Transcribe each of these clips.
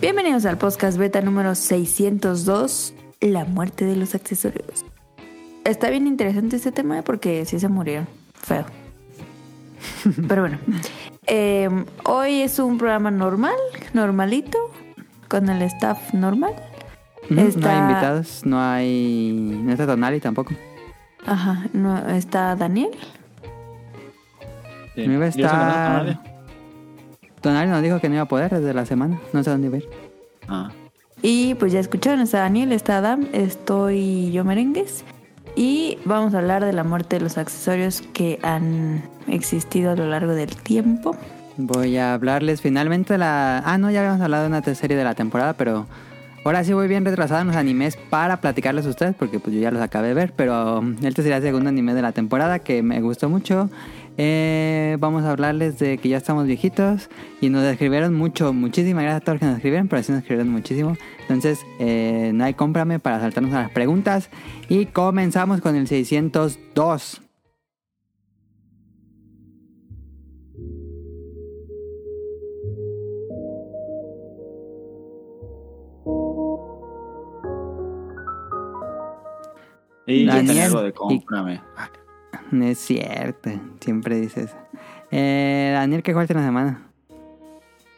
Bienvenidos al podcast beta número 602, la muerte de los accesorios. Está bien interesante este tema porque sí se murieron, feo. Pero bueno, eh, hoy es un programa normal, normalito, con el staff normal. No Está- hay invitados, no hay. No está Tonali tampoco. Ajá, no, está Daniel. Sí. No iba a ¿Y eso que no estar. Tonali nos dijo que no iba a poder desde la semana. No sé dónde ir. Ah. Y pues ya escucharon, está Daniel, está Adam, estoy yo merengues. Y vamos a hablar de la muerte de los accesorios que han existido a lo largo del tiempo. Voy a hablarles finalmente de la. Ah, no, ya habíamos hablado de una serie de la temporada, pero ahora sí voy bien retrasado en los animes para platicarles a ustedes, porque pues yo ya los acabé de ver, pero um, este sería el segundo anime de la temporada que me gustó mucho. Eh, vamos a hablarles de que ya estamos viejitos y nos escribieron mucho, muchísimas gracias a todos los que nos escribieron, pero sí nos escribieron muchísimo. Entonces, eh, no hay cómprame para saltarnos a las preguntas y comenzamos con el 602. Y Daniel, algo de y- cómprame. No es cierto, siempre dices. Eh, Daniel, ¿qué jugaste en la semana?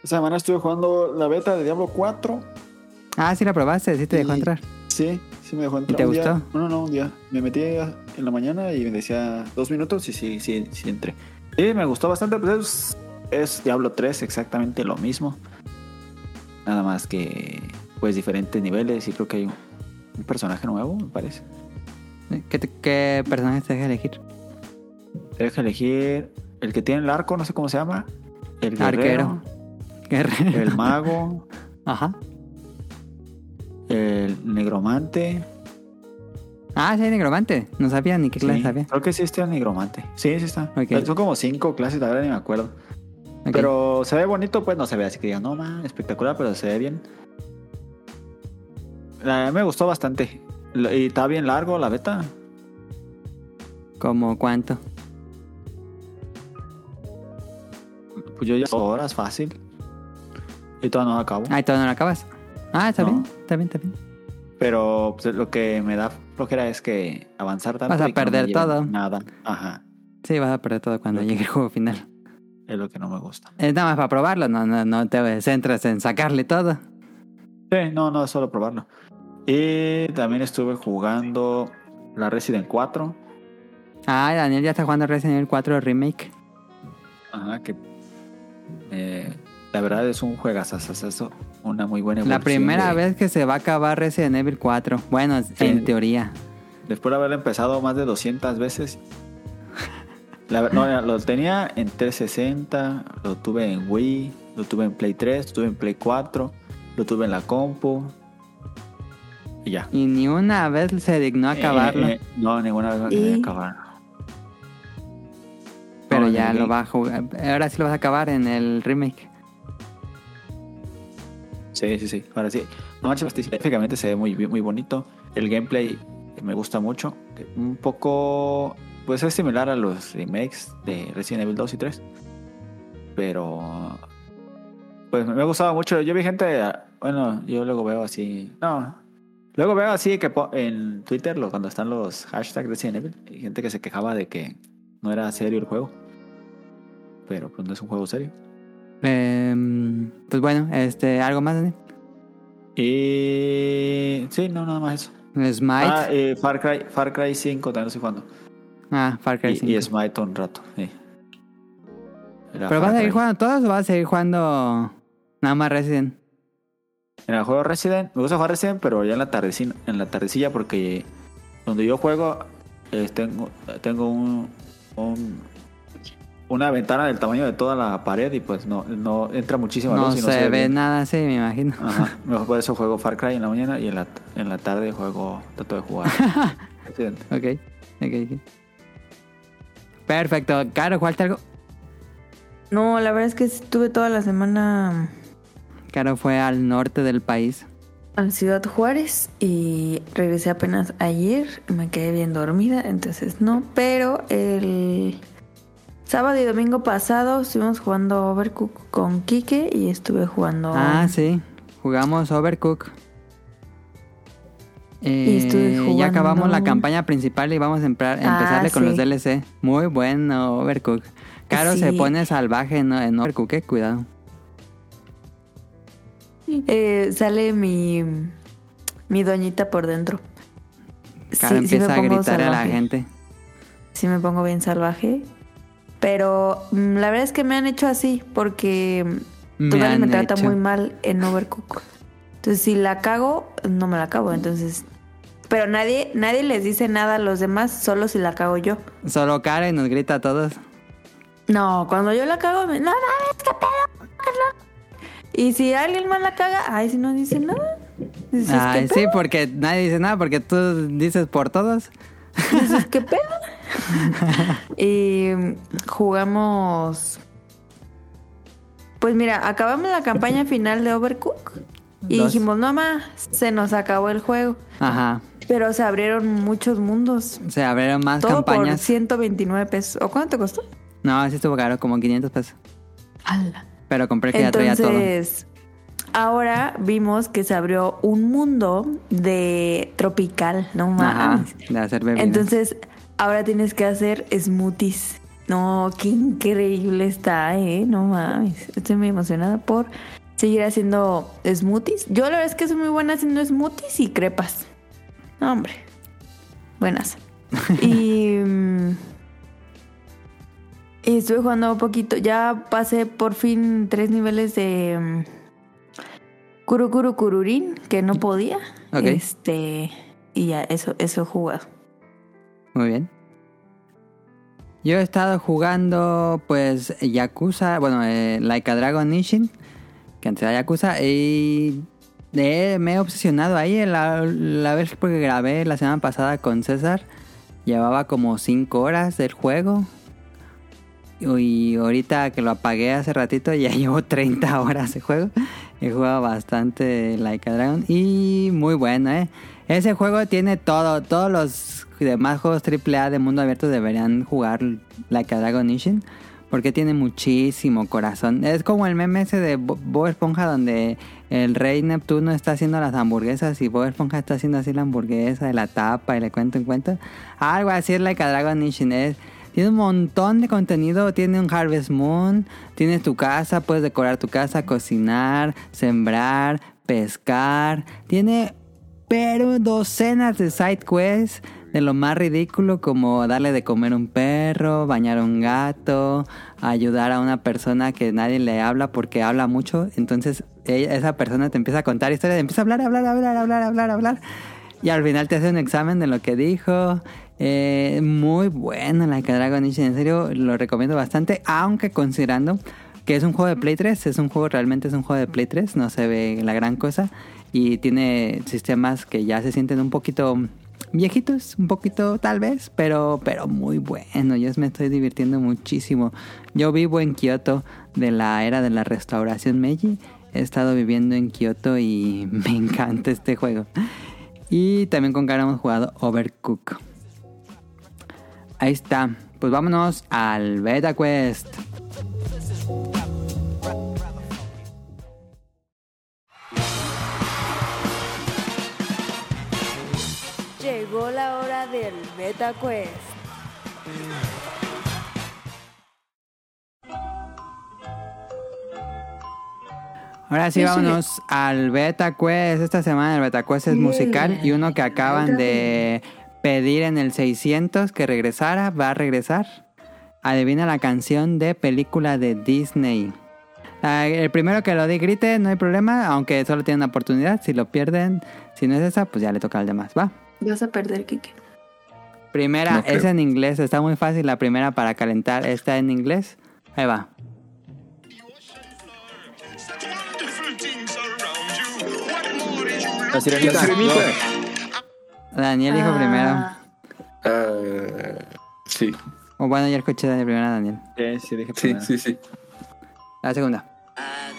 Esta semana estuve jugando la beta de Diablo 4. Ah, sí la probaste, sí te dejó Y- entrar. Sí, sí me dejó entrar. te un día. gustó? No, no, un día. Me metí en la mañana y me decía dos minutos y sí, sí, sí entré. Sí, me gustó bastante. Pues es, es Diablo 3, exactamente lo mismo. Nada más que, pues, diferentes niveles y creo que hay un, un personaje nuevo, me parece. ¿Qué, te- qué personaje te deja elegir? Te deja elegir el que tiene el arco, no sé cómo se llama. El guerrero, Arquero. Guerrero. el mago, Ajá. el negromante. Ah, sí, hay negromante. No sabía ni qué clase Sí, sabía. Creo que sí está el negromante. Sí, sí está. Son como cinco clases, la verdad ni me acuerdo. Pero se ve bonito, pues no se ve así que diga, no man, espectacular, pero se ve bien. La- me gustó bastante. Y está bien largo la beta. ¿Cómo cuánto? Pues yo ya horas fácil. Y todavía no lo acabo. Ah, ¿y todavía no lo acabas? Ah, está No. bien, está bien, está bien. Pero pues, lo que me da flojera es que avanzar tanto. Vas a y que no me perder todo. Nada. Ajá. Sí, vas a perder todo cuando llegue el juego final. Es lo que no me gusta. Es nada más para probarlo, no, no, no te centras en sacarle todo. Sí, no, no, es solo probarlo. Y también estuve jugando la Resident 4. Ah, Daniel ya está jugando Resident Evil 4 Remake. Ajá, que eh, la verdad es un juegazazazazo, una muy buena La evolución primera de- vez que se va a acabar Resident Evil 4. Bueno, en teoría. Después de haberlo empezado más de 200 veces. La no, lo tenía en 360, lo tuve en Wii, lo tuve en Play 3, lo tuve en Play 4, lo tuve en la compu. Y ya. Y ni una vez se dignó a acabarlo. Eh, eh, no, ninguna vez me Y- quería acabar. Pero ya lo va a jugar. Ahora sí lo vas a acabar en el remake. Sí, sí, sí. Ahora sí. No manches, gráficamente se ve muy, muy bonito. El gameplay me gusta mucho. Un poco. Pues es similar a los remakes de Resident Evil 2 y 3. Pero. Pues me ha gustado mucho. Yo vi gente. Bueno, yo luego veo así. No. Luego veo así que en Twitter, cuando están los hashtags Resident Evil, hay gente que se quejaba de que no era serio el juego. Pero pues no es un juego serio. Em, pues bueno, este, ¿algo más, Daniel? Y. Sí, no, nada más eso. Smite. Ah, Ah, eh, Far, Cry, Far Cry 5 también lo estoy jugando. Far Cry Y, 5. y Smite un rato. sí. Era ¿Pero vas a seguir jugando todos o vas a seguir jugando nada más Resident? En el juego Resident, me gusta jugar Resident, pero ya en la tardecilla, en la tardecilla porque donde yo juego eh, tengo, tengo un, un- una ventana del tamaño de toda la pared y pues no, no entra muchísima No, luz y se, no se, ve bien. nada así, me imagino. Ajá. Mejor por eso juego Far Cry en la mañana y en la, en la tarde juego, trato de jugar Resident. ok, ok, ok. Perfecto. Caro, ¿jugaste algo? No, la verdad es que estuve toda la semana Caro fue al norte del país. a Ciudad Juárez y regresé apenas ayer. Me quedé bien dormida, entonces no. Pero el sábado y domingo pasado estuvimos jugando Overcooked con Kike y estuve jugando. Ah, sí. Jugamos Overcook. Y estuve Eh, ya acabamos la campaña principal y vamos a emprar- Ah, empezarle con los. DLC. Muy bueno, Overcook. Caro se pone salvaje en, en Overcook, eh, cuidado. Eh, sale mi, mi doñita por dentro. Caro Sí, empieza a gritar a la gente. Sí me pongo bien salvaje. Pero mm, la verdad es que me han hecho así porque Me me trata hecho. muy mal en Overcook. Entonces, si la cago, no me la acabo. Entonces, pero nadie, nadie les dice nada a los demás, solo si la cago yo. Solo Karen nos grita a todos. No, cuando yo la cago, me, no mames, qué pedo. Y si alguien más la caga, ay, si no dice nada. Dices, Ay, ¿qué sí, porque nadie dice nada, porque tú dices por todos. Dices, ¿qué pedo? y jugamos. Pues mira, acabamos la campaña final de Overcook. Y Dos. dijimos, no más, se nos acabó el juego. Ajá. Pero se abrieron muchos mundos. Se abrieron más Todo por campañas. 129 pesos. ¿O cuánto te costó? No, sí estuvo caro, como 500 pesos. ¡Hala! Pero compré que ya traía todo. Entonces, ahora vimos que se abrió un mundo de tropical, no Ajá, mames. de hacer bebidas. Entonces, ahora tienes que hacer smoothies. No, qué increíble está, ¿eh? No mames. Estoy muy emocionada por seguir haciendo smoothies. Yo la verdad es que soy muy buena haciendo smoothies y crepas. No, hombre. Buenas. y... mm, y estuve jugando un poquito. Ya pasé por fin tres niveles de... mm, Kuru Kuru Kururin, que no podía. Ok. Este... Y ya, eso, eso he jugado. Muy bien. Yo he estado jugando, pues, Yakuza, bueno, eh, Like a Dragon Ishin, que antes era Yakuza, y me he obsesionado ahí. La, la vez que grabé la semana pasada con César, llevaba como 5 horas del juego. Y ahorita que lo apagué hace ratito, ya llevo 30 horas de juego. He jugado bastante Like a Dragon y muy bueno, ¿eh? Ese juego tiene todo. Todos los demás juegos AAA de mundo abierto deberían jugar Like a Dragon Ishin. Porque tiene muchísimo corazón. Es como el meme ese de Bo- Bob Esponja donde el rey Neptuno está haciendo las hamburguesas y Bob Esponja está haciendo así la hamburguesa de la tapa y le cuento en cuento. Algo así es Like a Dragon Ishin. Es, tiene un montón de contenido. Tiene un Harvest Moon. Tienes tu casa. Puedes decorar tu casa, cocinar, sembrar, pescar. Tiene pero docenas de side quests de lo más ridículo como darle de comer a un perro, bañar a un gato, ayudar a una persona que nadie le habla porque habla mucho. Entonces ella- esa persona te empieza a contar historias, empieza a hablar, hablar, hablar, hablar, hablar, hablar. Y al final te hace un examen de lo que dijo. Eh, muy bueno la que Dragon en serio lo recomiendo bastante, aunque considerando que es un juego de Play 3, es un juego, realmente es un juego de Play 3, no se ve la gran cosa y tiene sistemas que ya se sienten un poquito viejitos, un poquito tal vez, pero, pero muy bueno, yo me estoy divirtiendo muchísimo. Yo vivo en Kioto de la era de la restauración Meiji, he estado viviendo en Kioto y me encanta este juego. Y también con cara hemos jugado Overcook. Ahí está. Pues vámonos al Beta Quest. Llegó la hora del Beta Quest. Ahora sí, Sí, vámonos al Beta Quest. Esta semana el Beta Quest es musical y uno que acaban de pedir en el 600 que regresara, va a regresar. Adivina la canción de película de Disney. El primero que lo di grite, no hay problema, aunque solo tiene una oportunidad. Si lo pierden, si no es esa, pues ya le toca al demás, ¿va? Vas a perder, Kike. Primera No es en inglés, está muy fácil la primera para calentar. Está en inglés. Ahí va. La sirenita. La sirenita. Daniel dijo primero. Ah, sí, O bueno, ya escuché de primero a Daniel. Sí, sí, dije sí, primero. sí, sí. La segunda. A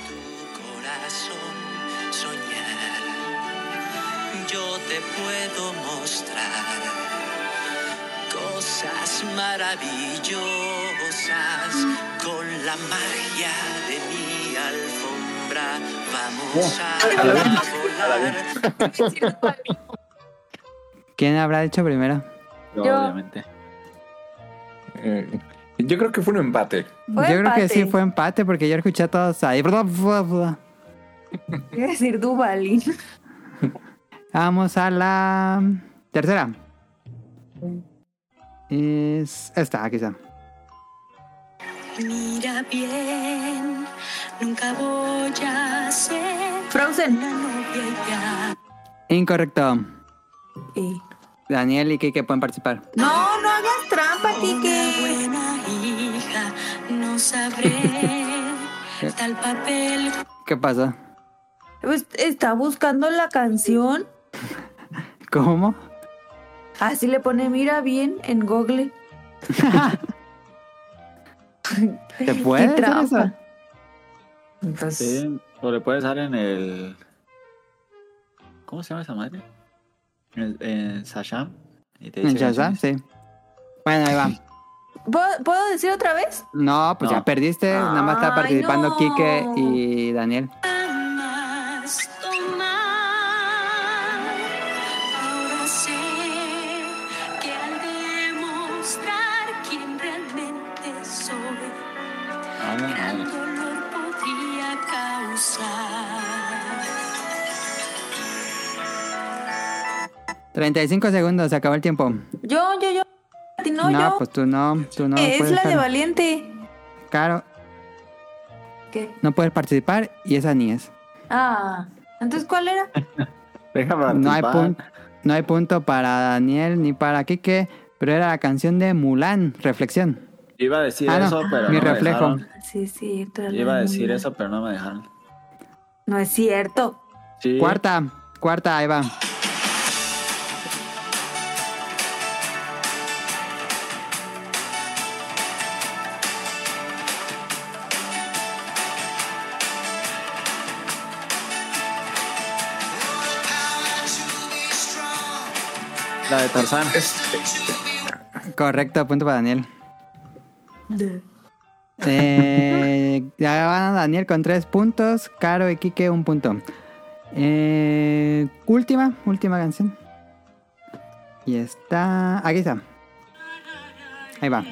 te puedo mostrar cosas maravillosas con la magia de mi alfombra. vamos a volar. ¿Quién habrá dicho primero? Yo, Yo- obviamente. Eh, yo creo que fue un empate. Fue yo creo que sí empate. fue empate porque yo escuché a todos ahí. A decir Duvalin. Vamos a la tercera. Es esta, aquí está. Mira bien, nunca voy a ser Frozen. Incorrecto. Y- Daniel y Kike pueden participar. No, no hagas trampa, Kike. buena hija, no sabré tal papel. ¿Qué pasó? Pues, está buscando la canción. ¿Cómo? Así le pone mira bien en Google. ¿Se puede hacer eso? Entonces, Sí, o le puedes dar en el. ¿Cómo se llama esa madre? En, en Sasham. Y te ¿En Shazam? Sí. Bueno, ahí va. ¿puedo, puedo decir otra vez? No, pues No. ya perdiste. Nada más está Ay, participando no. Kike y Daniel. Jamás 35 segundos, se acabó el tiempo. Yo, yo, yo. No, yo. pues tú no, tú no. es la de Valiente. Claro, ¿Qué? no puedes participar y esa ni es. Ah, entonces, ¿cuál era? Déjame No hay, no hay punto para Daniel ni para Kike, pero era la canción de Mulan, Reflexión. Iba a decir Ah, no, eso, pero mi no me reflejo. dejaron. Sí, la iba a de decir eso, pero no me dejaron. No es cierto. Sí. Cuarta, cuarta, ahí va. La de Tarzán. Correcto, punto para Daniel. Eh, ya van Daniel con tres puntos, Caro y Kike un punto. Eh, última, última canción. Y está. Aquí está. Ahí va.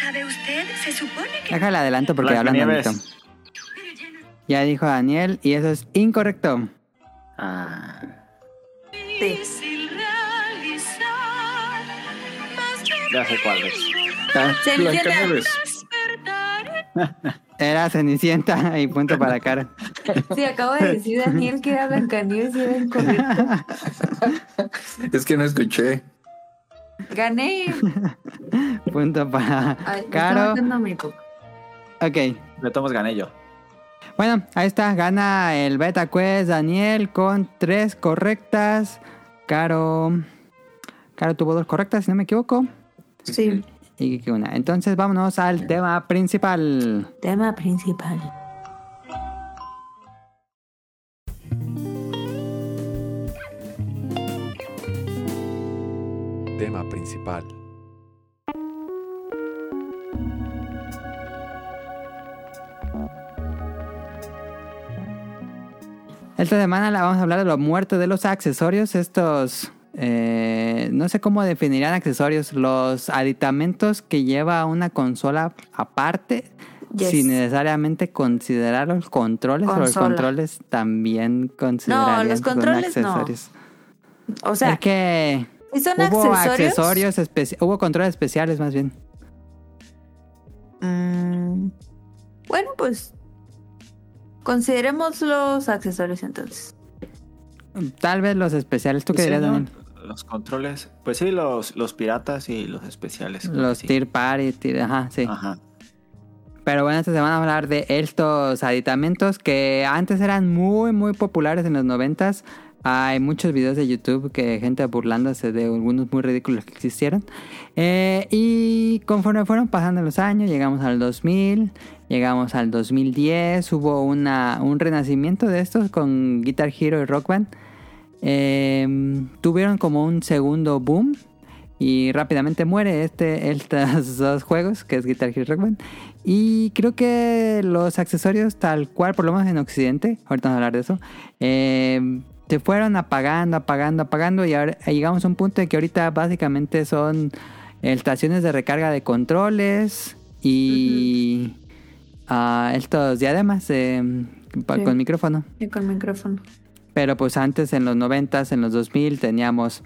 ¿Sabe usted? Se supone que Déjale adelanto porque hablan Blancanieves. bonito. Ya dijo Daniel y eso es incorrecto. Ah, Sí. Ya sé cuál es. Ah. Blancanieves. Era Cenicienta y punto para Caro. Sí, acabo de decir Daniel que era Blancanieves y era incorrecto. Es que no escuché. Gané. Punto para Ay, Caro. Ok. De todos gané yo. Bueno, ahí está. Gana el Beta Quest Daniel con tres correctas. Caro. Caro tuvo dos correctas, si no me equivoco. Sí. Y Kike una. Entonces vámonos al tema principal. Tema principal. Tema principal. Esta semana la vamos a hablar de lo muerto de los accesorios. Estos. Eh, no sé cómo definirán accesorios. Los aditamentos que lleva una consola aparte. Yes. Sin necesariamente considerar los controles. O los controles también considerarían los que son controles no. accesorios. O sea, es que son hubo accesorios. accesorios, hubo controles especiales más bien. Mm, bueno, pues. Consideremos los accesorios entonces. Tal vez los especiales. ¿Tú qué dirías, ¿no? Daniel? Los controles. Pues sí, los, los piratas y los especiales. Los sí. Tier Party, tier- ajá, sí. Ajá. Pero bueno, esta semana vamos a hablar de estos aditamentos que antes eran muy, muy populares en los noventas. Hay muchos videos de YouTube que gente burlándose de algunos muy ridículos que existieron. Eh, y conforme fueron pasando los años, llegamos al 2000, llegamos al 2010. Hubo una, un renacimiento de estos con Guitar Hero y Rock Band. Eh, tuvieron como un segundo boom. y rápidamente muere este, estos dos juegos, que es Guitar Hero Rock Band. Y creo que los accesorios tal cual, por lo menos en Occidente, ahorita vamos a hablar de eso, eh, se fueron apagando, apagando, apagando y ahora llegamos a un punto de que ahorita básicamente son estaciones de recarga de controles y ah, estos diademas eh, Sí. con micrófono. Y con micrófono. Pero pues antes en los 90s, en los 2000 teníamos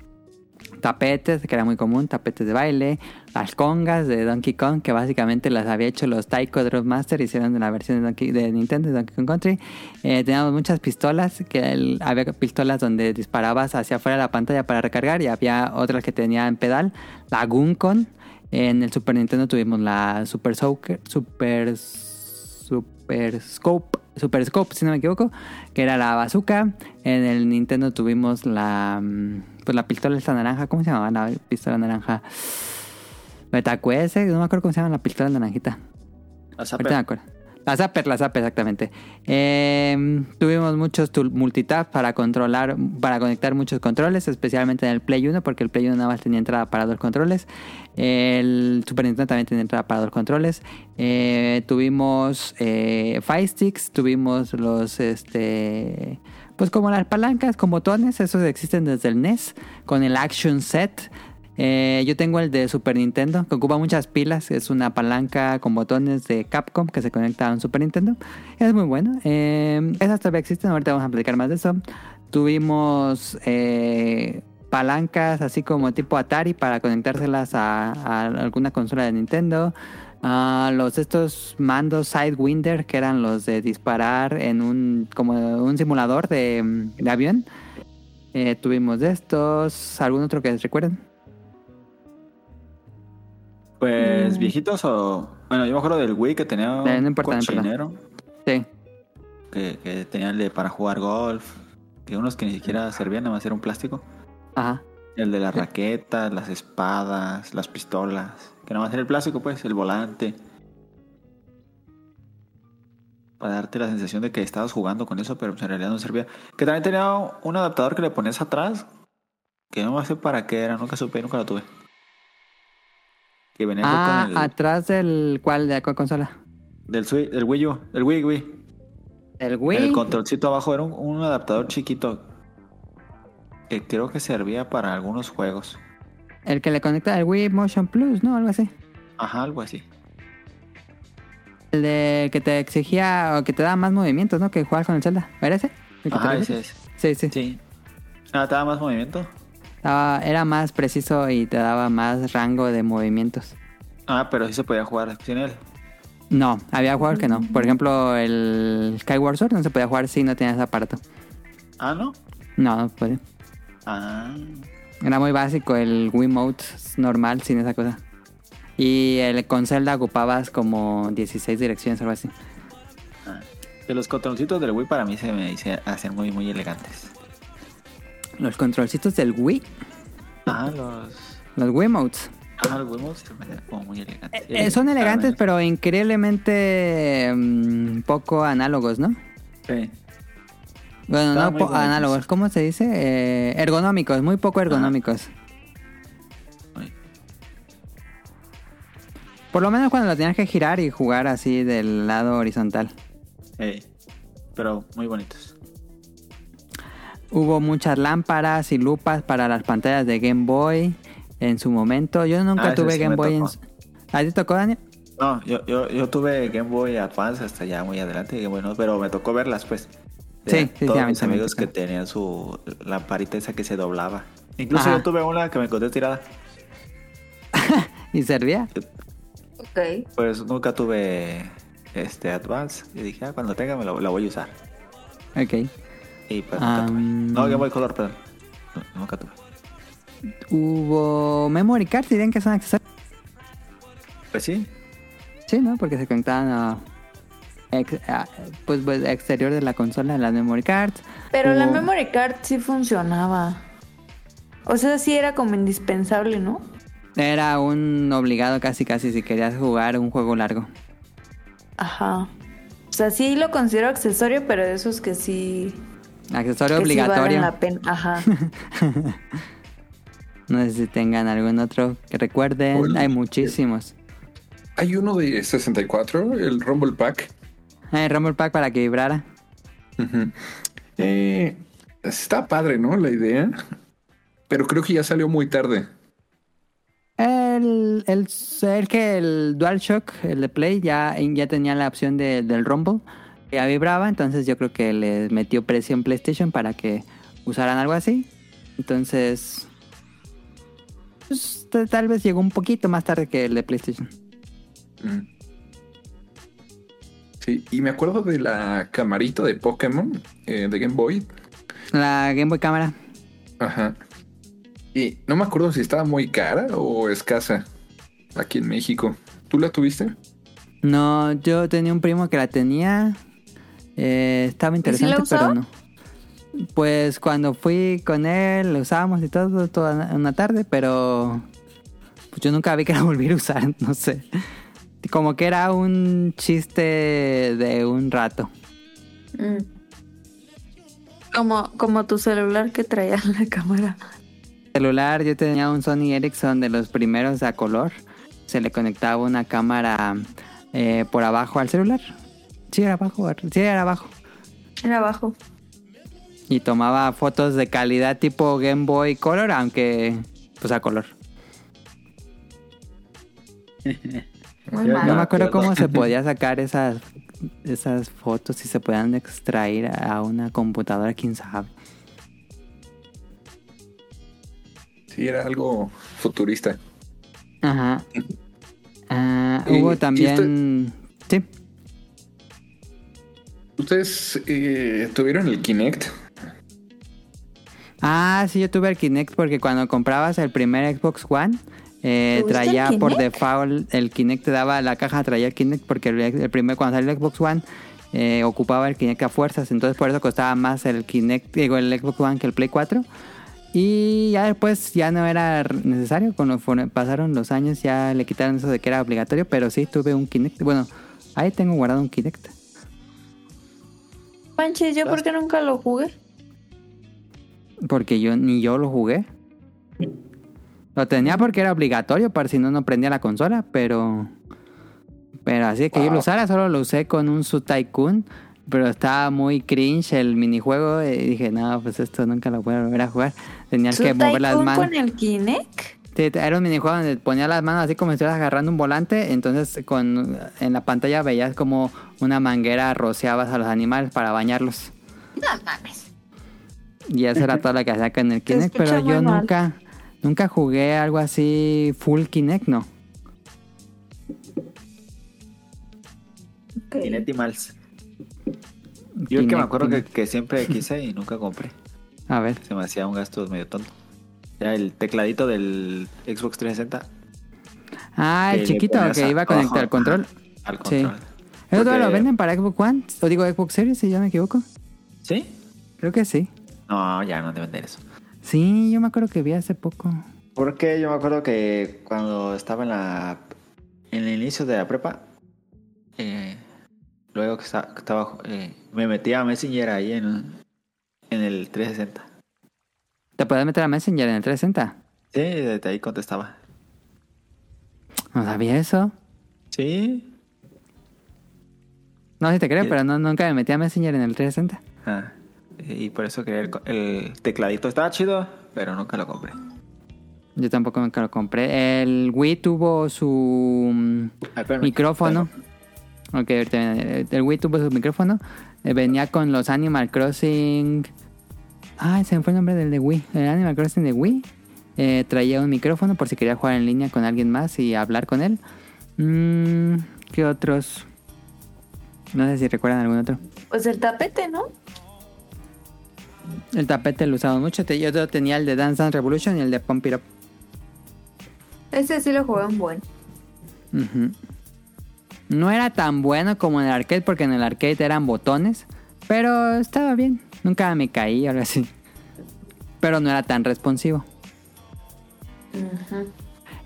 tapetes, que era muy común, tapetes de baile, las congas de Donkey Kong, que básicamente las había hecho los Taiko Drop Master, hicieron la versión de, Nintendo, de Donkey Kong Country. Eh, teníamos muchas pistolas, que había pistolas donde disparabas hacia afuera de la pantalla para recargar y había otras que tenían pedal, la Guncon. En el Super Nintendo tuvimos la Super Super Scope, Super Scope, si no me equivoco, que era la bazooka. En el Nintendo tuvimos la mm, pues la pistola esta naranja, ¿cómo se llamaba la pistola naranja? Metacuese, no me acuerdo cómo se llama la pistola naranjita. La Ahorita me acuerdo. La Zapper, la Zapper, exactamente. Eh, tuvimos muchos multitap para controlar, para conectar muchos controles, especialmente en el Play 1, porque el Play 1 nada más tenía entrada para dos controles. El Super Nintendo también tenía entrada para dos controles. Eh, tuvimos eh, Fire Sticks, tuvimos los, este, pues como las palancas con botones, esos existen desde el NES, con el Action Set. Eh, yo tengo el de Super Nintendo, que ocupa muchas pilas. Es una palanca con botones de Capcom que se conecta a un Super Nintendo. Es muy bueno. Eh, esas todavía existen, ahorita vamos a platicar más de eso. Tuvimos eh, palancas así como tipo Atari para conectárselas a, alguna consola de Nintendo. Ah, los estos mandos Sidewinder que eran los de disparar en un como un simulador de, avión. Eh, tuvimos estos. ¿Algún otro que recuerden? Pues Mm. viejitos o. Bueno, yo me acuerdo del Wii que tenía un no importa. cochinero, Sí. que, que tenía el de para jugar golf, que unos que ni siquiera servían, nada más era un plástico. Ajá. El de las raquetas, las espadas, las pistolas, que nada más era el plástico, pues, el volante. Para darte la sensación de que estabas jugando con eso, pero pues, en realidad no servía. Que también tenía un adaptador que le ponías atrás, que no sé para qué era, nunca supe, nunca lo tuve. Que Ah, con el, atrás del cuál de la cuál consola. del, Switch- del Wii U, del Wii Wii. El El controlcito abajo era un, un adaptador chiquito que creo que servía para algunos juegos. El que le conecta al Wii Motion Plus, ¿no? Algo así. Ajá, algo así. El de que te exigía o que te daba más movimientos, ¿no? Que jugar con el Zelda. ¿Era ese? ¿El Ajá, ese es. Sí, sí. Sí. Ah, ¿te da más movimiento? Estaba- era más preciso y te daba más rango de movimientos. Ah, pero sí se podía jugar sin él. No, había juegos que no. Por ejemplo, el Skyward Sword no se podía jugar si no tenías aparato. Ah, ¿no? No, no podía. Ah. Era muy básico el Wiimote normal sin esa cosa. Y el con Zelda ocupabas como 16 direcciones o algo así. ah. Que los controlcitos del Wii para mí se me hice- hacen muy, muy elegantes. Los controlcitos del Wii, Ah, los... los Wiimotes. Ah, los Wiimotes hacen como muy elegantes. Eh, son elegantes, pero increíblemente mm, poco análogos, ¿no? Sí. Bueno, no po- análogos, ¿cómo se dice? Eh, ergonómicos, muy poco ergonómicos. Por lo menos cuando lo tenías que girar y jugar así del lado horizontal. Ey. Pero muy bonitos. Hubo muchas lámparas y lupas para las pantallas de Game Boy en su momento. Yo nunca Ah, tuve sí Game me Boy en... ¿A ti te tocó, Daniel? No, yo, yo, yo tuve Game Boy Advance hasta ya muy adelante, Game Boy no, pero me tocó verlas pues. Sí, sí, sí, Todos a mí mis amigos tocó. que tenían su lamparita esa que se doblaba. Incluso Ajá. yo tuve una que me encontré tirada. ¿Y servía? Ok. Pues nunca tuve este Advance. Y dije, ah, cuando tenga me lo- la voy a usar. Ok. Y pues. No, Game Boy Color, perdón. No, nunca tuve. Hubo memory cards, dirían que son accesorios. Pues sí. Sí, ¿no? Porque se conectaban a... ex- a- pues, pues, exterior de la consola, las memory cards. Pero la memory card sí funcionaba. O sea, sí era como indispensable, ¿no? Era un obligado casi casi si querías jugar un juego largo. Ajá. O sea, sí lo considero accesorio, pero de esos que sí. Accesorio que obligatorio. valen la pena. Ajá. No sé si tengan algún otro que recuerden. Hola. Hay muchísimos. Hay uno de 64, el Rumble Pack. Hay Rumble Pack para que vibrara. Eh, está padre, ¿no? La idea. Pero creo que ya salió muy tarde. El, el, el que el DualShock, el de Play, ya, ya tenía la opción de- del Rumble. Ya vibraba, entonces yo creo que les metió presión PlayStation para que usaran algo así. Entonces, pues, tal vez llegó un poquito más tarde que el de PlayStation. Mm. Sí, y me acuerdo de la camarita de Pokémon eh, de Game Boy. La Game Boy Cámara. Ajá. Y no me acuerdo si estaba muy cara o escasa aquí en México. ¿Tú la tuviste? No, yo tenía un primo que la tenía. Eh, estaba interesante, pero no. Pues cuando fui con él, lo usábamos y todo, toda una tarde, pero pues yo nunca vi que la volviera a usar, no sé. Como que era un chiste de un rato. Mm. Como, como tu celular que traía la cámara. Celular, yo tenía un Sony Ericsson de los primeros a color. Se le conectaba una cámara eh, por abajo al celular. Sí, era abajo, sí, era abajo. Era abajo. Y tomaba fotos de calidad tipo Game Boy Color, aunque pues a color. Muy Yo mal. No me acuerdo cómo se podía sacar esas, esas fotos, si se podían extraer a una computadora, quién sabe. Sí, era algo futurista. Ajá. Ah, hubo y también... Sí. ¿Ustedes eh, tuvieron el Kinect? Ah, sí, yo tuve el Kinect porque cuando comprabas el primer Xbox One, eh, ¿Tuviste el traía por Kinect? default el Kinect, te daba la caja, traía el Kinect porque el, el primer, cuando salió el Xbox One, eh, ocupaba el Kinect a fuerzas, entonces por eso costaba más el Kinect, digo, el Xbox One que el Play 4. Y ya después ya no era necesario, cuando fueron- pasaron los años ya le quitaron eso de que era obligatorio, pero sí tuve un Kinect. Bueno, ahí tengo guardado un Kinect. Manches, ¿yo por qué nunca lo jugué? Porque yo ni yo lo jugué. Lo tenía porque era obligatorio para si no no prendía la consola, pero pero así que yo lo usara solo lo usé con un Su Tycoon, pero estaba muy cringe el minijuego y dije, "No, pues esto nunca lo voy a volver a jugar." Tenías ¿Su que mover las manos. con el Kinect? Sí, era un minijuego donde ponía las manos así como si estuvieras agarrando un volante, entonces con en la pantalla veías como una manguera rociabas a los animales para bañarlos. No mames. Y eso era todo lo que hacía con el Kinect, pero yo mal. nunca, nunca jugué algo así full Kinect, no. Ok. Kinetimals. Yo el que me Kinect, acuerdo que, Kinect. que siempre quise y nunca compré. A ver. Se me hacía un gasto medio tonto. Era el tecladito del Xbox 360 Ah, el chiquito que a- iba conectado ajá, al control. al Sí. control. ¿Eso todavía lo Porque- venden para Xbox One? O digo Xbox Series, si yo me equivoco. ¿Sí? Creo que sí. No, ya no deben de eso. Sí, yo me acuerdo que vi hace poco. Porque yo me acuerdo que cuando estaba en la en el inicio de la prepa, eh, luego que esta- que estaba, eh, me metía a Messenger ahí en, en el 360. ¿Te puedes meter a Messenger en el 360? Sí, desde ahí contestaba. No sabía eso. Sí. No, sí te creo, pero no, nunca me metí a Messenger en el 360. Ah, y por eso quería el, tecladito. Estaba chido, pero nunca lo compré. Yo tampoco nunca lo compré. El Wii tuvo su mm, micrófono. Ok, ahorita viene. el Wii tuvo su micrófono. Eh, venía con los Animal Crossing. Ah, se me fue el nombre del de Wii. El Animal Crossing de Wii. Eh, traía un micrófono por si quería jugar en línea con alguien más y hablar con él. Mm, ¿Qué otros? No sé si recuerdan algún otro. Pues el tapete, ¿no? El tapete lo usaba mucho. Yo tenía el de Dance Dance Revolution y el de Pump It Up. Ese sí lo jugué un buen. No era tan bueno como en el arcade porque en el arcade eran botones, pero estaba bien. Nunca me caí, algo así. Pero no era tan responsivo.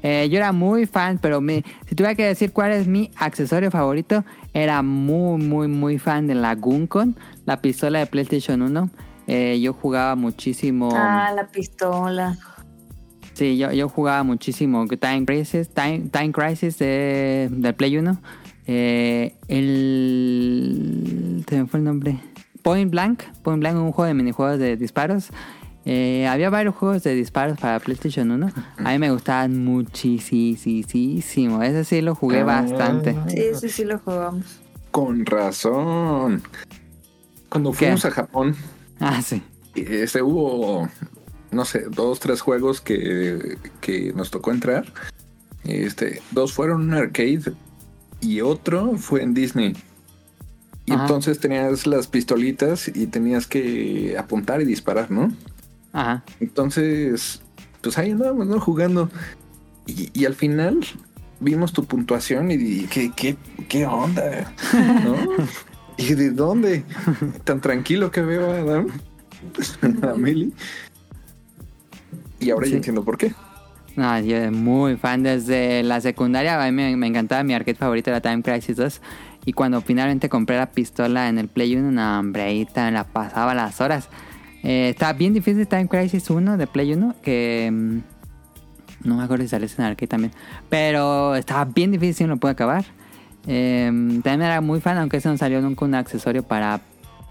Eh, yo era muy fan, pero me- si tuviera que decir cuál es mi accesorio favorito, era muy, muy, muy fan de la Guncon, la pistola de PlayStation 1. Eh, yo jugaba muchísimo. Ah, la pistola. Sí, yo, yo jugaba muchísimo Time Crisis, Time, Time Crisis de, del Play 1. Eh, el... Se me fue el nombre. Point Blank. Point Blank, un juego de minijuegos de disparos. Eh, había varios juegos de disparos para PlayStation 1. A mí me gustaban muchísimo. Ese sí lo jugué bastante. Sí, sí, sí lo jugamos. Con razón. Cuando ¿Qué? fuimos a Japón, Ah, sí. este hubo, no sé, dos, tres juegos que, que nos tocó entrar. Este, dos fueron en un arcade y otro fue en Disney. Y Ajá. entonces tenías las pistolitas y tenías que apuntar y disparar, ¿no? Ajá. Entonces, pues ahí andábamos, ¿no? Jugando. Y, y al final vimos tu puntuación y dije, ¿qué, qué, qué onda? ¿No? ¿Y de dónde? Tan tranquilo que veo a Adam, a Mili. Y ahora Sí. ya entiendo por qué. No, yo muy fan desde la secundaria. A mí me, me encantaba. Mi arcade favorito era Time Crisis 2. Y cuando finalmente compré la pistola en el Play 1, no, hombre, ahí ta- la pasaba las horas. Eh, estaba bien difícil Time Crisis 1 de Play 1, que mm, no me acuerdo si salió en arcade también. Pero estaba bien difícil, no lo pude acabar. Eh, también era muy fan, aunque ese no salió nunca un accesorio para...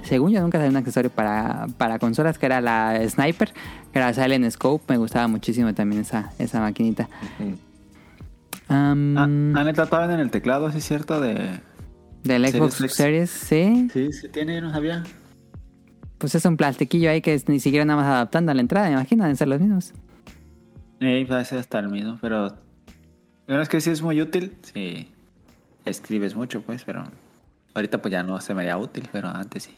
Según yo, nunca salió un accesorio para, para consolas, que era la Sniper, que era Silent Scope. Me gustaba muchísimo también esa, esa maquinita. Ah, ¿Han tratado en el teclado, sí es cierto? De... del Xbox. Series, sí. Sí, sí tiene, no sabía. Pues es un plastiquillo ahí que es ni siquiera nada más adaptando a la entrada, me imagino, deben ser los mismos. Eh, parece hasta el mismo, pero... Bueno, es que sí es muy útil. Sí, escribes mucho, pues, pero... Ahorita pues ya no se me haría útil, pero antes sí.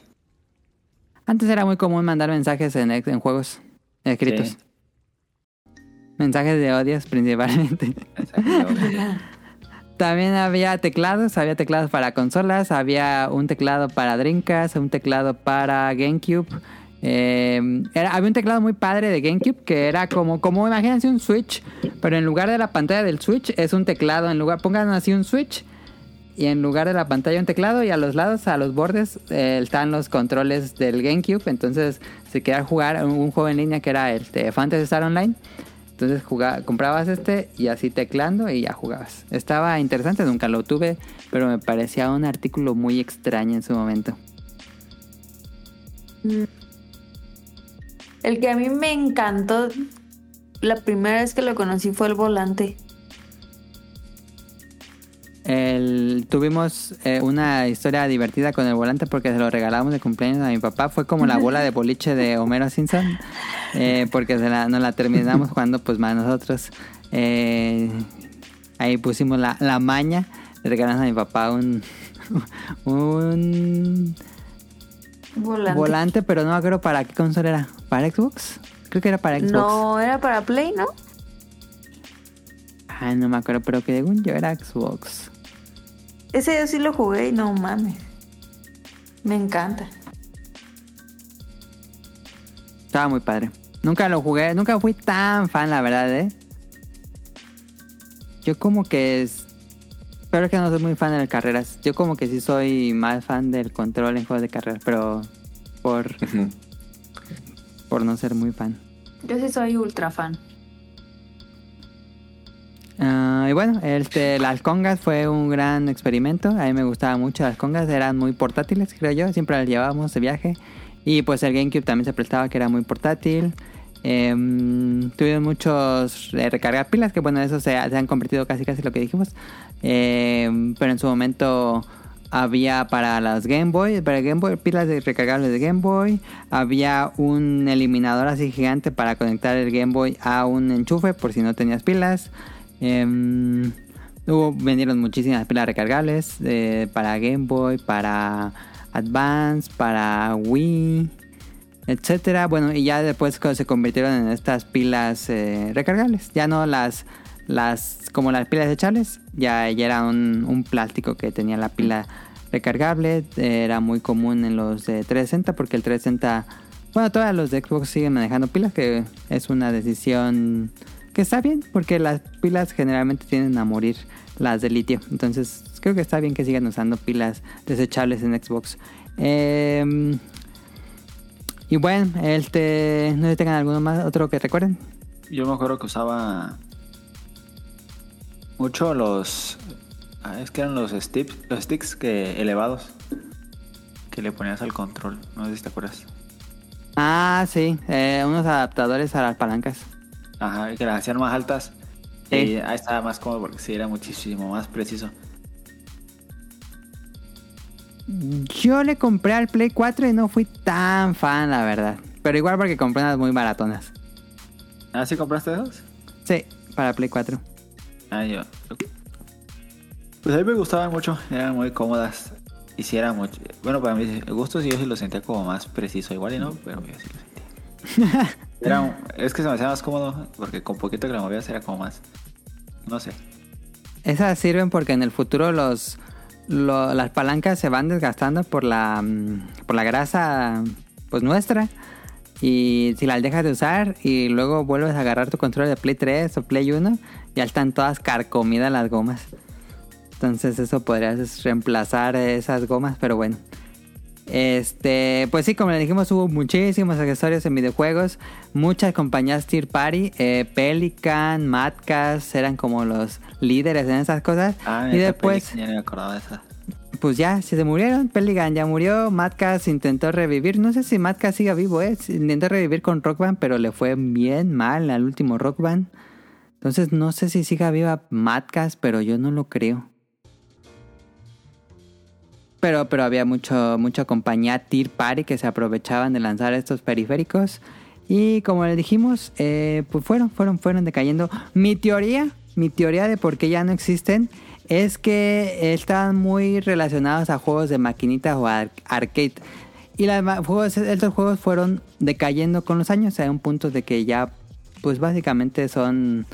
Antes era muy común mandar mensajes en, juegos escritos. Sí. Mensajes de odios principalmente. Exacto. También había teclados, había teclados para consolas, había un teclado para Dreamcast, un teclado para GameCube. Era- había un teclado muy padre de GameCube que era como, como imagínense un Switch, pero en lugar de la pantalla del Switch es un teclado, en lugar, pongan así un Switch y en lugar de la pantalla un teclado y a los lados, a los bordes, eh, están los controles del GameCube. Entonces, si querías jugar un, un juego en línea que era el de Fantasy Star Online, entonces jugaba- comprabas este y así teclando y ya jugabas. Estaba interesante, nunca lo tuve, pero me parecía un artículo muy extraño en su momento. El que a mí me encantó la primera vez que lo conocí fue el volante. El- tuvimos eh, una historia divertida con el volante porque se lo regalamos de cumpleaños a mi papá. Fue como la bola de boliche de Homero Simpson. eh, porque se la, nos la terminamos jugando pues más nosotros. Eh, ahí pusimos la, la maña. Le regalamos a mi papá un, un Volante. volante, pero no me acuerdo para qué consola era. ¿Para Xbox? Creo que era para Xbox. No, era para Play, ¿no? Ay, no me acuerdo, pero que según yo era Xbox. Ese yo sí lo jugué y no mames. Me encanta. Estaba muy padre. Nunca lo jugué, nunca fui tan fan, la verdad, ¿eh? Yo como que es... Pero es que no soy muy fan de las carreras. Yo como que sí soy más fan del control en juegos de carreras, pero por, por no ser muy fan. Yo sí soy ultra fan. Ah, y bueno, este, las congas fue un gran experimento. A mí me gustaban mucho las congas, eran muy portátiles, creo yo. Siempre las llevábamos de viaje. Y pues el GameCube también se prestaba que era muy portátil. Em, tuvieron muchos eh, recargar pilas, que bueno, eso se, han convertido casi casi lo que dijimos. Em, pero en su momento había para las Game Boy, para Game Boy, pilas recargables de Game Boy. Había un eliminador así gigante para conectar el Game Boy a un enchufe por si no tenías pilas. Em, hubo, vendieron muchísimas pilas recargables eh, para Game Boy, para Advance, para Wii, etcétera. Bueno, y ya después se convirtieron en estas pilas eh, recargables. Ya no las, las como las pilas desechables, ya, ya era un, un plástico que tenía la pila recargable. Eh, era muy común en los de 360 porque el 360, bueno, todos los de Xbox siguen manejando pilas, que es una decisión que está bien porque las pilas generalmente tienden a morir las de litio. Entonces creo que está bien que sigan usando pilas desechables en Xbox. Em, y bueno, este, no sé si tengan alguno más, otro que recuerden. yo me acuerdo que usaba mucho los. ah, es que eran los sticks, los sticks que elevados que le ponías al control. No sé si te acuerdas. Ah, sí, eh, unos adaptadores a las palancas. Ajá, que las hacían más altas. Sí. Y ahí estaba más cómodo porque sí era muchísimo más preciso. Yo le compré al Play 4 y no fui tan fan, la verdad. Pero igual porque compré unas muy baratonas. ¿Ah, sí compraste esos? Sí, para Play 4. Ah, yo. Pues a mí me gustaban mucho, eran muy cómodas. Y si mucho. Bueno, para mis gustos yo sí lo sentía como más preciso, igual y no, pero yo sí lo sentía. Era un- es que se me hacía más cómodo porque con poquito que lo movías era como más. No sé. Esas sirven porque en el futuro los, lo- las palancas se van desgastando por la, mm, por la grasa pues nuestra. Y si las dejas de usar y luego vuelves a agarrar tu control de Play 3 o Play 1, ya están todas carcomidas las gomas. Entonces eso podrías reemplazar esas gomas, pero bueno. Este, pues sí, como le dijimos, hubo muchísimos accesorios en videojuegos. Muchas compañías Tier Party, eh, Pelican, Madcast, eran como los líderes en esas cosas. Ah, y después, ya no me acordaba de pues ya, se murieron. Pelican ya murió. Madcast intentó revivir. No sé si Madcast siga vivo, ¿eh? Intentó revivir con Rock Band, pero le fue bien mal al último Rock Band. Entonces no sé si siga viva Madcast, pero yo no lo creo. Pero, pero había mucho, mucha compañía Tier Party que se aprovechaban de lanzar estos periféricos. Y como le dijimos, eh, pues fueron, fueron, fueron decayendo. Mi teoría, mi teoría de por qué ya no existen es que están muy relacionados a juegos de maquinitas o ar- arcade. Y las juegos, estos juegos fueron decayendo con los años a un punto de que ya, pues básicamente son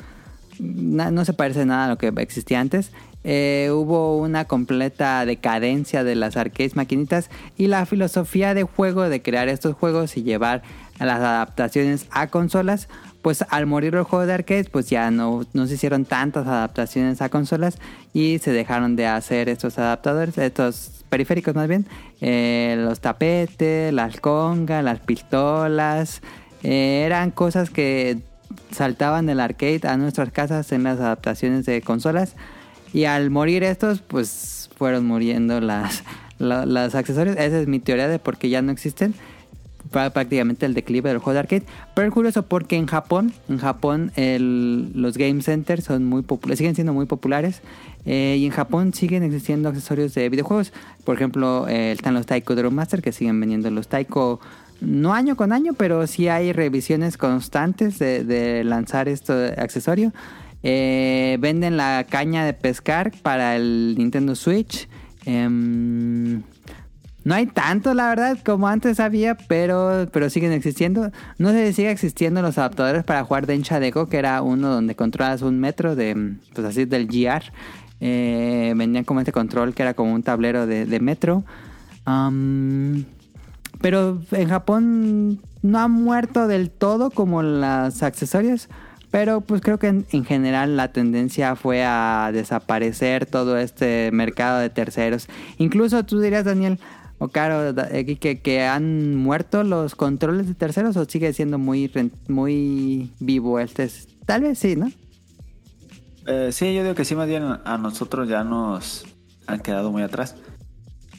no se parece nada a lo que existía antes. Eh, hubo una completa decadencia de las arcades maquinitas y la filosofía de juego de crear estos juegos y llevar las adaptaciones a consolas, pues al morir los juegos de arcades, pues ya no, no se hicieron tantas adaptaciones a consolas y se dejaron de hacer estos adaptadores, estos periféricos más bien, eh, los tapetes, las congas, las pistolas, eh, eran cosas que saltaban del arcade a nuestras casas en las adaptaciones de consolas. Y al morir estos, pues fueron muriendo las, la- los accesorios. Esa es mi teoría de por qué ya no existen. Prá- Prácticamente el declive del juego de arcade. Pero es curioso porque en Japón, en Japón el- los game centers son muy populares, siguen siendo muy populares. eh, y en Japón siguen existiendo accesorios de videojuegos. Por ejemplo, eh, están los Taiko Drum Master que siguen vendiendo los Taiko no año con año, pero sí hay revisiones constantes de, de lanzar este accesorio. Eh, venden la caña de pescar para el Nintendo Switch. Em, no hay tanto, la verdad, como antes había, pero, pero siguen existiendo. No sé si sigue existiendo los adaptadores para jugar Densha Deko, que era uno donde controlas un metro de, pues así, del GR. Eh, vendían como este control que era como un tablero de, metro. Pero en Japón no ha muerto del todo como los accesorios. Pero pues creo que en, en general la tendencia fue a desaparecer todo este mercado de terceros. Incluso tú dirías, Daniel, o Caro, eh, que, que han muerto los controles de terceros o sigue siendo muy, muy vivo este. es- Tal vez sí, ¿no? Eh, sí, yo digo que sí, más bien a nosotros ya nos han quedado muy atrás.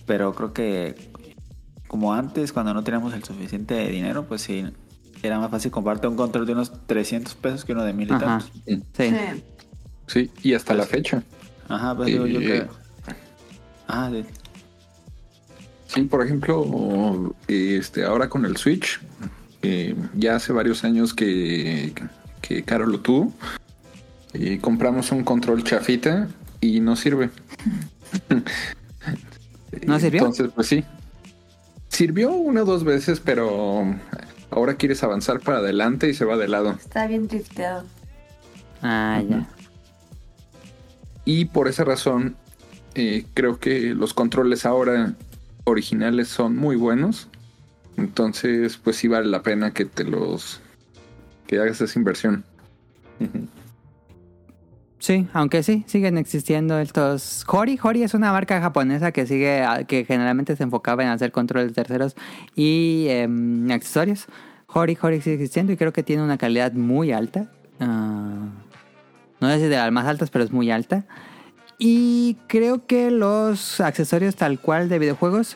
Pero creo que como antes, cuando no teníamos el suficiente dinero, pues sí, era más fácil comprarte un control de unos 300 pesos que uno de mil y Ajá. tantos. Sí. Sí. Sí, y hasta la fecha. Ajá, pues digo yo que... Ah, sí. Sí, por ejemplo, este, ahora con el Switch, eh, ya hace varios años que, que Caro lo tuvo, y compramos un control chafita y no sirve. ¿No sirvió? Entonces, pues sí. Sirvió una o dos veces, pero ahora quieres avanzar para adelante y se va de lado. Está bien drifteado. Ah, ya. Y por esa razón, eh, creo que los controles ahora originales son muy buenos. Entonces, pues sí vale la pena que te los... que hagas esa inversión. Sí, aunque sí, siguen existiendo estos... Hori, Hori es una marca japonesa que sigue, que generalmente se enfocaba en hacer controles terceros y em, accesorios. Hori, Hori sigue existiendo y creo que tiene una calidad muy alta. ah, no sé de las más altas, pero es muy alta. Y creo que los accesorios tal cual de videojuegos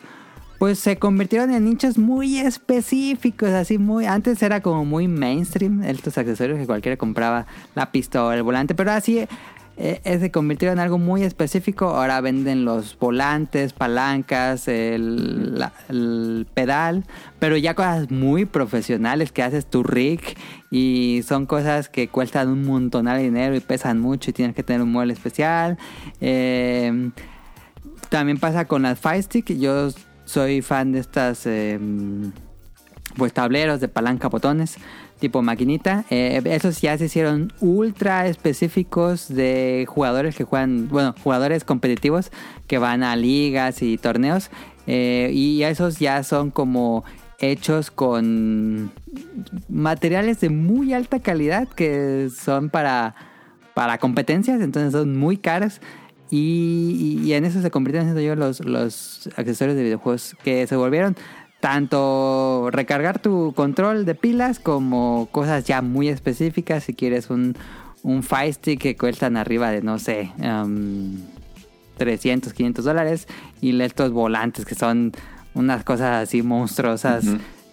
pues se convirtieron en nichos muy específicos, así muy... Antes era como muy mainstream estos accesorios que cualquiera compraba, la pistola, el volante, pero así eh, se convirtieron en algo muy específico. Ahora venden los volantes, palancas, el, pedal, pero ya cosas muy profesionales que haces tu rig y son cosas que cuestan un montonal de dinero y pesan mucho y tienes que tener un mueble especial. Eh, también pasa con las Fire Stick. Yo soy fan de estas eh, pues tableros de palanca botones tipo maquinita. Eh, esos ya se hicieron ultra específicos de jugadores que juegan, bueno, jugadores competitivos que van a ligas y torneos. Eh, y esos ya son como hechos con materiales de muy alta calidad que son para, para competencias, entonces son muy caros. Y, en eso se convirtieron yo los, los accesorios de videojuegos que se volvieron tanto recargar tu control de pilas como cosas ya muy específicas. Si quieres un, un Fire Stick que cuestan arriba de, no sé, um, 300, 500 dólares. Y estos volantes que son unas cosas así monstruosas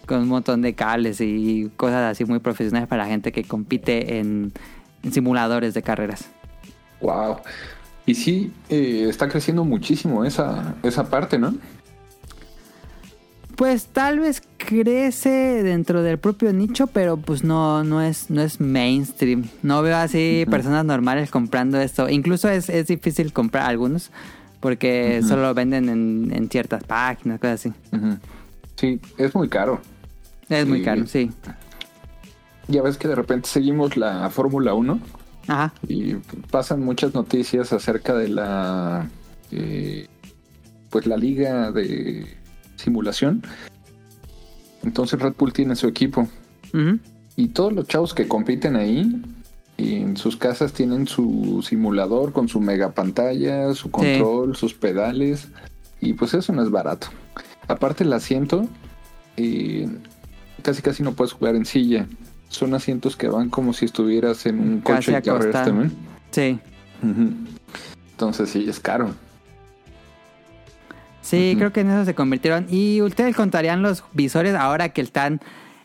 con un montón de cables y cosas así muy profesionales para gente que compite en, en simuladores de carreras. Wow. Y sí, eh, está creciendo muchísimo esa, esa parte, ¿no? Pues tal vez crece dentro del propio nicho, pero pues no, no es, no es mainstream. No veo así personas normales comprando esto. Incluso es, es difícil comprar algunos porque solo lo venden en, en ciertas páginas, cosas así. Sí, es muy caro. Es muy caro, sí. Ya ves que de repente seguimos la Fórmula 1 Ajá. y pasan muchas noticias acerca de la eh, pues la liga de simulación. Entonces Red Bull tiene su equipo y todos los chavos que compiten ahí en sus casas tienen su simulador con su mega pantalla, su control, sus pedales y pues eso no es barato. Aparte el asiento eh, casi casi no puedes jugar en silla. Son asientos que van como si estuvieras en un Casi coche de carreras también. Sí. Entonces sí, es caro. Sí, creo que en eso se convirtieron. Y ustedes contarían los visores ahora que están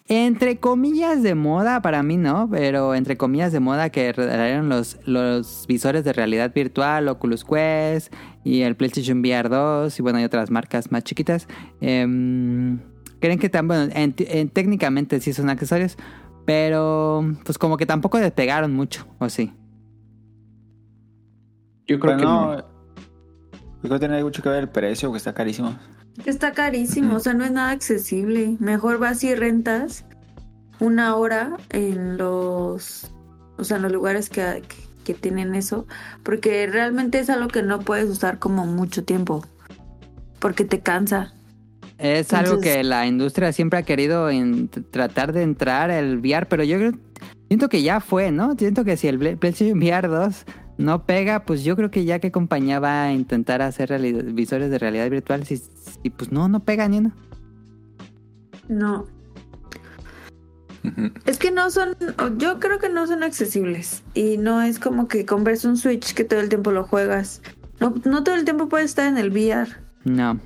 entre comillas de moda, para mí no, pero entre comillas de moda que regalaron los, los visores de realidad virtual, Oculus Quest y el PlayStation VR 2 y bueno, hay otras marcas más chiquitas. Em, Creen que tan, bueno, en- en- técnicamente sí son accesorios, pero pues como que tampoco despegaron mucho, ¿o sí? Yo creo Pero que no, no. yo creo que tiene mucho que ver el precio, que está carísimo. Está carísimo, o sea, no es nada accesible. Mejor vas y rentas una hora en los, o sea, en los lugares que, que, que tienen eso, porque realmente es algo que no puedes usar como mucho tiempo, porque te cansa. Es algo que la industria siempre ha querido en tratar de entrar el VR, pero yo creo, siento que ya fue, ¿no? Siento que si el Play- PlayStation VR 2 no pega, pues yo creo que ya qué compañía va a intentar hacer visores de realidad virtual si, si, pues no, no pega ni uno. No, es que no son, yo creo que no son accesibles y no es como que compres un Switch que todo el tiempo lo juegas. No, no todo el tiempo puedes estar en el VR. No.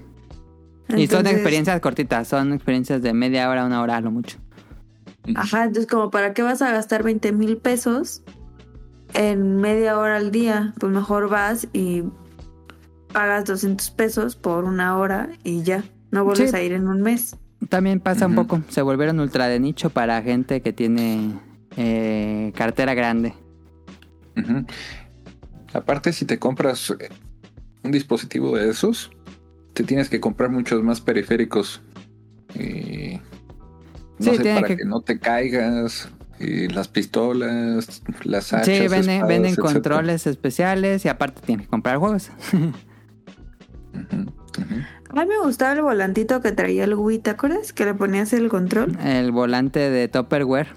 Y son experiencias cortitas, son experiencias de media hora, una hora a lo mucho. Ajá, entonces como para qué vas a gastar 20 mil pesos en media hora al día, pues mejor vas y pagas 200 pesos por una hora y ya, no vuelves Sí. a ir en un mes. También pasa un poco, se volvieron ultra de nicho para gente que tiene eh, cartera grande. Aparte, si te compras eh, un dispositivo de esos, te tienes que comprar muchos más periféricos. Eh, no Sí, sé, tiene para que- que... no te caigas, eh, las pistolas, las hachas. Sí, venden, espadas, venden etcétera. controles especiales y aparte tienes que comprar juegos. A mí me gustaba el volantito que traía el Wii, ¿te acuerdas? Que le ponías el control. El volante de Tupperware.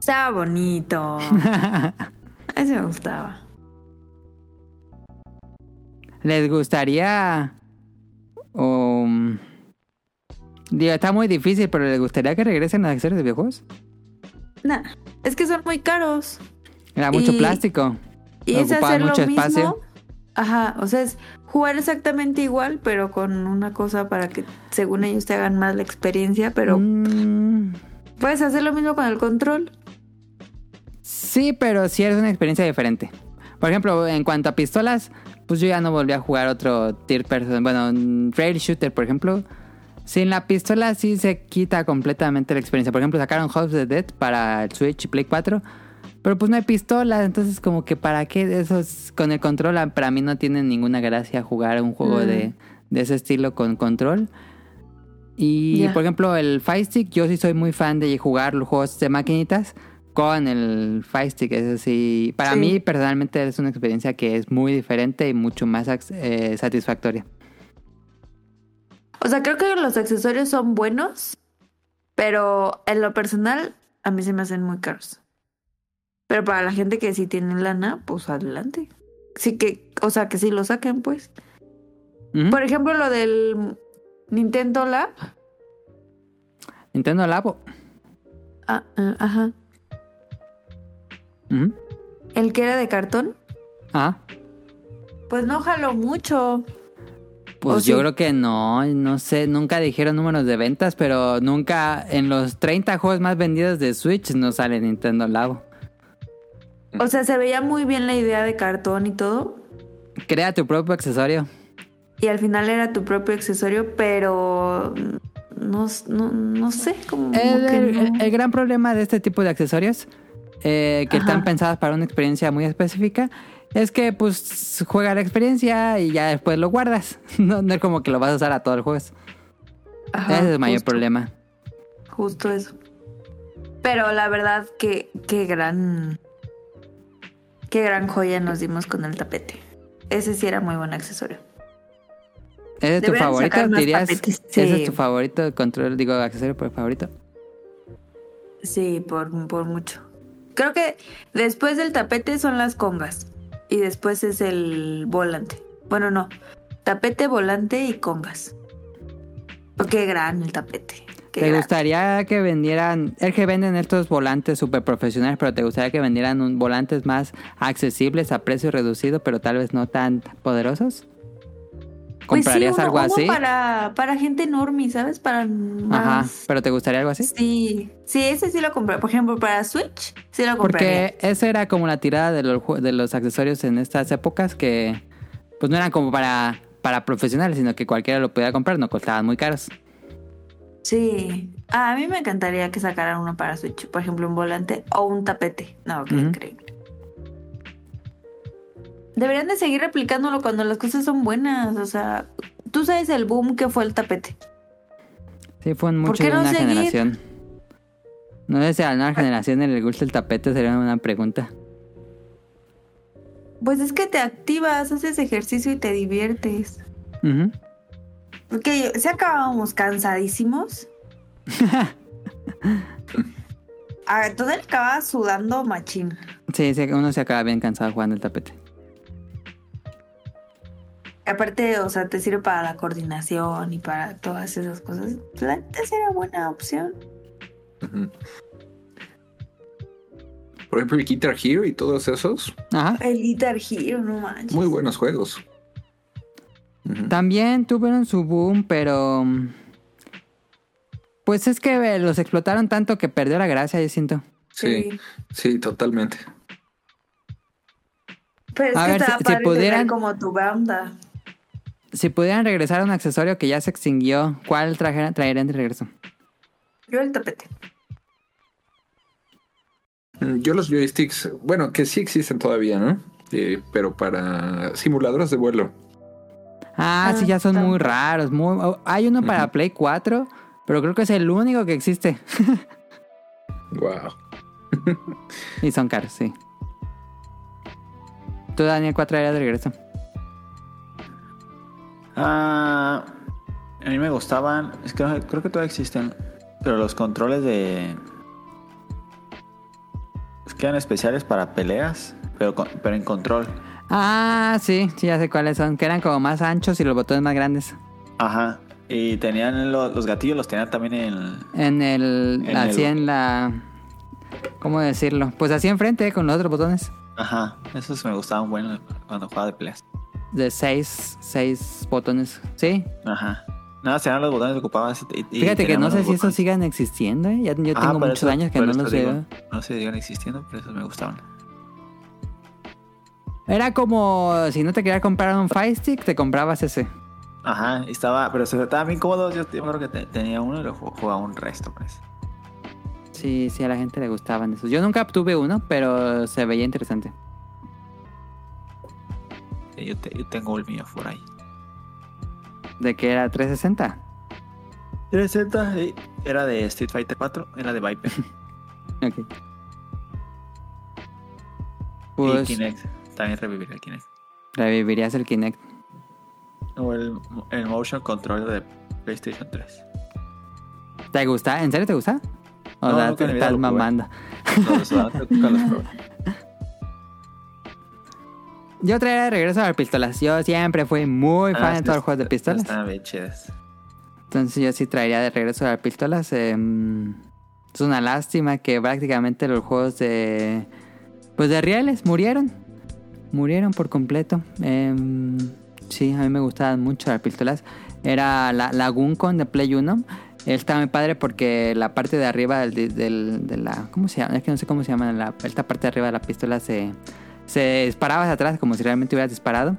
Estaba bonito. Ese me gustaba. ¿Les gustaría... um, digo, está muy difícil, pero ¿les gustaría que regresen los accesorios de videojuegos? Nah, Es que son muy caros. Era mucho Y- plástico. Y es hacer lo mucho mismo. espacio. Ajá, o sea, es jugar exactamente igual, pero con una cosa para que según ellos te hagan más la experiencia, pero Mm, puedes hacer lo mismo con el control. sí, pero sí es una experiencia diferente. Por ejemplo, en cuanto a pistolas, pues yo ya no volví a jugar otro tier person. Bueno, rail shooter, por ejemplo. Sin la pistola sí se quita completamente la experiencia. Por ejemplo, sacaron House of the Dead para el Switch y Play 4. Pero pues no hay pistola, entonces como que para qué eso es- con el control ah, para mí no tiene ninguna gracia jugar un juego Mm. de, de ese estilo con control. Y por ejemplo el Fire Stick, yo sí soy muy fan de jugar los juegos de maquinitas con el Stick. Es así, para Sí. mí personalmente es una experiencia que es muy diferente y mucho más eh, satisfactoria. O sea, creo que los accesorios son buenos, pero en lo personal a mí se me hacen muy caros. Pero para la gente que sí tiene lana, pues adelante. Sí que, o sea, que sí lo saquen, pues. Por ejemplo, lo del Nintendo Lab. Nintendo Labo. Ah, ah, ajá. El que era de cartón. Ah, Pues no jaló mucho. pues ¿O yo sí? creo que no, no sé, nunca dijeron números de ventas, pero nunca en los 30 juegos más vendidos de Switch no sale Nintendo Labo. O sea, se veía muy bien la idea de cartón y todo. Crea tu propio accesorio. Y al final era tu propio accesorio, pero no, no, no sé, como El, que el- no. el gran problema de este tipo de accesorios, eh, que Ajá. están pensados para una experiencia muy específica, es que pues juega la experiencia y ya después lo guardas. No, no es como que lo vas a usar a todo el juego. Ajá, Ese es el mayor justo, problema. Justo eso. Pero la verdad que qué gran qué gran joya nos dimos con el tapete. Ese sí era muy buen accesorio. ¿Ese es tu favorito? ¿Dirías? ¿Ese es tu favorito? Control, digo, accesorio por favorito. Sí, por, por mucho. Creo que después del tapete son las congas. Y después es el volante. Bueno, no. Tapete, volante y congas. Oh, qué gran el tapete. Qué ¿Te gran. gustaría que vendieran, es que venden estos volantes super profesionales, pero te gustaría que vendieran un, volantes más accesibles a precio reducido, pero tal vez no tan poderosos? Pues sí, ¿Comprarías algo así? Para, para gente normie, ¿sabes? Para más... Ajá, pero ¿te gustaría algo así? Sí, sí, ese sí lo compré. Por ejemplo, para Switch, sí lo compraría. Porque esa era como la tirada de los, de los accesorios en estas épocas que pues no eran como para, para profesionales, sino que cualquiera lo pudiera comprar, no costaban muy caros. Sí. Ah, a mí me encantaría que sacaran uno para Switch. Por ejemplo, un volante o un tapete. No, Ujú. increíble. Deberían de seguir replicándolo cuando las cosas son buenas. O sea, tú sabes el boom que fue el tapete. Sí, fue ¿Por mucho de no una seguir? generación. No sé si a la nueva generación le gusta el tapete, sería una pregunta. Pues es que te activas, haces ejercicio y te diviertes. Ujú. Porque si acabábamos cansadísimos. A todo el acababa sudando machín. Sí, uno se acaba bien cansado jugando el tapete. Aparte, o sea, te sirve para la coordinación y para todas esas cosas. La neta buena opción. Por ejemplo, el Guitar Hero y todos esos, Ajá. El Guitar Hero, no manches. muy buenos juegos. También tuvieron su boom, pero... mm, Pues es que eh, los explotaron tanto que perdió la gracia, yo siento. Sí, sí, totalmente. Pero es A que ver, estaba si- si padre pudieran- tener como tu banda. Si pudieran regresar a un accesorio que ya se extinguió, ¿cuál trajera- traerían de regreso? Yo el tapete. Mm, Yo los joysticks, bueno, que sí existen todavía, ¿no? Eh, pero para simuladores de vuelo. Ah, Ah, sí, ya son muy raros. Muy... oh, Hay uno para. Play 4, pero creo que es el único que existe. Wow. y son caros, sí. ¿Tú, Daniel, cuál traerías de regreso? Ah, a mí me gustaban, es que creo que todavía existen, pero los controles de... Es que eran especiales para peleas, pero, con- pero en control. Ah, sí, sí, ya sé cuáles son. Que eran como más anchos y los botones más grandes. Ajá. Y tenían lo- los gatillos, los tenían también en... En el... En así el- en la... ¿Cómo decirlo? Pues así enfrente con los otros botones. Ajá, esos me gustaban bueno cuando jugaba de peleas. De seis, seis botones. Sí. Ajá. Nada, serán los botones que ocupabas. y- y Fíjate que no sé si esos sigan existiendo. ¿eh? Ya, yo Ah, tengo muchos eso- años que no los veo. No se sigan existiendo, pero esos me gustaban. Era como si no te querías comprar un Fire Stick, te comprabas ese. Ajá, estaba, pero se estaban bien cómodos. Yo, yo creo que te- tenía uno y lo ju- jugaba un resto, pues. Sí, sí, a la gente le gustaban esos. Yo nunca obtuve uno, pero se veía interesante. Y Yo, te- yo tengo el mío por ahí. ¿De que era 360? 360 sí, era de Street Fighter 4, era de Viper. Ok. y Pues Kinect. También revivir el Kinect. revivirías el Kinect. O el, el Motion Controller de PlayStation 3. ¿Te gusta? ¿En serio te gusta? O No, sea, te estás mamando. No, los Yo traería de regreso a las pistolas. Yo siempre fui muy fan Ah, de sí, todos los juegos de pistolas. Estaban bien chidas. Entonces yo sí traería de regreso a las pistolas. em, es una lástima que prácticamente los juegos de... Pues de reales murieron. Murieron por completo. Em, sí, a mí me gustaban mucho las pistolas. Era la, la Guncon de Play 1. Está muy padre porque la parte de arriba del, del- de la... ¿Cómo se llama? Es que no sé cómo se llama. La, esta parte de arriba de la pistola se, se disparaba hacia atrás como si realmente hubieras disparado.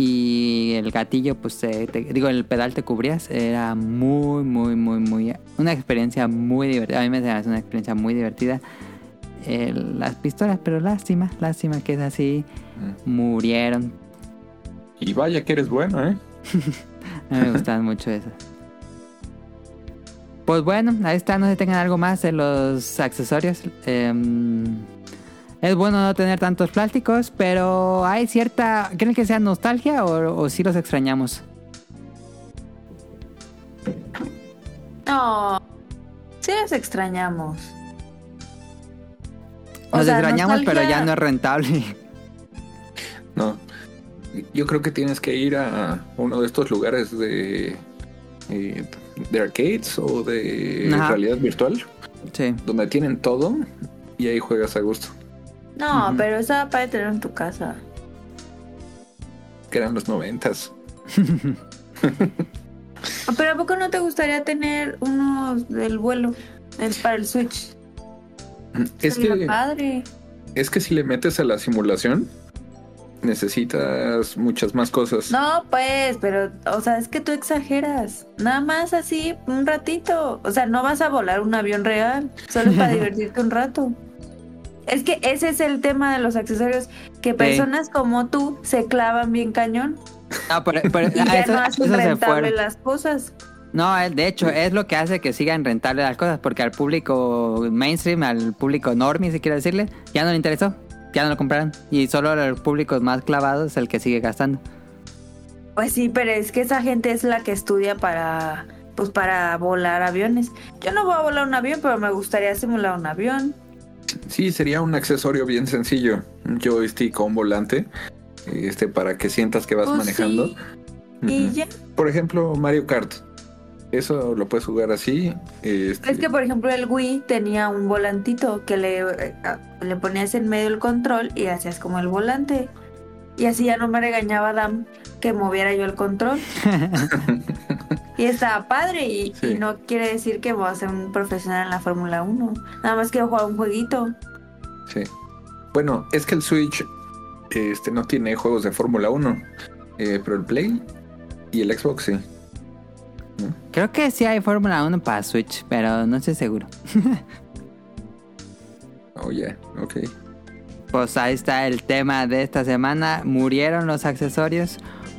Y el gatillo, pues, te- digo, el pedal te cubrías. Era muy, muy, muy, muy... Una experiencia muy divertida. A mí me hace una experiencia muy divertida. Eh, las pistolas, pero lástima, lástima que es así. Murieron. Y vaya que eres bueno, ¿eh? Me gustan mucho esas. Pues bueno, ahí está. No se tengan algo más de los accesorios. Em, es bueno no tener tantos plásticos, pero hay cierta... ¿Creen que sea nostalgia o, o sí los extrañamos? No. Sí los extrañamos. O sea, extrañamos, pero ya no es rentable. No. Yo creo que tienes que ir a uno de estos lugares de, eh, de arcades o de Ajá. realidad virtual, sí. donde tienen todo y ahí juegas a gusto. No, pero eso para tener en tu casa. Que eran los noventas. Pero ¿a poco no te gustaría tener uno del vuelo? El para el Switch. Es Sería que, padre. es que si le metes a la simulación, necesitas muchas más cosas. No, pues, pero, o sea, es que tú exageras. Nada más así, un ratito. O sea, no vas a volar un avión real, solo para divertirte un rato. Es que ese es el tema de los accesorios, que personas como tú se clavan bien cañón No, pero, pero- y ah, ya eso- no hacen rentable las cosas. No, de hecho, es lo que hace que sigan rentables las cosas, porque al público mainstream, al público normie, si quiere decirle, ya no le interesó, ya no lo compraron. Y solo el público más clavado es el que sigue gastando. Pues sí, pero es que esa gente es la que estudia para, pues para volar aviones. Yo no voy a volar un avión, pero me gustaría simular un avión. Sí, sería un accesorio bien sencillo. Un joystick o un volante. Este, para que sientas que vas Pues manejando. sí, Y ya. Por ejemplo, Mario Kart. Eso lo puedes jugar así. este, Es que, por ejemplo, el Wii tenía un volantito que le, eh, le ponías en medio el control y hacías como el volante. Y así ya no me regañaba Adam que moviera yo el control. y estaba padre y, Sí. y no quiere decir que voy a ser un profesional en la Fórmula 1. Nada más quiero jugar un jueguito. Sí. Bueno, es que el Switch este, no tiene juegos de Fórmula 1. eh, pero el Play y el Xbox sí. Creo que sí hay Fórmula 1 para Switch, pero no estoy seguro. Oh, yeah. Ok. Pues ahí está el tema de esta semana. Murieron los accesorios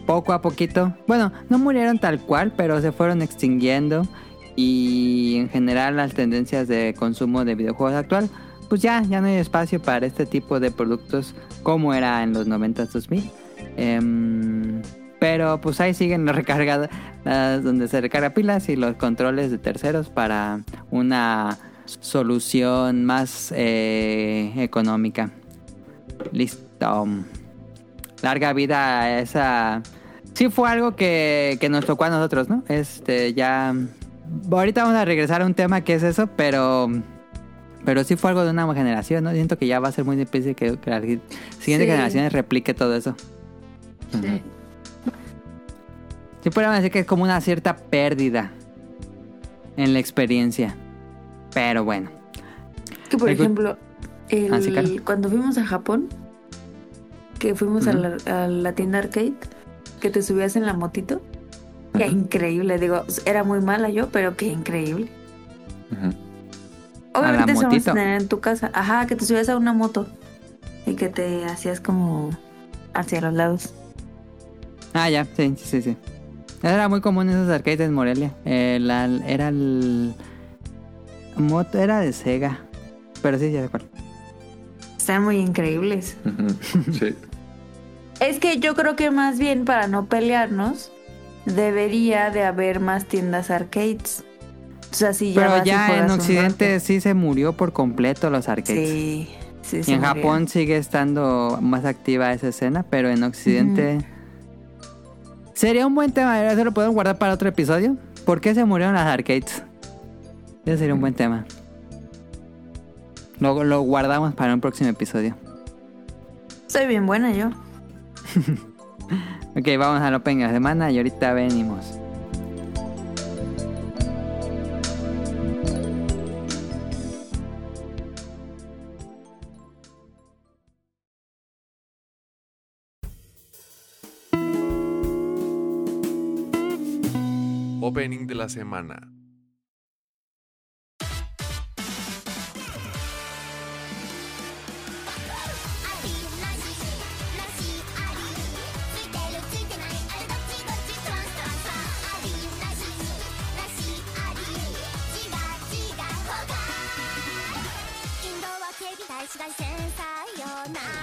poco a poquito. Bueno, no murieron tal cual, pero se fueron extinguiendo. Y en general las tendencias de consumo de videojuegos actual, pues ya, ya no hay espacio para este tipo de productos como era en los 90 2000. Em, pero pues ahí siguen los recargados, las- donde se recarga pilas y los controles de terceros para una solución más eh, económica. Listo. Larga vida a esa. Sí fue algo que, que nos tocó a nosotros, ¿no? Este, ya. Ahorita vamos a regresar a un tema que es eso, pero. Pero sí fue algo de una generación, ¿no? Siento que ya va a ser muy difícil que, que las siguientes Sí. generaciones replique todo eso. Sí. Sí podríamos decir que es como una cierta pérdida en la experiencia. Pero bueno. Que por ejemplo, el- Ah, sí, claro. cuando fuimos a Japón, que fuimos a, la, a la tienda arcade, que te subías en la motito, qué increíble. Digo, era muy mala yo, pero qué increíble. Obviamente eso a tener en tu casa. Ajá, que te subías a una moto y que te hacías como hacia los lados. Ah, ya, sí, sí, sí. sí. Era muy común esos arcades en Morelia. Eh, la- era el... Moto era de Sega. Pero sí, ya de cuál. Están muy increíbles. Sí. Es que yo creo que más bien para no pelearnos, debería de haber más tiendas arcades. O sea, si ya Pero ya en Occidente sí se murió por completo los arcades. Sí, sí, Y se en murió. Japón sigue estando más activa esa escena, pero en Occidente... Sería un buen tema, eso lo podemos guardar para otro episodio. ¿Por qué se murieron las arcades? Ese sería un buen tema. Lo, lo guardamos para un próximo episodio. Soy bien buena yo. Ok, vamos al Open de la semana y ahorita venimos. Opening de la semana. 紫外線さよなら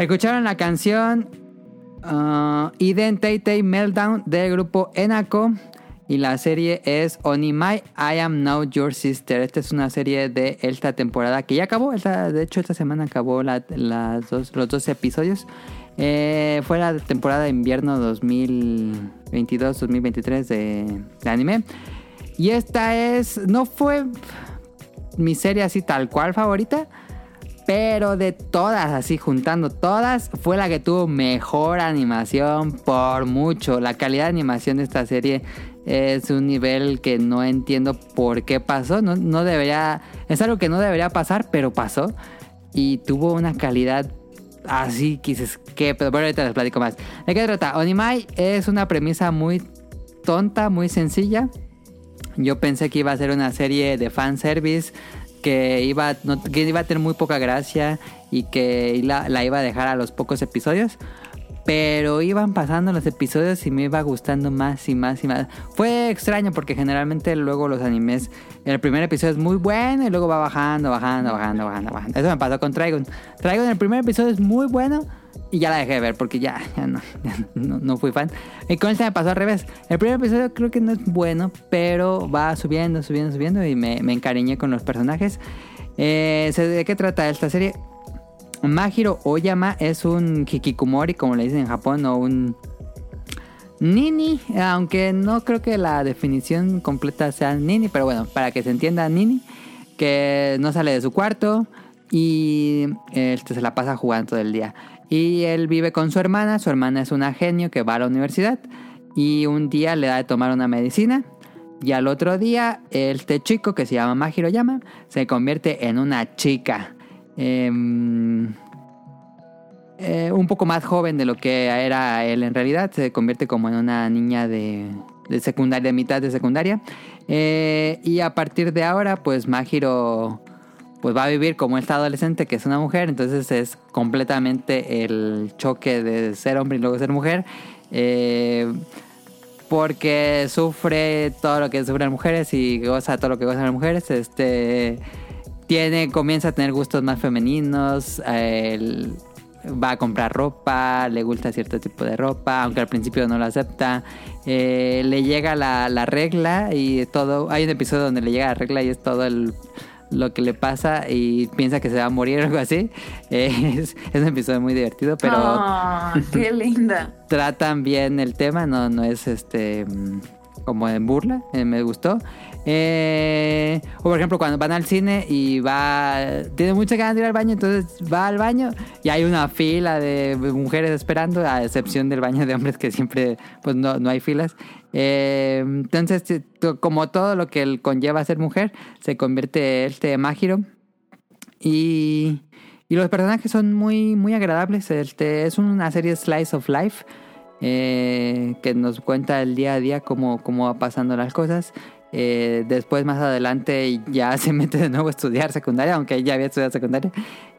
Escucharon la canción uh, Identity Meltdown del grupo Enako. Y la serie es Onimai I Am Now Your Sister. Esta es una serie de esta temporada que ya acabó. Esta- de hecho, esta semana acabó los dos episodios. Eh, fue la temporada de invierno 2022-2023 de, de anime. Y esta es. No fue mi serie así tal cual favorita. Pero de todas, así juntando todas, fue la que tuvo mejor animación por mucho. La calidad de animación de esta serie es un nivel que no entiendo por qué pasó. No, no debería. Es algo que no debería pasar, pero pasó. Y tuvo una calidad así que dices, ¿qué? Pero bueno, ahorita les platico más. ¿De qué trata? Onimai es una premisa muy tonta, muy sencilla. Yo pensé que iba a ser una serie de fanservice que iba, no- que iba a tener muy poca gracia y que la, la iba a dejar a los pocos episodios. Pero iban pasando los episodios y me iba gustando más y más y más. Fue extraño porque generalmente luego los animes, el primer episodio es muy bueno y luego va bajando, bajando, bajando, bajando, bajando. Eso me pasó con Trigon. Trigon el primer episodio es muy bueno y ya la dejé de ver porque ya, ya no, no, no fui fan. Y con este me pasó al revés. El primer episodio creo que no es bueno, pero va subiendo, subiendo, subiendo y me, me encariñé con los personajes. Eh, ¿De qué trata esta serie? Mahiro Oyama es un hikikomori, como le dicen en Japón, o un nini, aunque no creo que la definición completa sea nini, pero bueno, para que se entienda nini, que no sale de su cuarto y este, se la pasa jugando todo el día. Y él vive con su hermana, su hermana es una genio que va a la universidad y un día le da de tomar una medicina y al otro día este chico que se llama Mahiro Yama se convierte en una chica. Em, eh, un poco más joven de lo que era él en realidad. Se convierte como en una niña de, de secundaria, de mitad de secundaria. Eh, y a partir de ahora, pues Mahiro pues va a vivir como esta adolescente que es una mujer. Entonces es completamente el choque de ser hombre y luego ser mujer. Eh, porque sufre todo lo que sufren mujeres y goza todo lo que gozan las mujeres. Este tiene, comienza a tener gustos más femeninos. él va a comprar ropa, le gusta cierto tipo de ropa, aunque al principio no lo acepta. Eh, le llega la regla y todo. Hay un episodio donde le llega la regla y es todo el, lo que le pasa y piensa que se va a morir o algo así. Es, es un episodio muy divertido, pero Ah, qué linda. tratan bien el tema, no, no es este mm, como en burla, eh, me gustó. Eh, o por ejemplo cuando van al cine y va, tiene muchas ganas de ir al baño, entonces va al baño y hay una fila de mujeres esperando, a excepción del baño de hombres que siempre pues no, no hay filas. Eh, entonces como todo lo que conlleva ser mujer, se convierte este Mahiro y, y los personajes son muy, muy agradables. Este, es una serie Slice of Life eh, que nos cuenta el día a día cómo, cómo va pasando las cosas. Eh, después, más adelante, ya se mete de nuevo a estudiar secundaria, aunque ya había estudiado secundaria.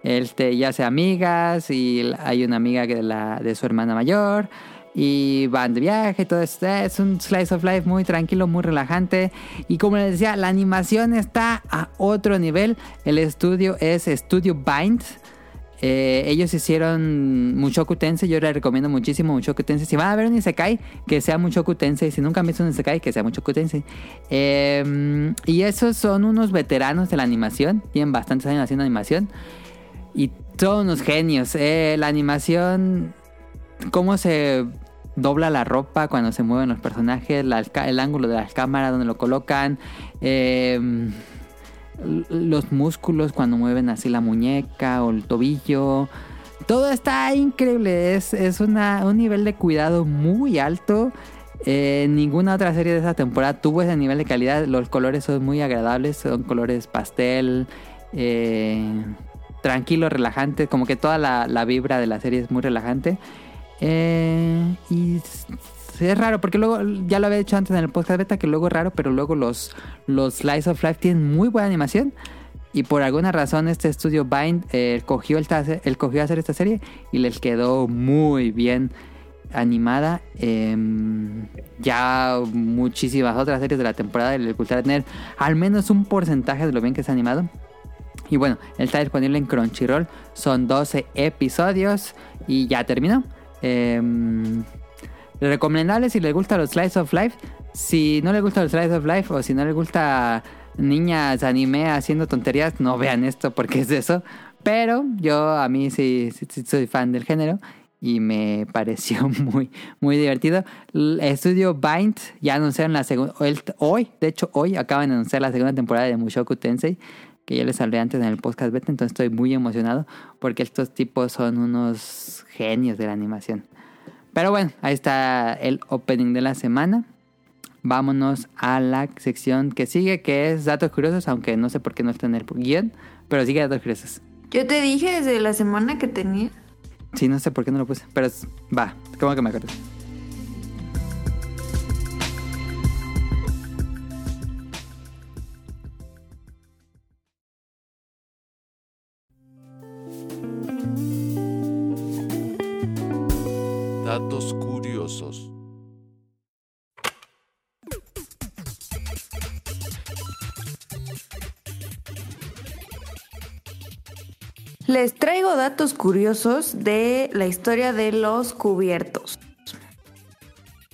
Este, ya hace amigas y hay una amiga de, la, de su hermana mayor. Y van de viaje, todo esto. Es un slice of life muy tranquilo, muy relajante. Y como les decía, la animación está a otro nivel. El estudio es Studio Bind. Eh, ellos hicieron Mushoku Tensei. Yo les recomiendo muchísimo Mushoku Tensei. Si van a ver un Isekai, que sea Mushoku Tensei. Si nunca han visto un Isekai, que sea Mushoku Tensei. Eh, y esos son unos veteranos de la animación. Tienen bastantes años haciendo animación. Y son unos genios. Eh, la animación, cómo se dobla la ropa cuando se mueven los personajes, el ángulo de las cámaras, donde lo colocan. eh, los músculos cuando mueven así la muñeca o el tobillo. Todo está increíble. Es, es una- un nivel de cuidado muy alto. Eh, ninguna otra serie de esa temporada tuvo ese nivel de calidad. Los colores son muy agradables. Son colores pastel. eh, tranquilo, relajante. Como que toda la, la vibra de la serie es muy relajante. Eh, y es raro, porque luego, ya lo había dicho antes en el podcast beta, que luego es raro, pero luego los, los Slice of Life tienen muy buena animación. Y por alguna razón este estudio Bind eh, cogió, el él cogió hacer esta serie y les quedó muy bien animada. Em, ya muchísimas otras series de la temporada les gustaría tener al menos un porcentaje de lo bien que está animado. Y bueno, él está disponible en Crunchyroll. Son 12 episodios y ya terminó. Em, recomendable si les gusta los Slice of Life. Si no les gusta los Slice of Life o si no les gusta niñas anime haciendo tonterías, no vean esto porque es eso. Pero yo a mí sí soy fan del género y me pareció muy, muy divertido. El estudio Bind ya anunciaron la segunda, hoy, de hecho hoy acaban de anunciar la segunda temporada de Mushoku Tensei, que ya les hablé antes en el podcast beta, entonces estoy muy emocionado porque estos tipos son unos genios de la animación. Pero bueno, ahí está el opening de la semana. Vámonos a la sección que sigue, que es datos curiosos, aunque no sé por qué no está en el guion, pero sigue datos curiosos. Yo te dije desde la semana que tenía. Sí, no sé por qué no lo puse, pero va, como que me acuerdo. Datos curiosos de la historia de los cubiertos.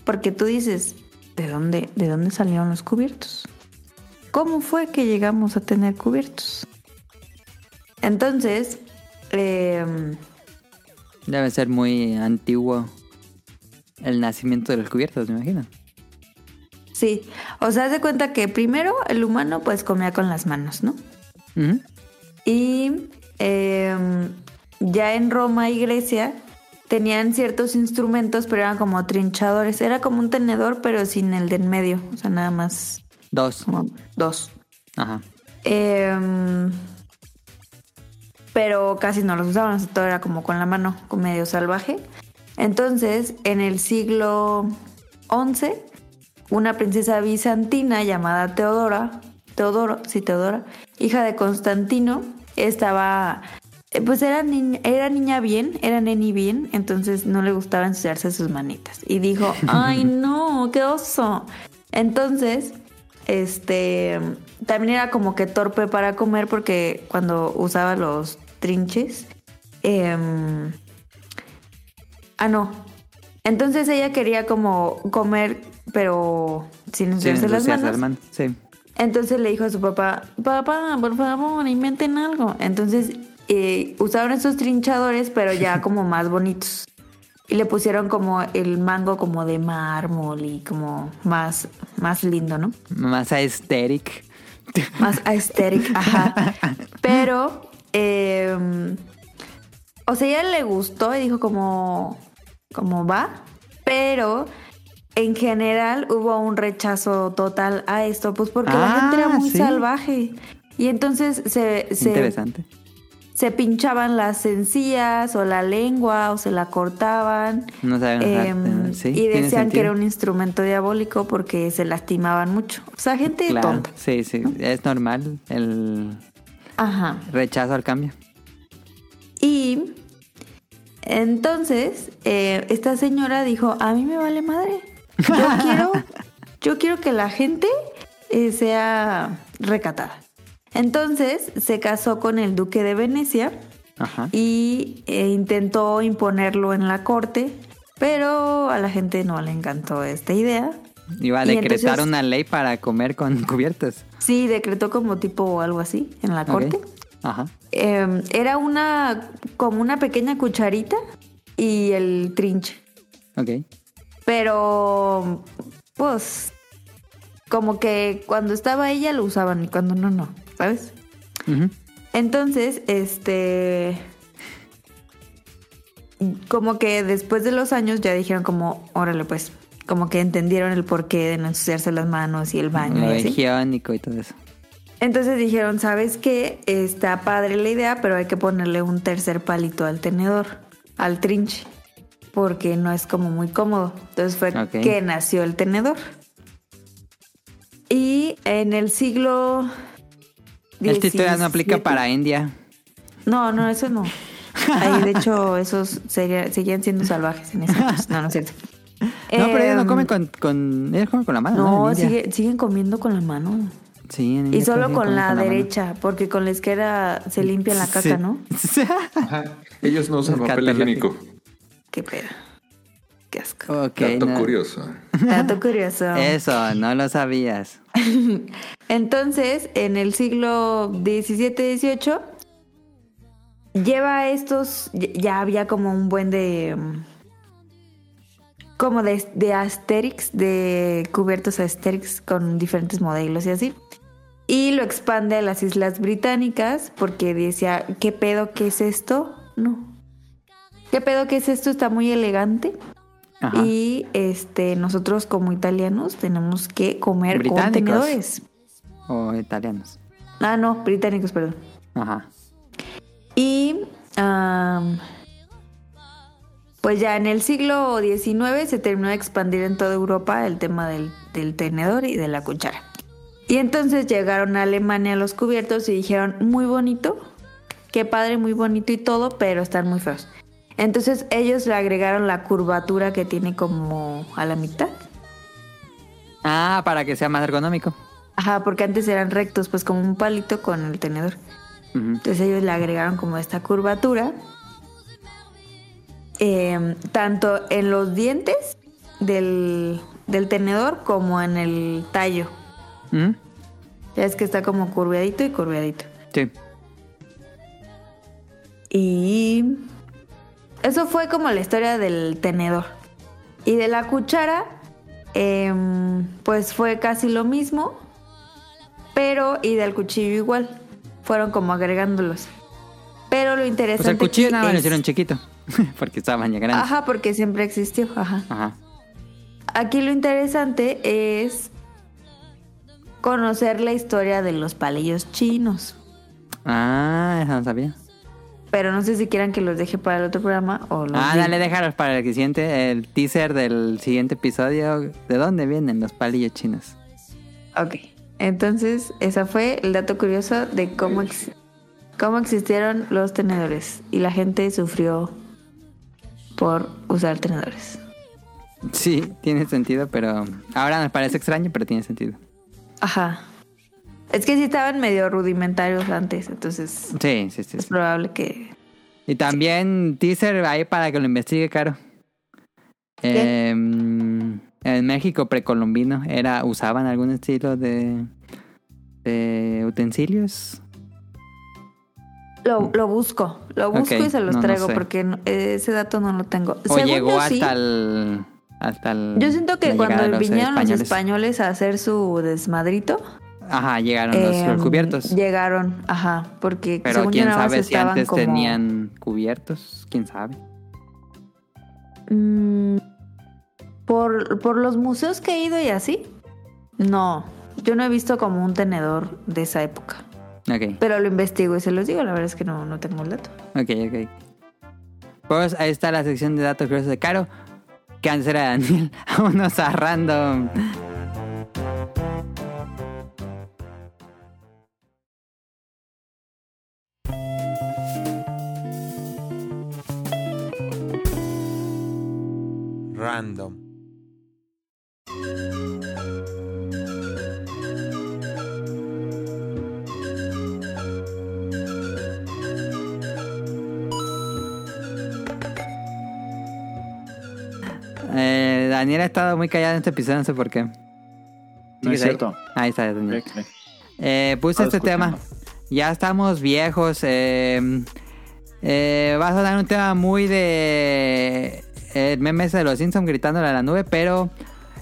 Porque tú dices, ¿de dónde, de dónde salieron los cubiertos? ¿Cómo fue que llegamos a tener cubiertos? Entonces, em, Debe ser muy antiguo el nacimiento de los cubiertos, me imagino. sí, o sea, de cuenta que primero el humano pues comía con las manos, ¿no? Y em, ya en Roma y Grecia tenían ciertos instrumentos, pero eran como trinchadores. Era como un tenedor, pero sin el de en medio. O sea, nada más Dos. como dos. Ajá. Em, pero casi no los usaban, o sea, todo era como con la mano, con medio salvaje. Entonces, en el siglo XI, una princesa bizantina llamada Teodora, Teodoro, sí, Teodora, hija de Constantino, estaba, pues era, ni- era niña bien, era neni bien, entonces no le gustaba ensuciarse sus manitas. Y dijo, ay no, qué oso. Entonces, este, también era como que torpe para comer porque cuando usaba los trinches, em, ah, no. Entonces ella quería como comer, pero sin ensuciarse las ensuciarse manos. las manos. Sí. Entonces le dijo a su papá, papá, por favor, inventen algo. Entonces eh, usaron esos trinchadores, pero ya como más bonitos. Y le pusieron como el mango como de mármol y como más, más lindo, ¿no? Más aesthetic. Más aesthetic, ajá. Pero, eh, o sea, ella le gustó y dijo como, como va, pero en general hubo un rechazo total a esto, pues porque la Ah, gente era muy sí. salvaje. Y entonces se, se, Interesante. Se pinchaban las encías o la lengua o se la cortaban. No saben Em, sí, y decían que era un instrumento diabólico porque se lastimaban mucho. O sea, gente Claro, tonta. sí, sí. Es normal el Ajá. rechazo al cambio. Y entonces eh, esta señora dijo, a mí me vale madre. Yo quiero, yo quiero que la gente eh, sea recatada. Entonces se casó con el duque de Venecia Ajá. y eh, intentó imponerlo en la corte, pero a la gente no le encantó esta idea. Iba a y decretar entonces- una ley para comer con cubiertos. Sí, decretó como tipo algo así en la corte. Ajá. Eh, era una como una pequeña cucharita y el trinche. Ok. Pero, pues, como que cuando estaba ella lo usaban y cuando no, no, ¿sabes? Entonces, este... Como que después de los años ya dijeron como, órale pues, como que entendieron el porqué de no ensuciarse las manos y el baño. Lo y así. y todo eso. Entonces dijeron, ¿sabes qué? Está padre la idea, pero hay que ponerle un tercer palito al tenedor, al trinche, porque no es como muy cómodo. Entonces fue que nació el tenedor. Y en el siglo... Esta historia no 17 aplica para India. No, no, eso no. Ahí, de hecho, esos sería- seguían siendo salvajes en ese entonces. No, no es cierto. No, pero ellos no Em, comen con, con... Ellos comen con la mano, ¿no? Sigue- siguen comiendo con la mano. Sí, en Y solo con la mano. derecha, porque con la izquierda se limpia la caca, Sí. ¿no? Ajá. Ellos no usan papel higiénico. Qué pedo. Qué asco. Ok, Dato no. curioso. Dato curioso. Eso, no lo sabías. Entonces, en el siglo XVII-XVIII, lleva estos. Ya había como un buen de. mm, Como de, de Asterix, de cubiertos Asterix con diferentes modelos y así. Y lo expande a las Islas Británicas porque decía: ¿Qué pedo? ¿Qué es esto? No. ¿Qué pedo? ¿Qué es esto? Está muy elegante. Ajá. Y este, nosotros como italianos tenemos que comer con tenedores. O italianos. Ah, no, británicos, perdón. Ajá. Y pues ya en el siglo XIX se terminó de expandir en toda Europa el tema del, del tenedor y de la cuchara. Y entonces llegaron a Alemania los cubiertos y dijeron, muy bonito, qué padre, muy bonito y todo, pero están muy feos. Entonces ellos le agregaron la curvatura que tiene como a la mitad. Ah, para que sea más ergonómico. Ajá, porque antes eran rectos, pues como un palito con el tenedor. Entonces ellos le agregaron como esta curvatura. eh, tanto en los dientes del, del tenedor como en el tallo. Ujú. Ya es que está como curveadito y curveadito. Sí. Y eso fue como la historia del tenedor. Y de la cuchara, em, pues fue casi lo mismo. Pero, y del cuchillo igual. fueron como agregándolos. Pero lo Pues interesante el cuchillo nada más lo hicieron chiquito. Porque estaban ya grandes. Ajá, porque siempre existió, ajá. Ajá. Aquí lo interesante es conocer la historia de los palillos chinos. Ah, eso no sabía. Pero no sé si quieran que los deje para el otro programa o los Ah, dale, déjalos para el siguiente, el teaser del siguiente episodio. ¿De dónde vienen los palillos chinos? Ok. Entonces, ese fue el dato curioso de cómo, ex- cómo existieron los tenedores. Y la gente sufrió por usar tenedores. Sí, tiene sentido, pero ahora nos parece extraño, pero tiene sentido. Ajá. Es que sí estaban medio rudimentarios antes, entonces Sí, sí, sí. es sí. probable que... Y también teaser ahí para que lo investigue, Caro. ¿Qué? Em, en México precolombino era usaban algún estilo de, de utensilios. Lo, lo busco, lo busco y se los no, no traigo sé. porque ese dato no lo tengo. O Según llegó yo, hasta sí. el hasta el Yo siento que cuando los vinieron los españoles a hacer su desmadrito, Ajá, llegaron los, em, los cubiertos. Llegaron, ajá, porque Pero según quién sabe si antes como- tenían cubiertos, quién sabe. Mm, por, por los museos que he ido y así, no. Yo no he visto como un tenedor de esa época. Ok, Pero lo investigo y se los digo, la verdad es que no, no tengo el dato. ok, ok. Pues ahí está la sección de datos curiosos de Caro. Que antes era Daniel. Vámonos a. Random. Eh, Daniel ha estado muy callado en este episodio, no sé por qué. No ¿Sigues es ahí? cierto. Ahí está, Daniel. Ok, ok. Eh, puse Estaba este tema. Ya estamos viejos. Eh, eh, va a sonar un tema muy de. El meme ese de los Simpsons gritándole a la nube, pero.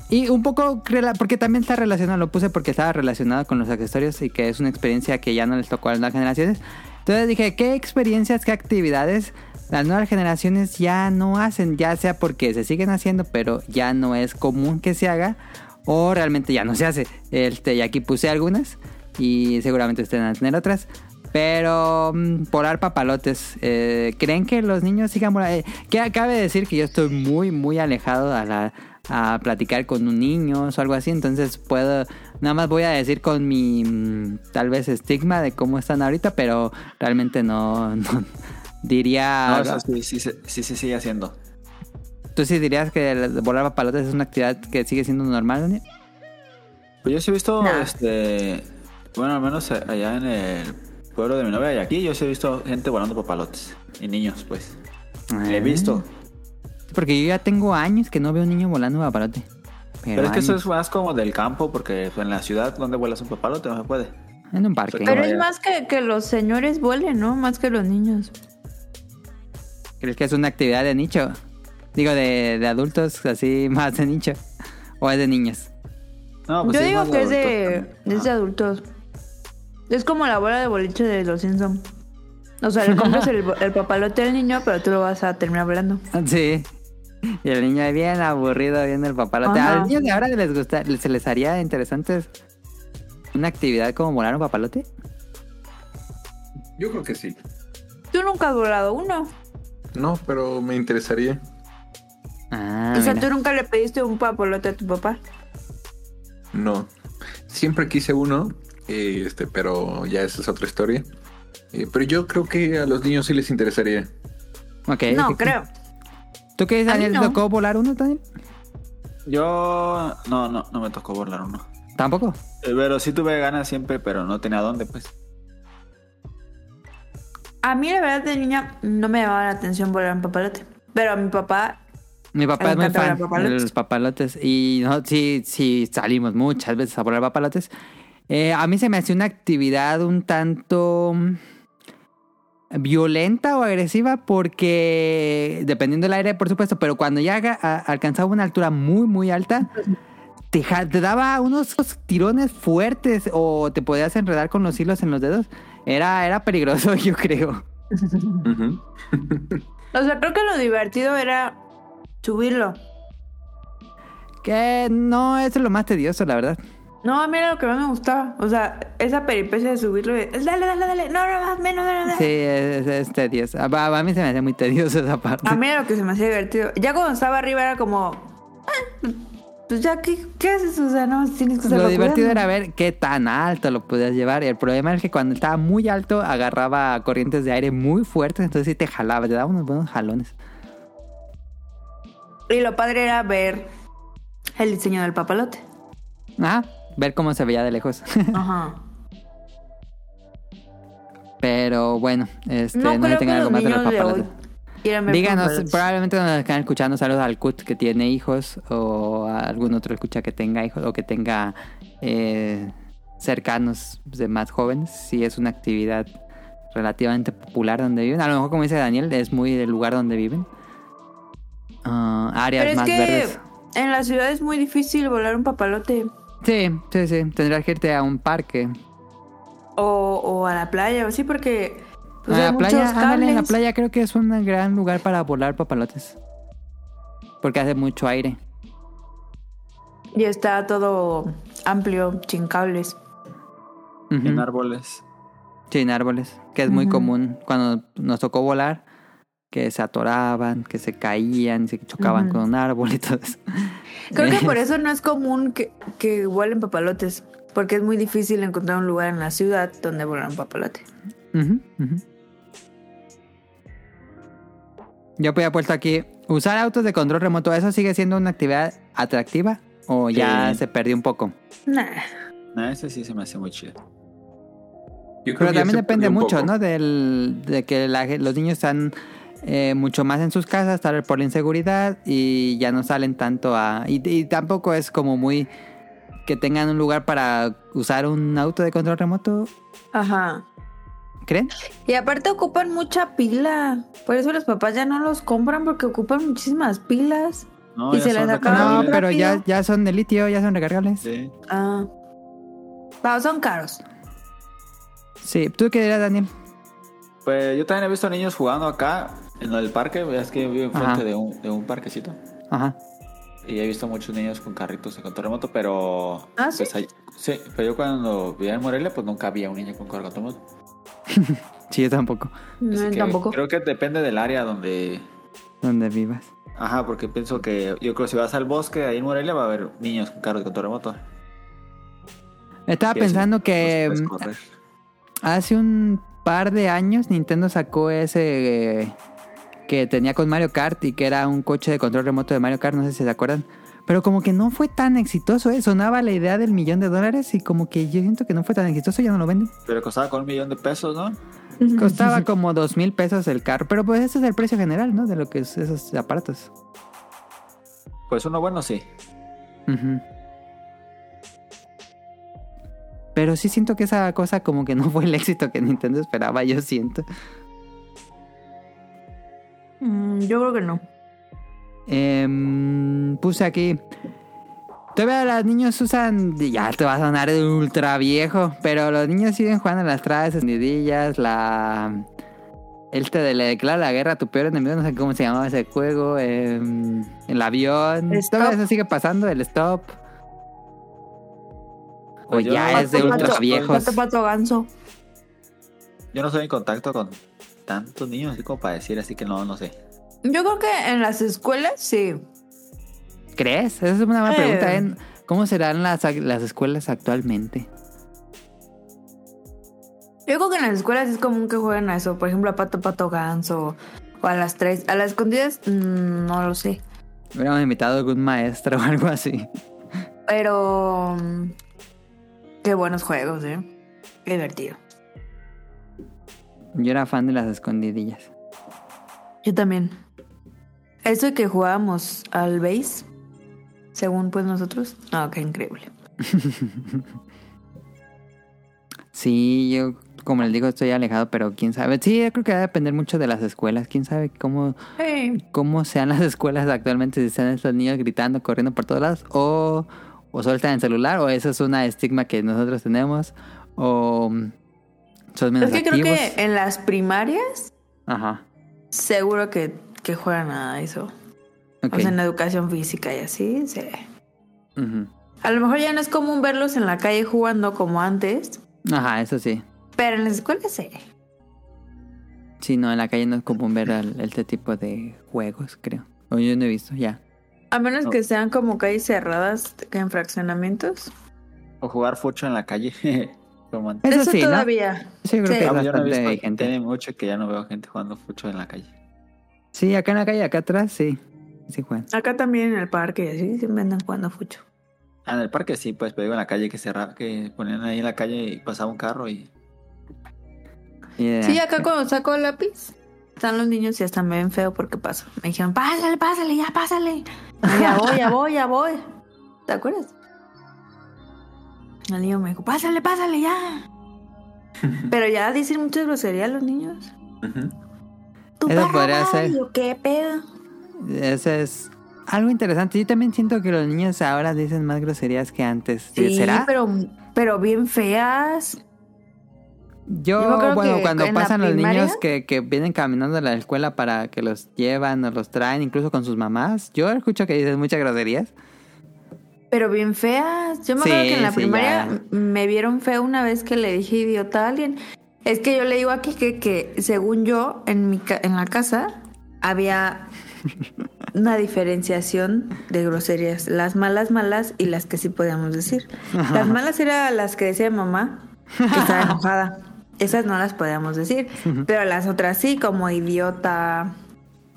Y un poco. Porque también está relacionado. Lo puse porque estaba relacionado con los accesorios y que es una experiencia que ya no les tocó a las nuevas generaciones. Entonces dije, ¿qué experiencias, qué actividades las nuevas generaciones ya no hacen? Ya sea porque se siguen haciendo, pero ya no es común que se haga. O realmente ya no se hace. Este, y aquí puse algunas. Y seguramente ustedes van a tener otras. Pero mm, volar papalotes. eh, ¿Creen que los niños sigan volando? Eh, cabe decir que yo estoy muy, muy alejado a la a platicar con un niño o algo así. Entonces puedo. Nada más voy a decir con mi mm, tal vez estigma de cómo están ahorita. Pero realmente no diría. No, eso sí, sí, se- sí se sigue haciendo. ¿Tú sí dirías que volar papalotes es una actividad que sigue siendo normal, Daniel? Pues yo sí he visto, este, bueno, al menos allá en el pueblo de mi novia y aquí, yo sí he visto gente volando papalotes. Y niños, pues. He visto. Porque yo ya tengo años que no veo un niño volando un papalote. Pero, Pero es que eso es más como del campo, porque en la ciudad donde vuelas un papalote no se puede. En un parque. Pero es más que, que los señores vuelen, ¿no? Más que los niños. ¿Crees que es una actividad de nicho? Digo, de, de adultos, así más de nicho. ¿O es de niños? No, pues Yo sí, digo que es de, es de adultos. Es como la bola de boliche de los Simpsons. O sea, le compras el, el papalote al niño, pero tú lo vas a terminar volando. Sí. Y el niño bien aburrido viendo el papalote. Ajá. ¿A los niños de ahora les gusta, se les haría interesante una actividad como volar un papalote? Yo creo que sí. Tú nunca has volado uno. No, pero me interesaría. Ah, o sea, mira. tú nunca le pediste un papalote a tu papá. No. Siempre quise uno, eh, este, pero ya esa es otra historia. Eh, pero yo creo que a los niños sí les interesaría. Ok, no, creo. ¿Tú qué Daniel? ¿Te no. tocó volar uno, Daniel? Yo, no, no, no me tocó volar uno. Tampoco. Eh, Pero sí tuve ganas siempre, pero no tenía dónde, pues. A mí, la verdad, de niña no me llamaba la atención volar un papalote. Pero a mi papá, Mi papá es muy fan papalotes. de los papalotes. Y no, sí, sí, salimos muchas veces a volar papalotes. Eh, a mí se me hacía una actividad un tanto mm, violenta o agresiva porque, dependiendo del aire, por supuesto, pero cuando ya alcanzaba una altura muy, muy alta, te daba unos tirones fuertes o te podías enredar con los hilos en los dedos. Era, era peligroso, yo creo. O sea, creo que lo divertido era subirlo. Que no, eso es lo más tedioso, la verdad. No, a mí era lo que más me gustaba. O sea, esa peripecia de subirlo. y, Dale, dale, dale. No, no, más, menos, menos. Sí, es, es tedioso. A, a mí se me hace muy tedioso esa parte. A mí era lo que se me hacía divertido. Ya cuando estaba arriba era como. "Ah, Pues ya, ¿qué, qué haces? O sea, no, tienes que Lo divertido cuidando. era ver qué tan alto lo podías llevar. Y el problema es que cuando estaba muy alto, agarraba corrientes de aire muy fuertes. Entonces sí te jalaba, te daba unos buenos jalones. Y lo padre era ver el diseño del papalote. Ah, ver cómo se veía de lejos. Ajá. Pero bueno, este, No, no, creo le que tengan algo los más de los niños de hoy papalotes. Quieran ver Díganos, probablemente nos están escuchando saludos al CUT que tiene hijos o a algún otro escucha que tenga hijos o que tenga eh, cercanos de más jóvenes. Si es una actividad relativamente popular donde viven. A lo mejor, como dice Daniel, es muy del lugar donde viven. Ah, áreas Pero es más que verdes. en la ciudad es muy difícil volar un papalote. Sí, sí, sí. Tendrás que irte a un parque. O, o a la playa, o sí, porque. Pues, a la muchos playa, ándale, en la playa creo que es un gran lugar para volar papalotes. Porque hace mucho aire. Y está todo amplio, sin cables. En árboles. Sin árboles, que es muy común cuando nos tocó volar, que se atoraban, que se caían, se chocaban con un árbol y todo eso. Creo que por eso no es común que, que vuelen papalotes. Porque es muy difícil encontrar un lugar en la ciudad donde volar un papalote. Ujú, ujú. Yo había puesto aquí, usar autos de control remoto, ¿eso sigue siendo una actividad atractiva? ¿O ya Sí. se perdió un poco? Nah. No, ese sí se me hace muy chido. Yo creo Pero que también depende mucho, poco. ¿no? Del, de que la los niños están eh, mucho más en sus casas, tal vez por la inseguridad, y ya no salen tanto a... Y, y tampoco es como muy... que tengan un lugar para usar un auto de control remoto, Ajá. ¿Creen? Y aparte ocupan mucha pila. Por eso los papás ya no los compran porque ocupan muchísimas pilas. No, Y se les acaba No, pero ya, ya son de litio, ya son recargables. Sí, Sí. Ah. Pero son caros. ¿tú qué dirás, Daniel? Pues yo también he visto niños jugando acá en el parque. Es que yo vivo enfrente de un, de un parquecito. Ajá. Y he visto muchos niños con carritos de control remoto, pero... ¿Ah, sí? pues, hay- sí, pero yo cuando vivía en Morelia, pues nunca había un niño con control remoto. Sí, yo tampoco. No, que tampoco. Creo que depende del área donde... Donde vivas. Ajá, porque pienso que... Yo creo que si vas al bosque, ahí en Morelia, va a haber niños con carros de control remoto. Estaba pensando que mm, hace un par de años Nintendo sacó ese eh, que tenía con Mario Kart y que era un coche de control remoto de Mario Kart, no sé si se acuerdan. Pero como que no fue tan exitoso, ¿eh? Sonaba la idea del millón de dólares y como que yo siento que no fue tan exitoso, ya no lo venden. Pero costaba con un millón de pesos, ¿no? Costaba como dos mil pesos el carro, pero pues ese es el precio general, ¿no? De lo que es esos aparatos. Pues uno bueno sí. Pero sí siento que esa cosa como que no fue el éxito que Nintendo esperaba, yo siento. Mm, yo creo que no. Em, puse aquí. Todavía los niños usan. Ya te va a sonar de ultra viejo. Pero los niños siguen jugando a las traves, escondidillas, la. El te de le declara la guerra a tu peor enemigo, no sé cómo se llamaba ese juego. em, el avión. Stop. eso sigue pasando, el stop. O Pues yo- ya es de ultra pato, viejos. Pato, pato, ganso. Yo no estoy en contacto con tantos niños así como para decir, así que no, no sé. Yo creo que en las escuelas sí. ¿Crees? Esa es una buena Eh. pregunta. ¿eh? ¿Cómo serán las, las escuelas actualmente? Yo creo que en las escuelas es común que jueguen a eso. Por ejemplo, a pato, pato, ganso. O a las tres. A las escondidas, mm, no lo sé. Hubiéramos invitado a algún maestro o algo así. Pero. mm, Qué buenos juegos, ¿eh? Qué divertido. Yo era fan de las escondidillas. Yo también. Eso de que jugábamos al base, según pues nosotros. Ah, qué increíble. Sí, yo, como les digo, estoy alejado, pero quién sabe. Sí, yo creo que va a depender mucho de las escuelas. Quién sabe cómo, Hey. cómo sean las escuelas actualmente, si están estos niños gritando, corriendo por todos lados, o, o solo están en celular, o eso es una estigma que nosotros tenemos, o Son menos Es que creo que en las primarias Ajá. seguro que, que juegan a eso. Ok. O sea, en educación física y así. sí. Ujú. A lo mejor ya no es común verlos en la calle jugando como antes, Ajá, eso sí. pero en las escuelas sí. Sí, no, en la calle no es común ver al- este tipo de juegos, creo. O yo no he visto, ya. A menos No. que sean como calles cerradas que en fraccionamientos. O jugar fucho en la calle. Como antes. Eso, Eso, sí, ¿no? todavía. Sí, creo Sí. que Ah, yo no he visto, vigente. tiene mucho que ya no veo gente jugando fucho en la calle. Sí, acá en la calle, acá atrás, sí. Sí juegan. Acá también en el parque y así siempre andan jugando fucho. Ah, en el parque sí, pues, pero digo en la calle que cerraba, que ponían ahí en la calle y pasaba un carro y Sí, acá cuando saco el lápiz, están los niños y hasta me ven feo porque paso. Me dijeron, pásale, pásale, ya pásale. Y ya voy, ya voy, ya voy. ¿Te acuerdas? El niño me dijo, pásale, pásale, ya. Pero ya dicen muchas groserías los niños. Ujú. Tu Eso podría va", ser. ¿qué pedo? Ese es algo interesante. Yo también siento que los niños ahora dicen más groserías que antes. Sí, ¿Será? pero, pero bien feas. Yo, bueno, cuando pasan los primaria- niños que, que vienen caminando a la escuela para que los llevan o los traen, incluso con sus mamás, yo escucho que dicen muchas groserías. Pero bien feas. Yo me Sí, acuerdo que en la sí, primaria ya. me vieron feo una vez que le dije idiota a alguien. Es que yo le digo aquí que, que según yo, en, mi ca- en la casa había una diferenciación de groserías. Las malas, malas y las que sí podíamos decir. Las malas eran las que decía mamá, que estaba enojada. Esas no las podíamos decir. Pero las otras sí, como idiota,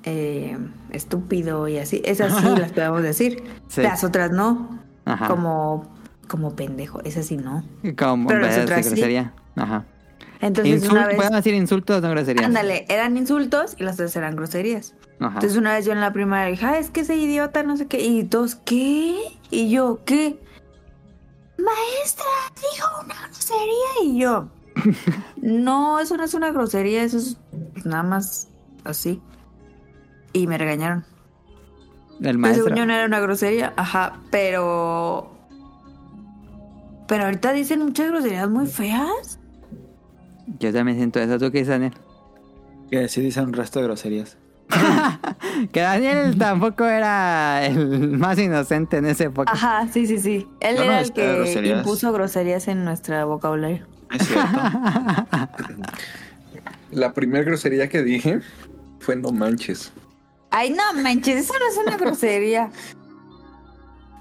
eh, estúpido y así. Esas sí las podíamos decir. Sí. Las otras no. Ajá. Como, como pendejo. Esas sí no. Como Pero las otras sí. Ajá. Entonces una vez... Podemos decir insultos, no groserías. Ándale, eran insultos y las otras eran groserías. Ajá. Entonces una vez yo en la primaria dije, "Ah, es que ese idiota, no sé qué. Y todos, ¿qué? Y yo, ¿qué? Maestra, dijo una grosería. Y yo, no, eso no es una grosería, eso es pues, nada más así. Y me regañaron. El maestro. según yo no era una grosería, ajá, pero... Pero ahorita dicen muchas groserías muy feas. Yo también siento eso. ¿Tú qué dices, Daniel? que sí dicen un resto de groserías. Que Daniel tampoco era el más inocente en esa época. Ajá, sí, sí, sí. Él no era el que groserías. impuso groserías en nuestro vocabulario. Es cierto. La primera grosería que dije fue no manches. Ay, no manches, eso no es una grosería.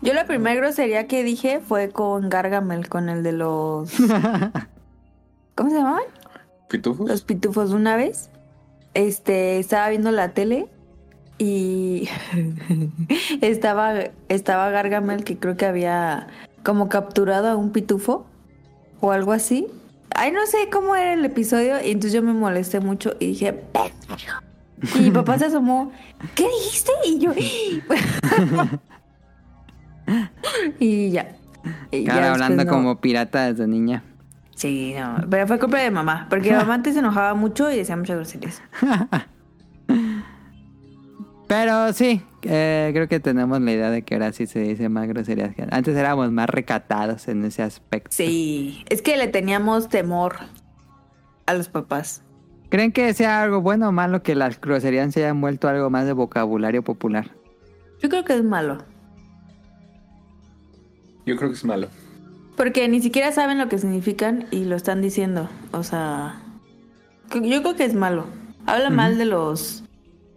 Yo la primera grosería que dije fue con Gargamel, con el de los... ¿Cómo se llamaban? ¿Pitufos? Los pitufos una vez. Este, estaba viendo la tele y estaba, estaba Gargamel que creo que había como capturado a un pitufo o algo así. Ay, no sé cómo era el episodio y entonces yo me molesté mucho y dije, "Pendejo". Y mi papá se asomó, ¿qué dijiste? Y yo, y ya. Y ya después hablando no. como pirata desde niña. Sí, no, pero fue culpa de mamá, porque mamá antes se enojaba mucho y decía muchas groserías. Pero sí, eh, creo que tenemos la idea de que ahora sí se dice más groserías. que Antes éramos más recatados en ese aspecto. Sí, es que le teníamos temor a los papás. ¿Creen que sea algo bueno o malo que las groserías se hayan vuelto algo más de vocabulario popular? Yo creo que es malo, Yo creo que es malo. Porque ni siquiera saben lo que significan y lo están diciendo. O sea, yo creo que es malo. Habla mal de los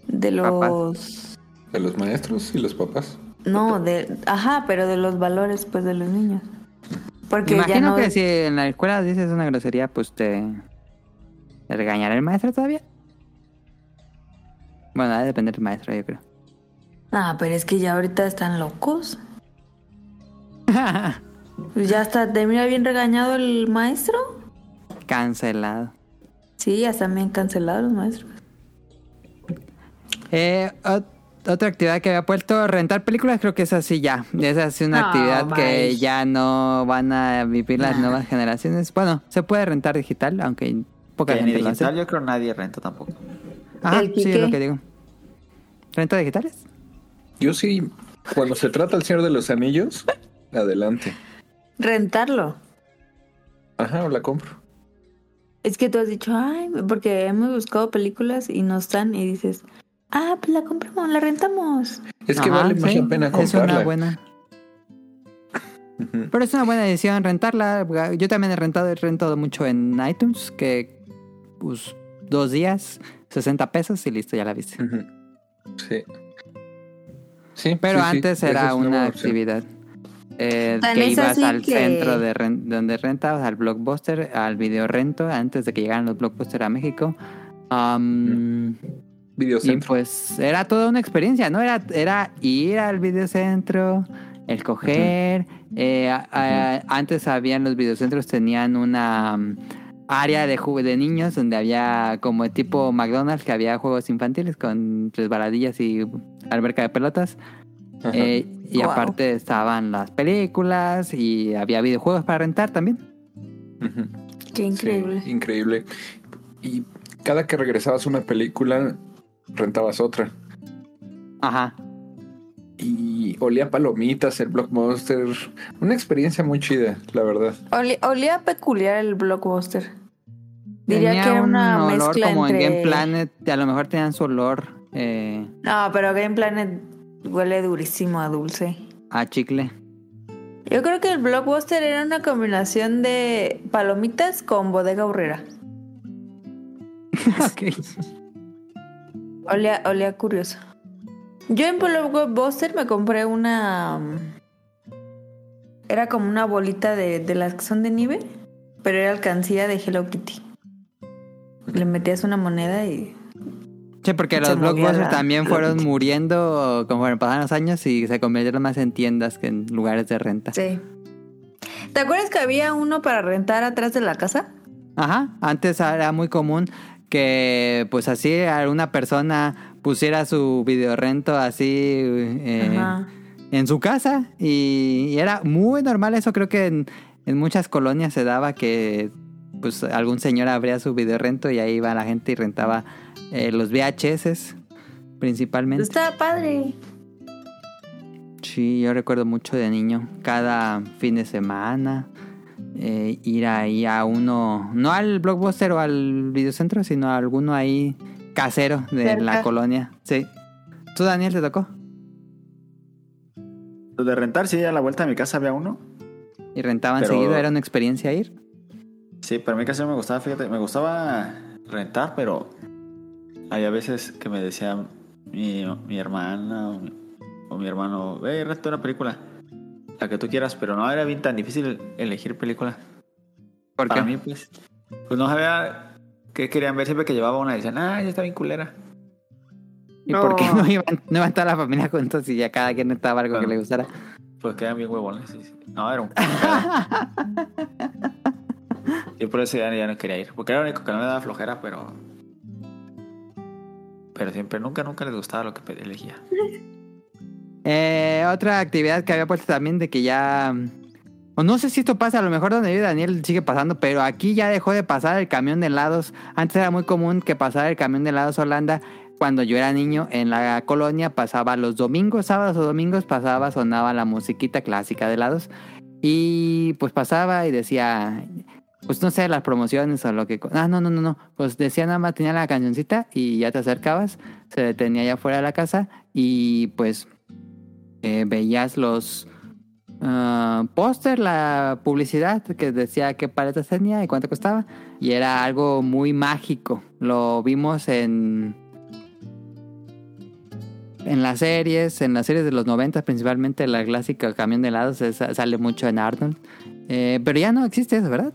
de los De los maestros y los papás. no, de ajá, pero de los valores pues de los niños. Porque Imagino ya no que si en la escuela dices una grosería, pues te, te regañará el maestro todavía. Bueno, debe depender del maestro, yo creo. Ah, pero es que ya ahorita están locos. Pues ya hasta termina bien regañado el maestro. Cancelado. Sí, ya están bien cancelados los maestros. Eh, ot- otra actividad que había puesto, rentar películas, creo que es así ya. Esa es una actividad que ya no van a vivir las Nah. nuevas generaciones. Bueno, se puede rentar digital, aunque poca Que ni gente lo hace. digital yo creo nadie renta tampoco. Ajá, ¿El sí, es lo que digo. ¿Renta digitales? Yo sí, cuando se trata el Señor de los Anillos, adelante. Rentarlo. Ajá, o la compro. Es que tú has dicho, ay, porque hemos buscado películas y no están y dices, ah, pues la compramos, la rentamos. Es que Ajá, vale más sí, la pena Es una comprarla. buena. Pero es una buena decisión rentarla. Yo también he rentado, he rentado mucho en iTunes, que pues dos días, 60 pesos y listo, ya la viste. Sí. Sí, Pero sí, antes era es una actividad. Eh, que ibas al que- centro de, ren- donde rentabas, al blockbuster, al video rento, antes de que llegaran los blockbusters a México. Y Videocentro. pues era toda una experiencia, ¿no? Era, era ir al videocentro, el coger. eh, a- a- Antes habían los videocentros, tenían una um, área de, de niños donde había como tipo McDonald's, que había juegos infantiles con resbaladillas y alberca de pelotas. Eh, y Wow. aparte estaban las películas y había videojuegos para rentar también. Qué increíble. Sí, increíble. Y cada que regresabas a una película, rentabas otra. Ajá. Y olía a palomitas, el blockbuster. Una experiencia muy chida, la verdad. Oli- olía peculiar el blockbuster. Diría Tenía que era una un olor mezcla como entre... en Game Planet, a lo mejor tenían su olor eh, No, pero Game Planet huele durísimo a dulce. a chicle. Yo creo que el blockbuster era una combinación de palomitas con bodega horrera. Ok. Olía, olía curioso. Yo en blockbuster me compré una... um, Era como una bolita de, de las que son de nieve, pero era alcancía de Hello Kitty. Le metías una moneda y... Sí, porque los blockbusters también fueron muriendo conforme pasaron los años y se convirtieron más en tiendas que en lugares de renta. Sí. ¿Te acuerdas que había uno para rentar atrás de la casa? Ajá, antes era muy común que pues así alguna persona pusiera su videorrento así eh, en su casa y, y era muy normal eso creo que en, en muchas colonias se daba que pues algún señor abría su videorrento y ahí iba la gente y rentaba eh, los VHS principalmente. Estaba padre. Sí, yo recuerdo mucho de niño, cada fin de semana, eh, ir ahí a uno, no al blockbuster o al videocentro, sino a alguno ahí casero de Cerca. la colonia. Sí. ¿Tú, Daniel, te tocó? Los de rentar, sí, a la vuelta de mi casa había uno. ¿Y rentaban Pero- seguido? ¿Era una experiencia ir? Sí, para mí casi no me gustaba, fíjate, me gustaba rentar, pero hay a veces que me decía mi, mi hermana o mi, o mi hermano, ve, renta una película, la que tú quieras, pero no era bien tan difícil elegir película. ¿Por Para qué? mí, pues, pues no sabía qué querían ver, siempre que llevaba una decían, ah, ya está bien culera. ¿Y por qué No. no iban, no iban toda la familia juntos y ya cada quien rentaba algo que Bueno. le gustara? Pues quedan bien huevones. sí, sí. No, era un... Yo por eso ya, ya no quería ir, porque era lo único que no me daba flojera, pero... Pero siempre, nunca, nunca les gustaba lo que elegía. Eh, otra actividad que había puesto también de que ya... O no sé si esto pasa, a lo mejor donde vive Daniel sigue pasando, pero aquí ya dejó de pasar el camión de helados. Antes era muy común que pasara el camión de helados Holanda. Cuando yo era niño en la colonia pasaba los domingos, sábados o domingos, pasaba, sonaba la musiquita clásica de helados. Y pues pasaba y decía, pues no sé, las promociones o lo que... Ah, no, no, no, no. Pues decía nada más, tenía la cancioncita y ya te acercabas, se detenía allá fuera de la casa y pues eh, veías los ah, póster, la publicidad que decía qué paletas tenía y cuánto costaba. Y era algo muy mágico. Lo vimos en... En las series, en las series de los 90 principalmente, la clásica camión de helados sale mucho en Arnold. Eh, pero ya no existe eso, ¿verdad?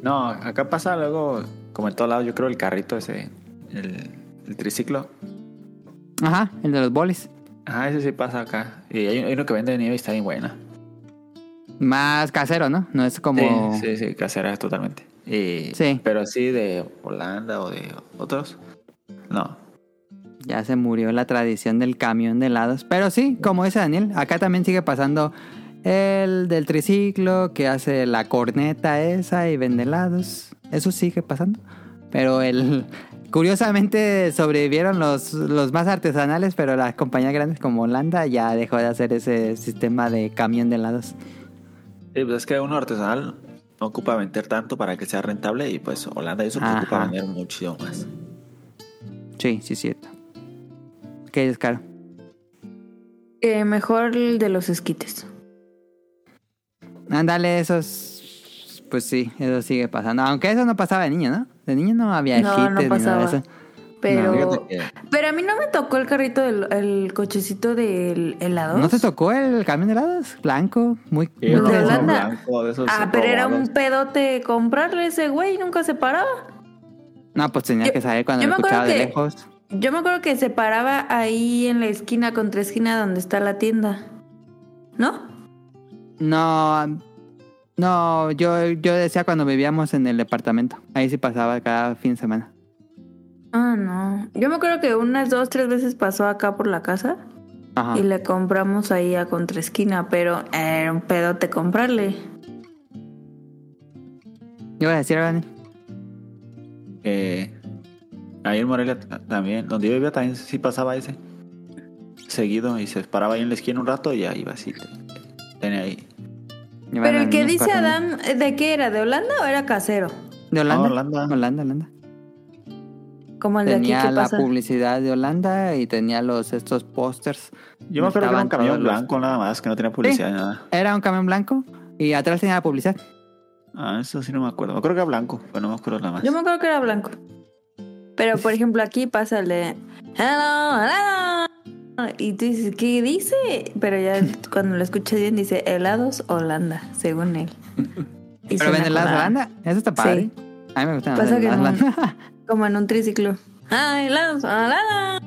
No, acá pasa luego, como en todos lados, yo creo el carrito ese, el, el triciclo. Ajá, el de los bolis. Ajá, ese sí pasa acá. Y hay, hay uno que vende nieve y está bien buena. Más casero, ¿no? No es como... Sí, sí, sí, casera totalmente. Y, Sí. Pero así de Holanda o de otros, no. Ya se murió la tradición del camión de helados. Pero sí, como dice Daniel, acá también sigue pasando el del triciclo que hace la corneta esa y vende helados. Eso sigue pasando. Pero el... Curiosamente sobrevivieron los, los más artesanales, pero las compañías grandes como Holanda ya dejó de hacer ese sistema de camión de helados. Sí, pues es que uno artesanal, no ocupa vender tanto para que sea rentable y pues Holanda eso pues, ocupa vender muchísimo más. Sí, sí, es cierto. ¿Qué es caro? Eh, mejor el de los esquites. Ándale, esos. Pues sí, eso sigue pasando. Aunque eso no pasaba de niño, ¿no? De niño no había No, no ni nada pasaba. de eso. Pero, que pero a mí no me tocó el carrito del el cochecito del helado. ¿No te tocó el camión de helados? Blanco, muy. Sí, uno de blancos, de esos Ah, pero era un pedote comprarle ese güey, nunca se paraba. No, pues tenía Yo- que saber cuando lo escuchaba de que- lejos. Yo me acuerdo que se paraba ahí en la esquina contra esquina donde está la tienda. ¿No? No, no, yo, yo decía cuando vivíamos en el departamento. Ahí sí pasaba cada fin de semana. Ah, no. Yo me acuerdo que unas dos, tres veces pasó acá por la casa Ajá. y le compramos ahí a contra esquina, pero era un pedote comprarle. Iba a decir, Dani. que ahí en Morelia también, donde yo vivía también sí pasaba ese seguido y se paraba ahí en la esquina un rato y ya iba así. te- Tenía ahí. Pero el que dice. Adam, ¿de qué era? ¿De Holanda o era casero? ¿De Holanda? No, Holanda. Holanda, Holanda. Como el de aquí Tenía que la pasa. publicidad de Holanda y tenía los estos pósters. Yo me acuerdo que era un camión los- blanco nada más, que no tenía publicidad ni nada. Era un camión blanco y atrás tenía la publicidad. Ah, eso sí no me acuerdo. Me acuerdo que era blanco, pero no me acuerdo nada más. Yo me acuerdo que era blanco. Pero, por ejemplo, aquí pasa el de... Hello, hello. Y tú dices, ¿qué dice? Pero ya cuando lo escuchas bien dice helados Holanda, según él. Y Pero con A. Holanda. Eso está padre. A mí me gustan Pasa que Holanda. Como en un triciclo. ¡Ah, helados Holanda!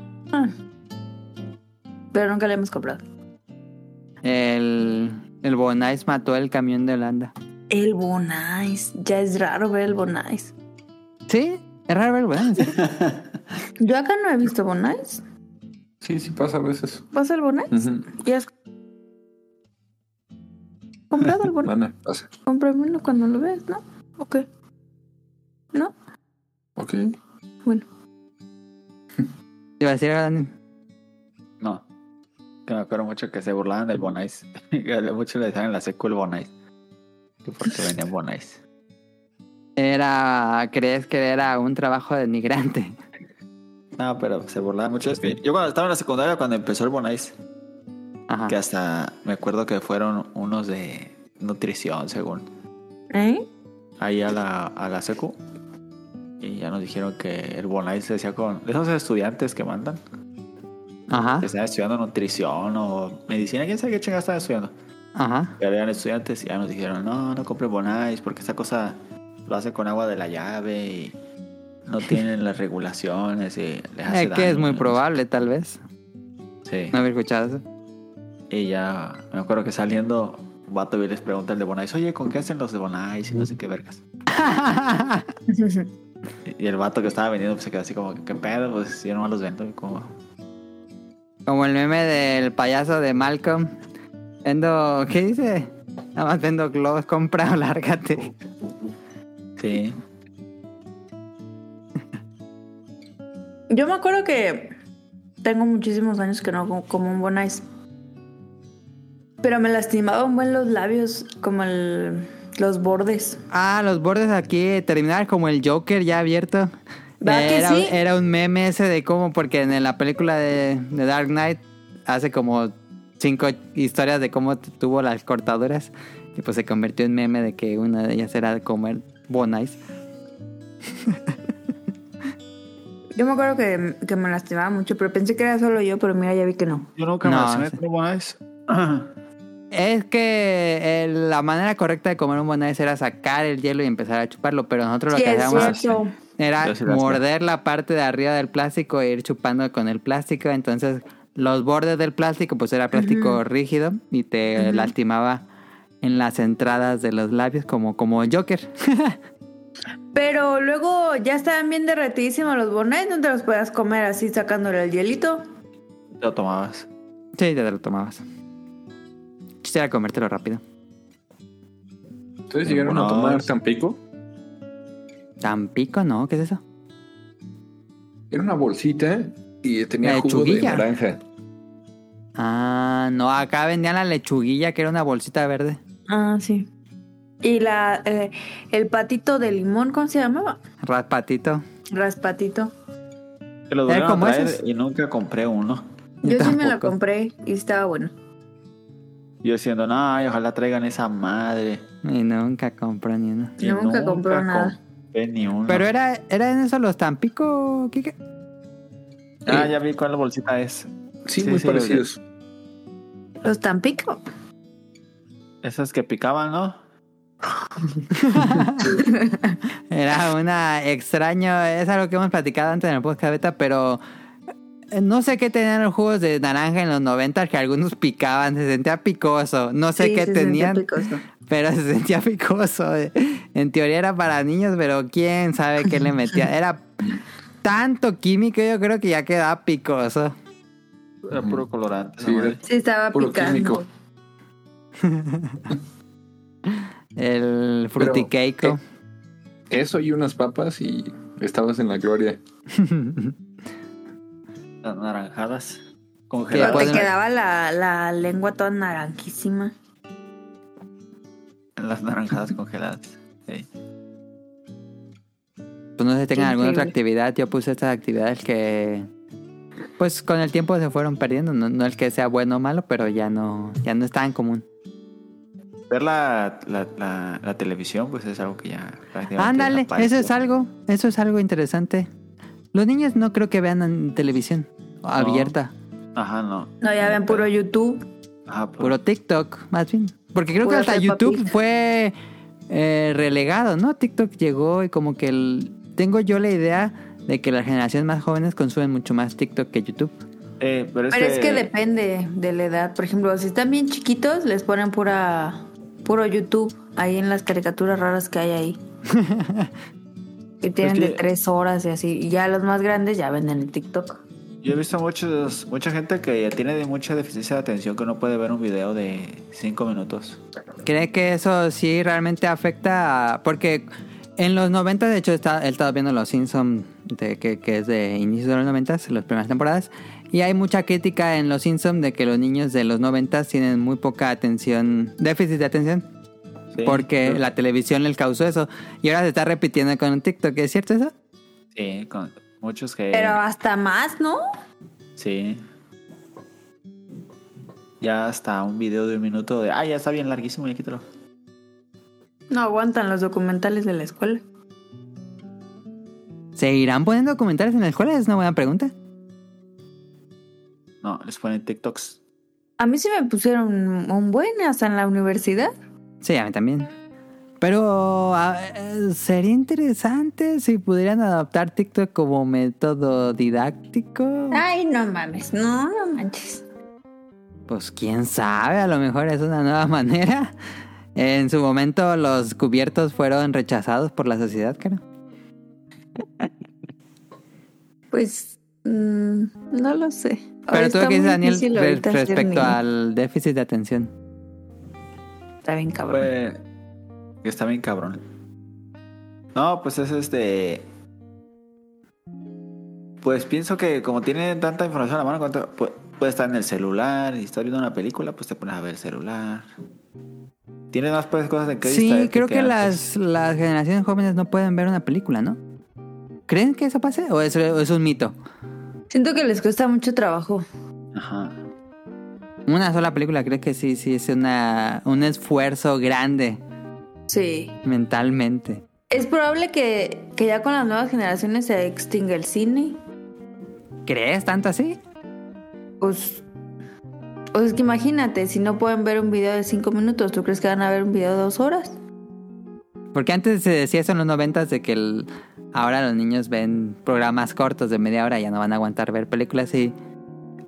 Pero nunca le hemos comprado. El, el Bonais mató el camión de Holanda. El Bonais. Ya es raro ver el Bonais. Sí, es raro ver el Bonais. ¿sí? Yo acá no he visto Bonais. Sí, sí pasa a veces. ¿Pasa el Bonais? Ujú. ¿Y has comprado el Bonais? Mana, pasa. Cómpramelo cuando lo ves, ¿no? Ok. ¿No? Ok. Bueno. Iba a decir, Dani. No. Que me acuerdo mucho que se burlaban del Bonais. Que mucho le decían en la secu el Bonais. Que porque venían Bonais. Era, ¿crees que era un trabajo denigrante? No, pero se burlaban mucho. Que yo cuando estaba en la secundaria, cuando empezó el Bonais, Ajá. que hasta me acuerdo que fueron unos de nutrición, según. ¿Eh? ahí a la, a la secu y ya nos dijeron que el Bonais se decía con esos estudiantes que mandan Ajá. que están estudiando nutrición o medicina, quién sabe qué chingados están estudiando. Ajá. Pero eran estudiantes y ya nos dijeron, no, no compre Bonais porque esta cosa lo hace con agua de la llave y no tienen las regulaciones y les hace Eh, que es daño". muy probable, tal vez. Sí. No haber escuchado eso. Y ya me acuerdo que saliendo, vato y les pregunta el de Bonais, oye, ¿con qué hacen los de Bonais? Y no sé qué vergas. Y el vato que estaba vendiendo pues, se quedó así como, ¿qué pedo? Pues yo nomás los vendo. Como, Como el meme del payaso de Malcolm. Vendo, ¿qué dice? Nada más vendo globos, compra o lárgate. sí. Yo me acuerdo que tengo muchísimos años que no como- un Bonais. Pero me lastimaba un buen los labios, como el, los bordes. Ah, los bordes aquí terminar como el Joker ya abierto. ¿Verdad que era, sí? era un meme ese de cómo, porque en la película de, de Dark Knight hace como cinco historias de cómo tuvo las cortaduras. Y pues se convirtió en meme de que una de ellas era comer bonais. Yo me acuerdo que, que me lastimaba mucho, pero pensé que era solo yo, pero mira, ya vi que no. Yo nunca No, me lastimé Bonais. Es que eh, la manera correcta de comer un bonais era sacar el hielo y empezar a chuparlo, pero nosotros lo Sí, que hacíamos era morder la parte de arriba del plástico e ir chupando con el plástico. Entonces, los bordes del plástico, pues era plástico rígido y te lastimaba en las entradas de los labios, como, como Joker. Pero luego ya estaban bien derretidísimos los Bonais, no te los podías comer así sacándole el hielito. Lo tomabas. sí, te lo tomabas. Quisiera comértelo rápido. ¿Ustedes llegaron a tomar Tampico? Tampico, ¿no? ¿Qué es eso? Era una bolsita y tenía La jugo de lechuguilla. naranja. Ah, no, acá vendían la lechuguilla, que era una bolsita verde. Ah, sí. Y la, eh, el patito de limón, ¿cómo se llamaba? Raspatito. Raspatito. Que lo ¿Era volvieron a traer esos? y nunca compré uno. Yo sí me lo compré y estaba bueno. Yo diciendo, no, ay, ojalá traigan esa madre. Y nunca compró ni uno. Y Nunca compró nada. compré ni uno. Pero era, era en eso los Tampico, Kike. Ah, ya vi cuál bolsita es. Sí, Sí, muy sí, parecidos. Los Tampico. Esas que picaban, ¿no? Era una extraño, es algo que hemos platicado antes en el podcast beta, pero eh, no sé qué tenían los jugos de naranja en los 90 que algunos picaban, se sentía picoso. No sé Sí, qué se tenían, picoso. pero se sentía picoso. En teoría era para niños, pero quién sabe qué le metía. Era tanto químico, yo creo que ya quedaba picoso. Era puro colorante. Sí, estaba Puro picando. químico. El fruticeico. Eso y unas papas y estabas en la gloria. Las naranjadas. Que Pero Congeladas. pueden- te quedaba la, la lengua toda naranjísima. Las naranjadas congeladas. Sí. Pues no sé si tengan Qué alguna otra actividad. Yo puse estas actividades que, pues con el tiempo se fueron perdiendo. No, no el que sea bueno o malo, pero ya no, ya no está en común. Ver la, la, la, la televisión, pues es algo que ya Ándale, eso es algo, eso es algo interesante. Los niños no creo que vean en televisión abierta, Ajá, no. No, ya ven puro YouTube. Ajá, puro- puro TikTok, más bien. Porque creo que hasta YouTube fue eh, relegado, ¿no? TikTok llegó y como que el- tengo yo la idea de que las generaciones más jóvenes consumen mucho más TikTok que YouTube. Eh, pero es Pero que, es que depende de la edad. Por ejemplo, si están bien chiquitos, les ponen pura puro YouTube ahí en las caricaturas raras que hay ahí. que tienen Es que- de tres horas y así. Y ya los más grandes ya venden el TikTok. Yo he visto muchos, mucha gente que tiene de mucha deficiencia de atención que no puede ver un video de 5 minutos. ¿Cree que eso sí realmente afecta? a- porque en los 90, de hecho, está, he estado viendo Los Simpsons, de, que, que es de inicios de los 90, las primeras temporadas. Y hay mucha crítica en Los Simpsons de que los niños de los 90 tienen muy poca atención, déficit de atención, Sí, porque pero- la televisión les causó eso. Y ahora se está repitiendo con un TikTok, ¿es cierto eso? Sí, con muchos que... Pero hasta más, ¿no? Sí. Ya hasta un video de un minuto de... Ah, ya está bien larguísimo, ya quítalo. No aguantan los documentales de la escuela. ¿Seguirán poniendo documentales en la escuela? Es una buena pregunta. No, les ponen TikToks. A mí sí me pusieron un buen hasta en la universidad. Sí, a mí también. Pero a- eh, sería interesante si pudieran adaptar TikTok como método didáctico. Ay, no mames. No, no manches. Pues quién sabe, a lo mejor es una nueva manera. En su momento los cubiertos fueron rechazados por la sociedad, cara. Pues mm, no lo sé. Pero tú qué dices, Daniel, re- respecto al déficit de atención. Está bien cabrón. Pues, está bien cabrón. No, pues es este... Pues pienso que como tienen tanta información a la mano, puede estar en el celular y estás viendo una película, pues te pones a ver el celular. Tienes más pues, cosas en que Sí, creo que las, las generaciones jóvenes no pueden ver una película, ¿no? ¿Creen que eso pase o es, o es un mito? Siento que les cuesta mucho trabajo. Ajá. Una sola película, creo que sí, sí, es una, un esfuerzo grande Sí. mentalmente. Es probable que, que ya con las nuevas generaciones se extinga el cine. ¿Crees tanto así? Pues, pues es que imagínate, si no pueden ver un video de cinco minutos, ¿tú crees que van a ver un video de dos horas? Porque antes se decía eso en los noventas de que el- ahora los niños ven programas cortos de media hora y ya no van a aguantar ver películas y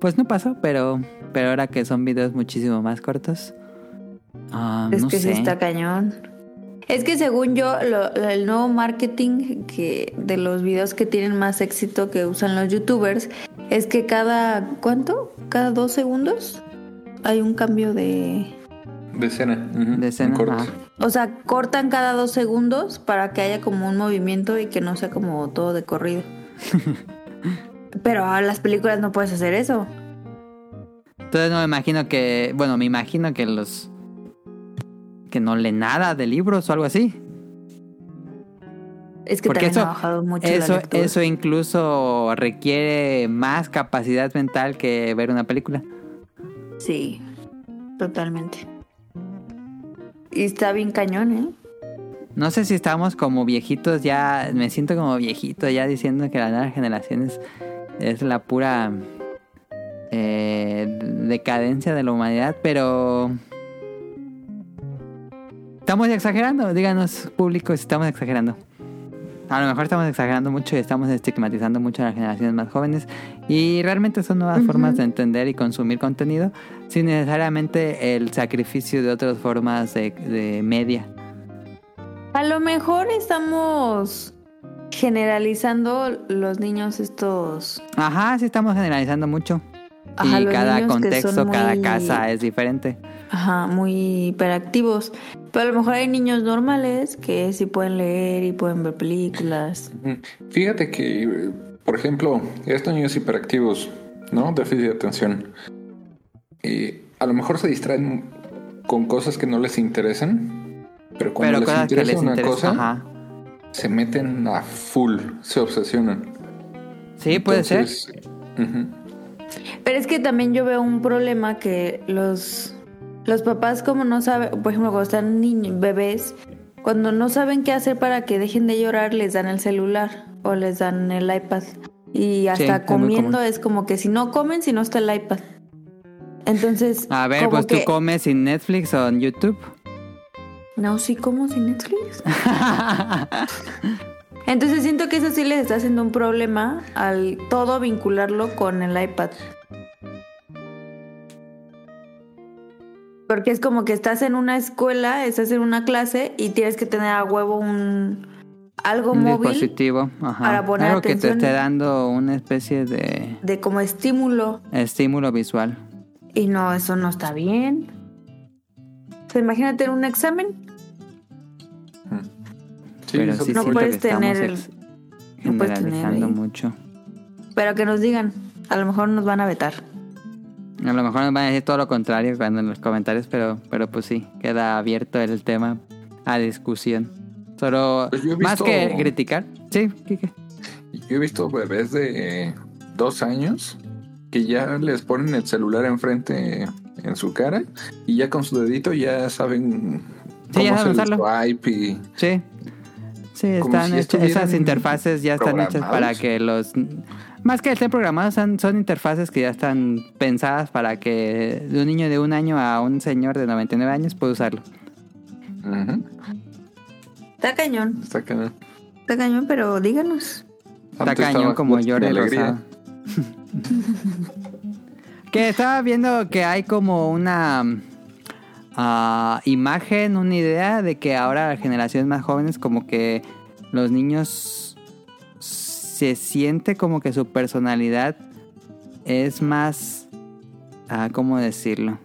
pues no pasó, pero, pero ahora que son videos muchísimo más cortos. ah, es no que sé. sí está cañón. Es que según yo, lo- lo- el nuevo marketing que de los videos que tienen más éxito que usan los youtubers es que cada, ¿cuánto? Cada dos segundos hay un cambio de... De escena. De escena, ajá. O sea, cortan cada dos segundos para que haya como un movimiento y que no sea como todo de corrido. Pero a las películas no puedes hacer eso. Entonces no me imagino que, bueno, me imagino que los que no lee nada de libros o algo así. Es que Porque también eso, ha bajado mucho la eso, lectura. eso incluso requiere más capacidad mental que ver una película. Sí, totalmente. Y está bien cañón, ¿eh? No sé si estamos como viejitos ya, me siento como viejito ya diciendo que la nueva generación es, la pura eh, decadencia de la humanidad, pero estamos exagerando, díganos público si estamos exagerando. A lo mejor estamos exagerando mucho y estamos estigmatizando mucho a las generaciones más jóvenes y realmente son nuevas Ujú. formas de entender y consumir contenido sin necesariamente el sacrificio de otras formas de, de media. A lo mejor estamos generalizando los niños estos... Ajá, sí estamos generalizando mucho. Ajá, y cada contexto, son cada muy- casa es diferente. Ajá, muy hiperactivos. Pero a lo mejor hay niños normales que sí pueden leer y pueden ver películas. Fíjate que, por ejemplo, estos niños hiperactivos, ¿no? Déficit de atención. eh, a lo mejor se distraen con cosas que no les interesan, pero cuando Pero les interesa una interesa. cosa, Ajá. se meten a full, se obsesionan. Sí, puede ser. Pero es que también yo veo un problema que los, los papás como no saben, por ejemplo, cuando están niños, bebés, cuando no saben qué hacer para que dejen de llorar, les dan el celular o les dan el iPad. Y hasta comiendo es como que si no comen, si no está el iPad. Entonces, A ver, pues que- tú comes sin Netflix o en YouTube. No, sí como sin Netflix. Entonces siento que eso sí les está haciendo un problema al todo vincularlo con el iPad. Porque es como que estás en una escuela, estás en una clase y tienes que tener a huevo un algo un móvil dispositivo. Ajá. para poner Algo que te esté dando una especie de de como estímulo estímulo visual. y no, eso no está bien. O sea, imagínate en un examen, Sí, pero eso sí no puedes que estamos tener- ex- no puedes tener mucho. pero que nos digan, a lo mejor nos van a vetar. A lo mejor nos van a decir todo lo contrario cuando en los comentarios, pero, pero pues sí, queda abierto el tema a discusión. Solo, Pues más que criticar, sí, Kike. Yo he visto bebés de dos años que ya les ponen el celular enfrente en su cara y ya con su dedito ya saben Sí, ya cómo saben hacer el usarlo. swipe y Sí. Sí, están si hechas- esas interfaces ya están hechas para que los... Más que estén programados, son, son interfaces que ya están pensadas para que de un niño de un año a un señor de 99 años pueda usarlo. Está cañón, está cañón. está cañón, pero díganos. Está Antes cañón estaba como Alegría. Rosado. que estaba viendo que hay como una ah, imagen, una idea de que ahora las generaciones más jóvenes como que los niños se siente como que su personalidad es más, ah, ¿cómo decirlo?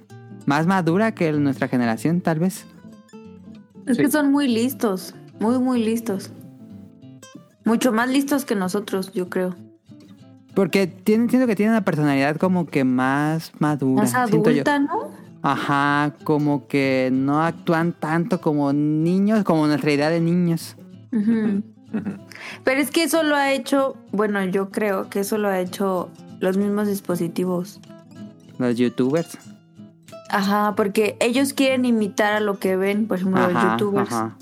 Más madura que nuestra generación, tal vez. Es Sí. que son muy listos, muy, muy listos. Mucho más listos que nosotros, yo creo. Porque tienen, siento que tienen una personalidad como que más madura. Más adulta, ¿no? Ajá, como que no actúan tanto como niños, como nuestra idea de niños. Pero es que eso lo ha hecho, bueno, yo creo que eso lo ha hecho los mismos dispositivos. Los youtubers. Ajá, porque ellos quieren imitar a lo que ven, por ejemplo, los youtubers. ajá.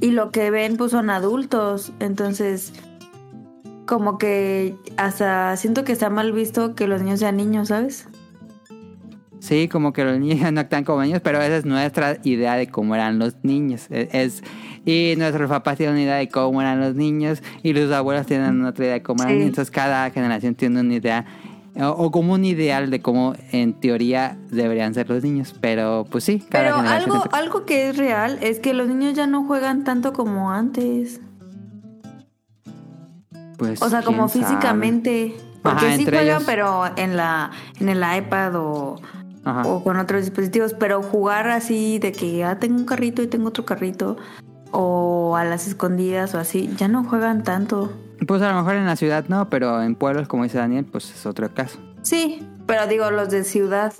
Y lo que ven, pues son adultos. Entonces, como que hasta siento que está mal visto que los niños sean niños, ¿sabes? Sí, como que los niños no actúan como niños, pero esa es nuestra idea de cómo eran los niños. E- Es, y nuestros papás tienen una idea de cómo eran los niños y los abuelos tienen otra idea de cómo eran Sí. los niños. Entonces cada generación tiene una idea o, o como un ideal de cómo en teoría deberían ser los niños. Pero pues sí, cada Pero generación algo, tiene- algo que es real es que los niños ya no juegan tanto como antes. pues, O sea, como sabe. físicamente. Porque Ajá, sí entre juegan, ellos. pero en la en el iPad o, Ajá. o con otros dispositivos. Pero jugar así de que ya tengo un carrito y tengo otro carrito. O a las escondidas o así. Ya no juegan tanto. Pues a lo mejor en la ciudad no, pero en pueblos, como dice Daniel, pues es otro caso. Sí, pero digo los de ciudad.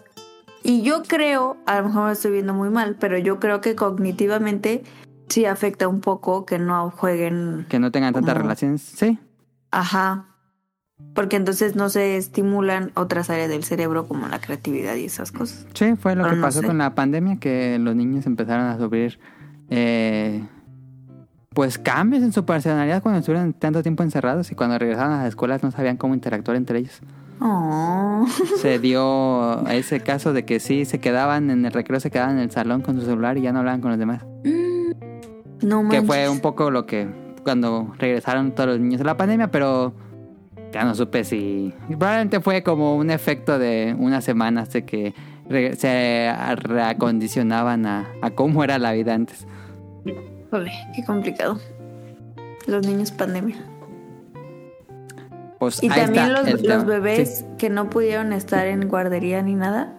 Y yo creo, a lo mejor me estoy viendo muy mal, pero yo creo que cognitivamente sí afecta un poco que no jueguen. Que no tengan tantas relaciones. Sí. Ajá. Porque entonces no se estimulan otras áreas del cerebro como la creatividad y esas cosas. Sí, fue lo Pero que no pasó sé. con la pandemia, que los niños empezaron a sufrir eh, pues cambios en su personalidad cuando estuvieron tanto tiempo encerrados y cuando regresaron a las escuelas no sabían cómo interactuar entre ellos. Oh. Se dio ese caso de que sí, se quedaban en el recreo, se quedaban en el salón con su celular y ya no hablaban con los demás. No Que manches. fue un poco lo que cuando regresaron todos los niños de la pandemia, pero ya no supe si... Probablemente fue como un efecto de unas semanas de que re- se reacondicionaban a, a cómo era la vida antes. Híjole, qué complicado. Los niños pandemia. Pues Y también está los, bebés Sí. que no pudieron estar en guardería ni nada.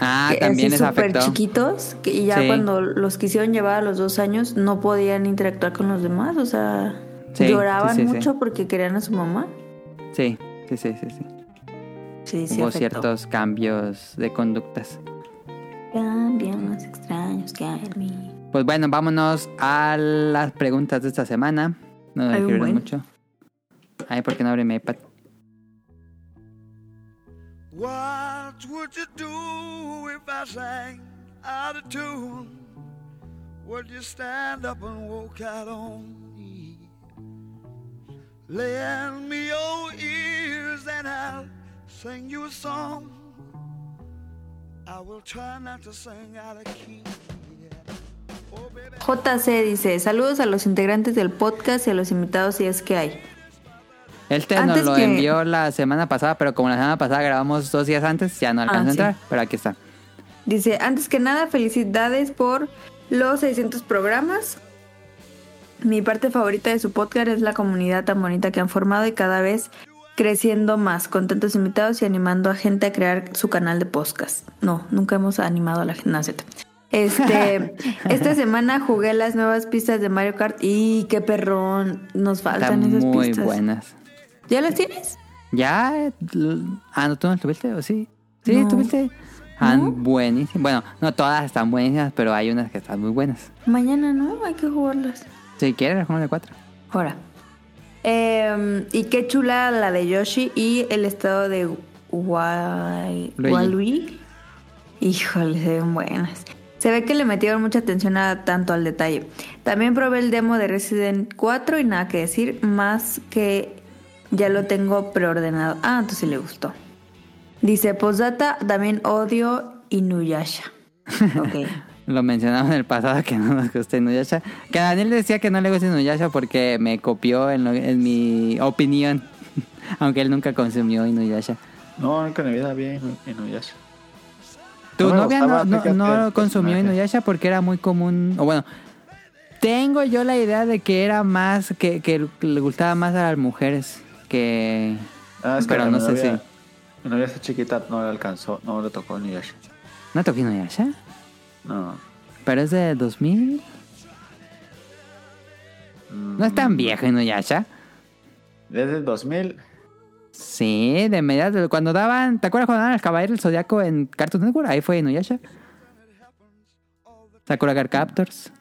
Ah, que también les súper chiquitos. Que, y ya Sí. cuando los quisieron llevar a los dos años no podían interactuar con los demás. O sea, Sí, lloraban mucho porque querían a su mamá. Sí, sí, sí, sí. sí. Sí, sí, Hubo afectó. ciertos cambios de conductas. Cambian más extraños que hay en mí. Pues bueno, vámonos a las preguntas de esta semana. No me escribieron buen. mucho. Ay, ¿por qué no abre mi iPad? What would you do if I sang out of tune? Would you stand up and walk out on? Lend me your ears and I'll sing you a song. I will try not to sing out of key. Baby. JC dice, saludos a los integrantes del podcast y a los invitados si es que hay. Este nos Antes lo que- envió la semana pasada, pero como la semana pasada grabamos dos días antes, ya no alcanzó Ah, a sí. entrar. Pero aquí está. Dice, antes que nada, felicidades por los 600 programas. Mi parte favorita de su podcast es la comunidad tan bonita que han formado y cada vez creciendo más, con tantos invitados y animando a gente a crear su canal de podcast. No, nunca hemos animado a la gente. No. Este, esta semana jugué las nuevas pistas de Mario Kart y qué perrón, nos Están faltan esas muy pistas. buenas. ¿Ya las tienes? ¿Ya? Ah, ¿no tú no las tuviste? ¿O sí? Sí, No. tuviste. Están buenísimas. Bueno, no todas están buenísimas, pero hay unas que están muy buenas. Mañana no, hay que jugarlas. Si quieres, jugamos de cuatro. Ahora. Eh, y qué chula la de Yoshi y el estado de. Waluigi. Híjole, se ven buenas. Se ve que le metieron mucha atención a tanto al detalle. También probé el demo de Resident 4 y nada que decir, más que ya lo tengo preordenado. Ah, entonces sí le gustó. Dice, postdata, también odio Inuyasha. Ok. Lo mencionamos en el pasado que no nos gusta Inuyasha. Que Daniel decía que no le gusta Inuyasha porque me copió en, lo- en mi opinión. Aunque él nunca consumió Inuyasha. No, nunca en mi vida vi Inuyasha. Tu No novia no, no, consumió personaje. Inuyasha porque era muy común. O bueno, tengo yo la idea de que era más. Que, que le gustaba más a las mujeres. Que. Ah, es Pero no sé si. Mi novia esta chiquita no le alcanzó, no le tocó Inuyasha. ¿No tocó Inuyasha? No. Pero es de 2000. No es tan viejo Inuyasha. Desde el 2000. Sí, de mediados cuando daban, ¿te acuerdas cuando daban el Caballero del Zodiaco en Cartoon Network? Ahí fue Inuyasha. Sakura Card Captors.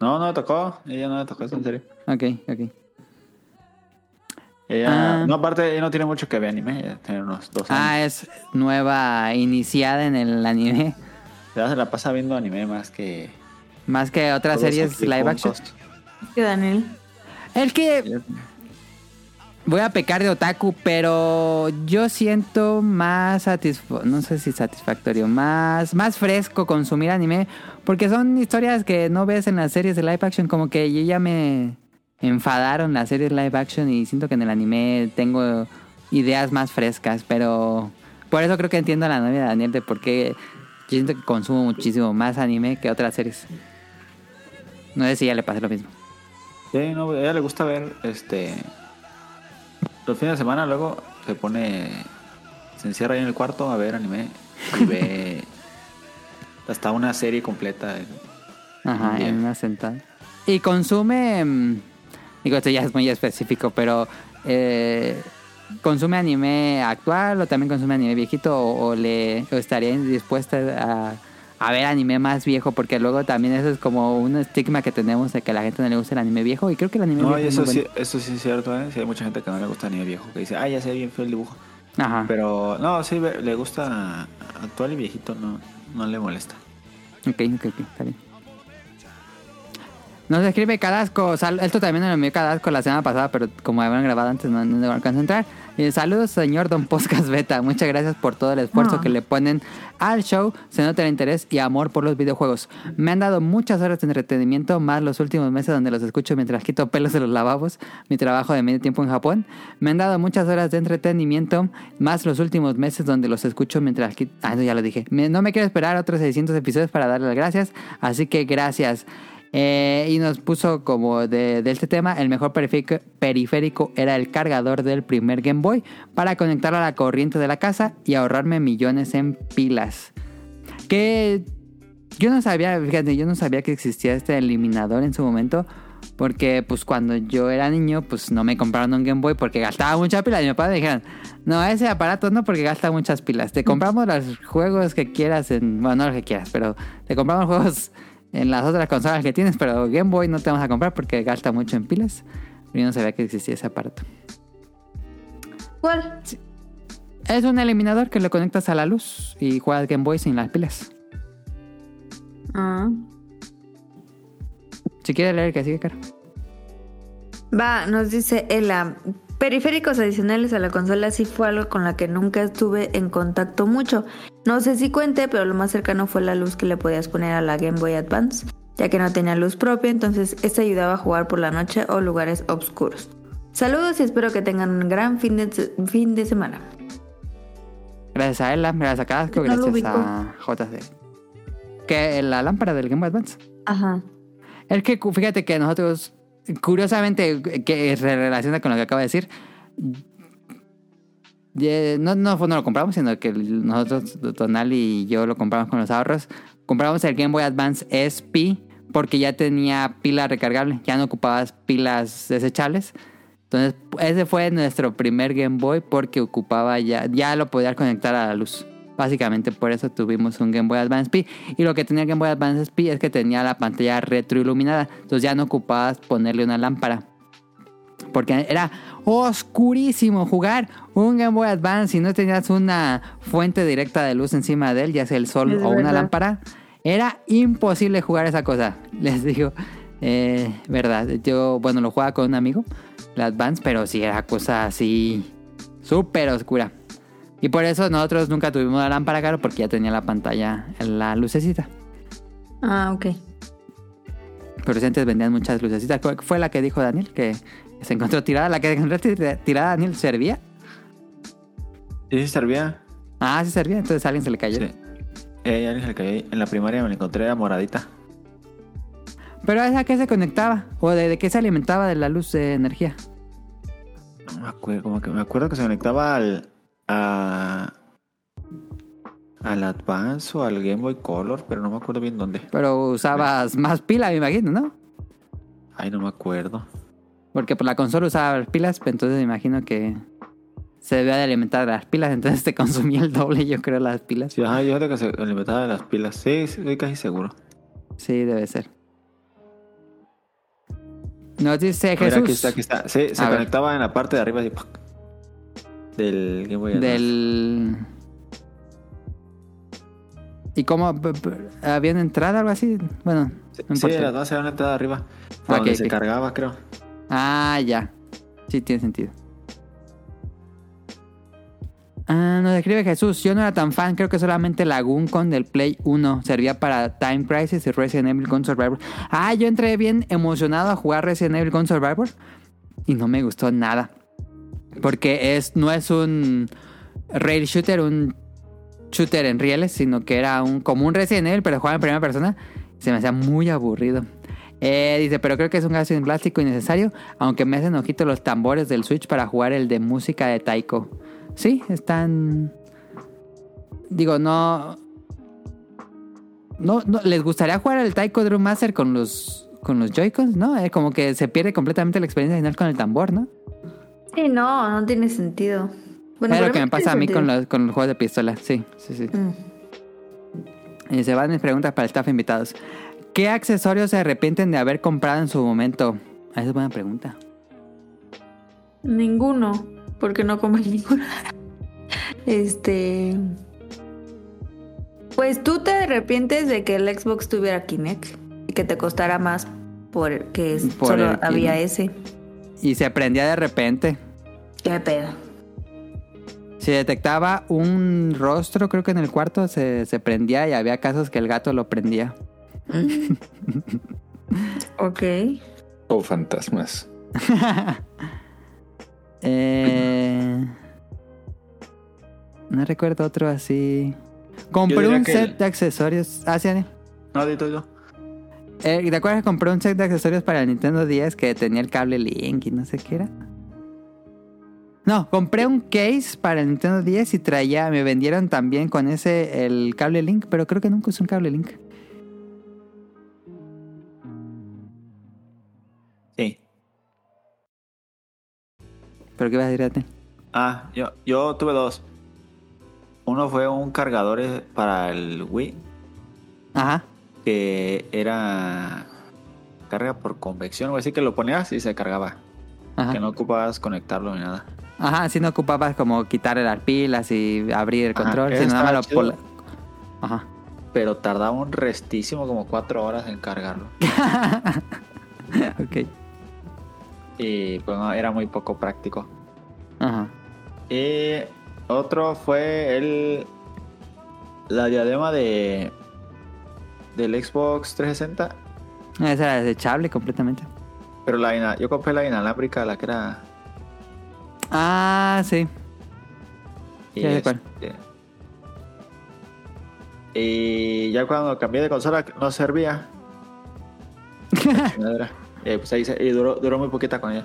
No, no le tocó. Ella no le tocó, es en serio. Ok, ok. Ella, Ah. no, aparte, ella no tiene mucho que ver anime. Ella tiene unos dos años. Ah, es nueva iniciada en el anime. Ya se la pasa viendo anime más que. Más que otras series live action. ¿Qué, Daniel? El que voy a pecar de otaku, pero yo siento más satisfactorio, no sé si satisfactorio, más, más fresco consumir anime, porque son historias que no ves en las series de live action, como que yo ya me enfadaron las series live action y siento que en el anime tengo ideas más frescas, pero por eso creo que entiendo a la novia de Daniel de por qué yo siento que consumo muchísimo más anime que otras series. No sé si ya le pasa lo mismo. Sí, no, a ella le gusta ver este. Los fines de semana luego se pone. Se encierra ahí en el cuarto a ver anime y ve. hasta una serie completa. Ajá, en una sentada. Y consume. mm, Digo, esto ya es muy específico, pero. eh, consume anime actual o también consume anime viejito o, o le o estaría dispuesta a, a ver anime más viejo porque luego también eso es como un estigma que tenemos de que a la gente no le gusta el anime viejo y creo que el anime No, viejo es eso muy sí, eso sí es cierto, ¿eh? Sí, hay mucha gente que no le gusta anime viejo, que dice, ah, ya se ve bien feo el dibujo. bueno. Ajá. Pero no, sí, le gusta actual y viejito, no, no le molesta. Ok, ok, ok, está bien. Nos escribe Cadasco. sal- esto también lo envió Cadasco la semana pasada, pero como habían grabado antes, no, no me alcanzo a entrar. Eh, saludos, señor Don Podcast Beta. Muchas gracias por todo el esfuerzo Ah. que le ponen al show. Se nota el interés y amor por los videojuegos. Me han dado muchas horas de entretenimiento, más los últimos meses donde los escucho mientras quito pelos de los lavabos, mi trabajo de medio tiempo en Japón. Me han dado muchas horas de entretenimiento, más los últimos meses donde los escucho mientras quito... Ah, no, ya lo dije. Me- no me quiero esperar otros 600 episodios para darles las gracias, así que gracias. Eh, y nos puso como de, de este tema, el mejor periférico, era el cargador del primer Game Boy para conectarlo a la corriente de la casa y ahorrarme millones en pilas. Que yo no sabía, fíjate, yo no sabía que existía este eliminador en su momento. Porque pues cuando yo era niño, pues no me compraron un Game Boy porque gastaba mucha pila. Y mi papá me dijeron, no, ese aparato no porque gasta muchas pilas. Te compramos los juegos que quieras en... Bueno, no los que quieras, pero te compramos juegos en las otras consolas que tienes, pero Game Boy no te vamos a comprar porque gasta mucho en pilas. Yo no sabía que existía ese aparato. ¿Cuál? Es un eliminador que lo conectas a la luz y juegas Game Boy sin las pilas. Ah. Si quieres leer que sigue, cara. Va, nos dice Ela. Periféricos adicionales a la consola sí fue algo con la que nunca estuve en contacto mucho. No sé si cuente, pero lo más cercano fue la luz que le podías poner a la Game Boy Advance, ya que no tenía luz propia, entonces esta ayudaba a jugar por la noche o lugares oscuros. Saludos y espero que tengan un gran fin de, fin de semana. Gracias a Ella, gracias a Casco, No lo gracias a JC. Que la lámpara del Game Boy Advance. Ajá. Es que fíjate que nosotros, curiosamente, que se relaciona con lo que acabo de decir. No, no lo compramos, sino que nosotros, Tonal y yo lo compramos con los ahorros. Compramos el Game Boy Advance SP porque ya tenía pila recargable, ya no ocupabas pilas desechables. Entonces, ese fue nuestro primer Game Boy porque ocupaba ya, ya lo podías conectar a la luz. Básicamente por eso tuvimos un Game Boy Advance P. Y lo que tenía el Game Boy Advance P es que tenía la pantalla retroiluminada. Entonces ya no ocupabas ponerle una lámpara. Porque era oscurísimo jugar un Game Boy Advance si no tenías una fuente directa de luz encima de él, ya sea el sol Es o una lámpara. Era imposible jugar esa cosa. Les digo, eh, verdad. Yo, bueno, lo jugaba con un amigo, la Advance, pero sí era cosa así súper oscura. Y por eso nosotros nunca tuvimos la lámpara, claro, porque ya tenía la pantalla, la lucecita. Ah, ok. Pero si antes vendían muchas lucecitas. ¿Cuál Fue la que dijo Daniel, que se encontró tirada. La que encontró tira- tirada, Daniel, ¿servía? ¿Y si servía? Ah, sí servía. Entonces a alguien se le cayó. Sí. Eh, ya dije que en la primaria me la encontré era moradita. Pero ¿esa qué se conectaba? ¿O de, de qué se alimentaba de la luz de energía? No me acuerdo, como que me acuerdo que se conectaba al a al Advance o al Game Boy Color, pero no me acuerdo bien dónde. Pero usabas más pila, me imagino, ¿no? Ay, no me acuerdo. Porque por la consola usaba las pilas, pues entonces me imagino que se debía de alimentar de las pilas, entonces te consumía el doble, yo creo, las pilas. Sí, ajá, yo creo que se alimentaba de las pilas. Sí, estoy casi seguro. Sí, debe ser. Nos dice Mira, Jesús aquí está, aquí está. Sí, se A ver. conectaba en la parte de arriba así. Del Game Boy Advance. del... ¿Y cómo? ¿Había una entrada algo así? Bueno, Sí, no sí, importa. el Advance era una entrada arriba. Ok, donde ok. se cargaba, creo. Ah, ya. Sí, tiene sentido. Ah, nos escribe Jesús. Yo no era tan fan. Creo que solamente la Guncon del Play 1 servía para Time Crisis y Resident Evil Gun Survivor. Ah, yo entré bien emocionado a jugar Resident Evil Gun Survivor y no me gustó nada. Porque es, no es un rail shooter, un shooter en rieles, sino que era un como un Resident Evil, pero jugaba en primera persona. Se me hacía muy aburrido. Eh, dice, pero creo que es un gasto en plástico innecesario, aunque me hacen ojito los tambores del Switch para jugar el de música de Taiko. Sí, están... Digo, no... No, no, ¿les gustaría jugar el Taiko Drum Master con los con los Joy-Cons? ¿No? Eh, como que se pierde completamente la experiencia final con el tambor, ¿no? Sí, no, no tiene sentido. Bueno, es lo que me pasa a mí con los, con los juegos de pistola. Sí, sí, sí. Mm. Y se van mis preguntas para el staff invitados. ¿Qué accesorios se arrepienten de haber comprado en su momento? Esa es buena pregunta. Ninguno, porque no comes ninguno. Este. Pues tú te arrepientes de que el Xbox tuviera Kinect y que te costara más porque Por solo había ese. Y se prendía de repente. ¿Qué pedo? Si detectaba un rostro, creo que en el cuarto se, se prendía y había casos que el gato lo prendía. Ok. O fantasmas. Eh, no recuerdo otro así. Compré un set el- de accesorios. Ah, sí, Dani. No, dito yo. Eh, ¿Te acuerdas que compré un set de accesorios para el Nintendo 10 que tenía el cable Link y no sé qué era? No, compré un case para el Nintendo 10 y traía, me vendieron también con ese el cable Link, pero creo que nunca usé un cable Link. Sí. ¿Pero qué ibas a decir a ti? Ah, yo, yo tuve dos. Uno fue un cargador eh, para el Wii Ajá. Que era carga por convección, o así que lo ponías y se cargaba. Ajá. Que no ocupabas conectarlo ni nada. Ajá, si no ocupabas como quitarle las pilas y abrir el Ajá, control, ese sino nada más lo. Ajá. Pero tardaba un restísimo, como cuatro horas en cargarlo. ok. Y pues no, era muy poco práctico. Ajá. Y otro fue el la diadema de del Xbox 360, Esa era desechable completamente. pero la yo compré la inalámbrica, la que era Ah, sí. y, Ya sé cuál. este, y ya cuando cambié de consola no servía. Y pues ahí se- y duró, duró muy poquita con ella.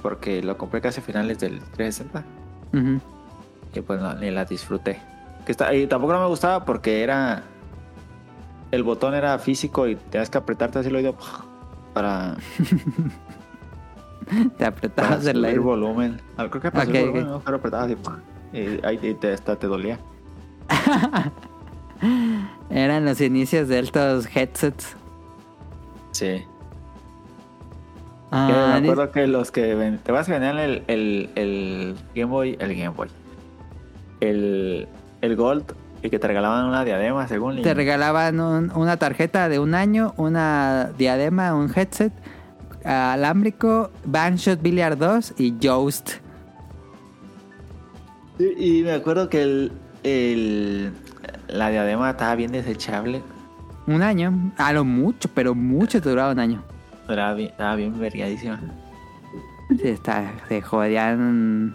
Porque lo compré casi a finales del 360. Ujú. Y pues no, ni la disfruté. Que está, y tampoco no me gustaba porque era. El botón era físico y tenías que apretarte así el oído para, Te para apretabas el subir aire. volumen. Ah, creo que para subir ok. volumen, pero apretabas. Y ahí te, hasta te dolía. Eran los inicios de estos headsets. Sí. Ah, me acuerdo que los que ven, te vas a ganar el, el, el Game Boy, el Game Boy, el, el Gold y que te regalaban una diadema según. te regalaban un- una tarjeta de un año, una diadema, un headset alámbrico, Bankshot Billiard 2 y Joust. Y, y me acuerdo que el, el, la diadema estaba bien desechable. Un año, a lo mucho, pero mucho te duraba un año. Estaba bien, estaba bien vergadísima. Sí, está, se jodían.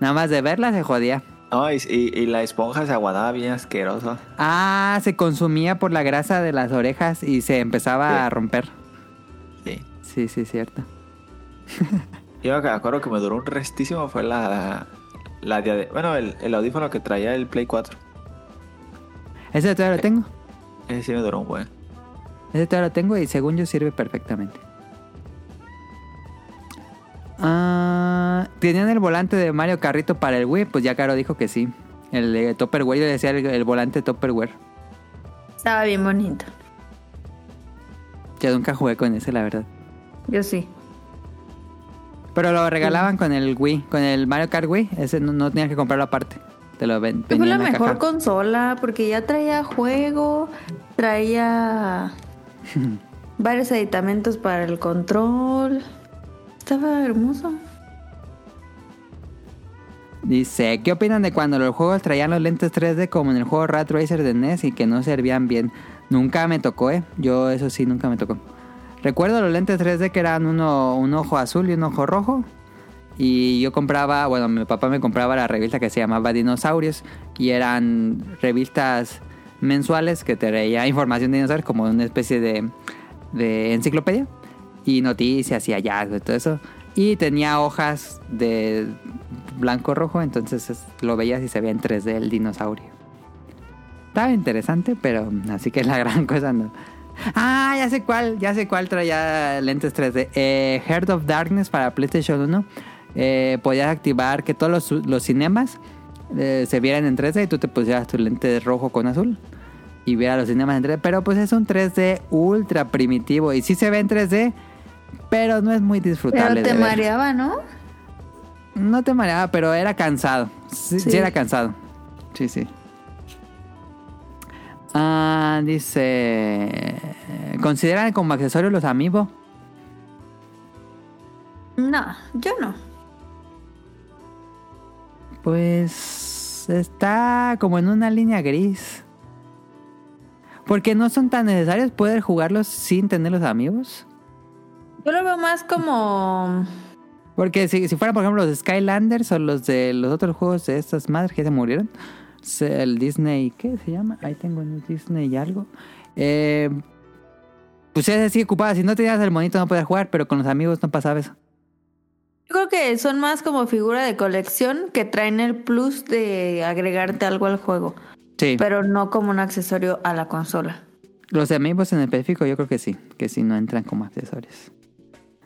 Nada más de verla se jodía. No, y, y- y la esponja se aguadaba bien asqueroso. Ah, se consumía por la grasa de las orejas y se empezaba Sí. a romper. Sí. Sí, sí, cierto. Yo me acuerdo que me duró un restísimo fue la, la. Bueno, el, el audífono que traía el Play 4. Ese todavía lo tengo. Ese sí me duró un buen. Ese todavía lo tengo y según yo sirve perfectamente. Ah, ¿Tenían el volante de Mario Carrito para el Wii? Pues ya Caro dijo que sí. El de Topperware, yo decía el, el volante Topperware. Estaba bien bonito. Yo nunca jugué con ese, la verdad. Yo sí. Pero lo regalaban con el Wii, con el Mario Kart Wii. Ese no, no tenías que comprarlo aparte. Te lo ven. Fue la mejor caja. consola porque ya traía juego, traía varios aditamentos para el control. Estaba hermoso. Dice, ¿qué opinan de cuando los juegos traían los lentes 3D como en el juego Rat Racer de NES y que no servían bien? Nunca me tocó, ¿eh? Yo eso sí, nunca me tocó. Recuerdo los lentes 3D que eran uno, un ojo azul y un ojo rojo. Y yo compraba, bueno, mi papá me compraba la revista que se llamaba Dinosaurios. Y eran revistas mensuales que te traía información de dinosaurios como una especie de, de enciclopedia. Y noticias y hallazgos y todo eso. Y tenía hojas de blanco-rojo, entonces es- lo veías y se veía en 3D el dinosaurio. Estaba interesante, pero así que la gran cosa no. Ah, ya sé cuál, ya sé cuál traía lentes 3D. Eh, Heart of Darkness para PlayStation 1, eh, podías activar que todos los, los cinemas eh, se vieran en 3D y tú te pusieras tu lente de rojo con azul y viera los cinemas en 3D. Pero pues es un 3D ultra primitivo y sí se ve en 3D, pero no es muy disfrutable. Pero te de ver. mareaba, ¿no? No te mareaba, pero era cansado. Sí, sí Sí. era cansado. Sí, sí. Ah, dice... ¿Consideran como accesorios los amigos? No, yo no. Pues está como en una línea gris. Porque no son tan necesarios poder jugarlos sin tener los amigos. Yo lo veo más como... Porque si, si fueran, por ejemplo, los Skylanders o los de los otros juegos de estas madres que se murieron, el Disney, ¿qué se llama? Ahí tengo en el Disney y algo. Eh, pues ese sí ocupaba. Si no tenías el monito no podías jugar, pero con los amigos no pasaba eso. Yo creo que son más como figura de colección que traen el plus de agregarte algo al juego, Sí. pero no como un accesorio a la consola. Los amigos en específico yo creo que sí, que sí no entran como accesorios.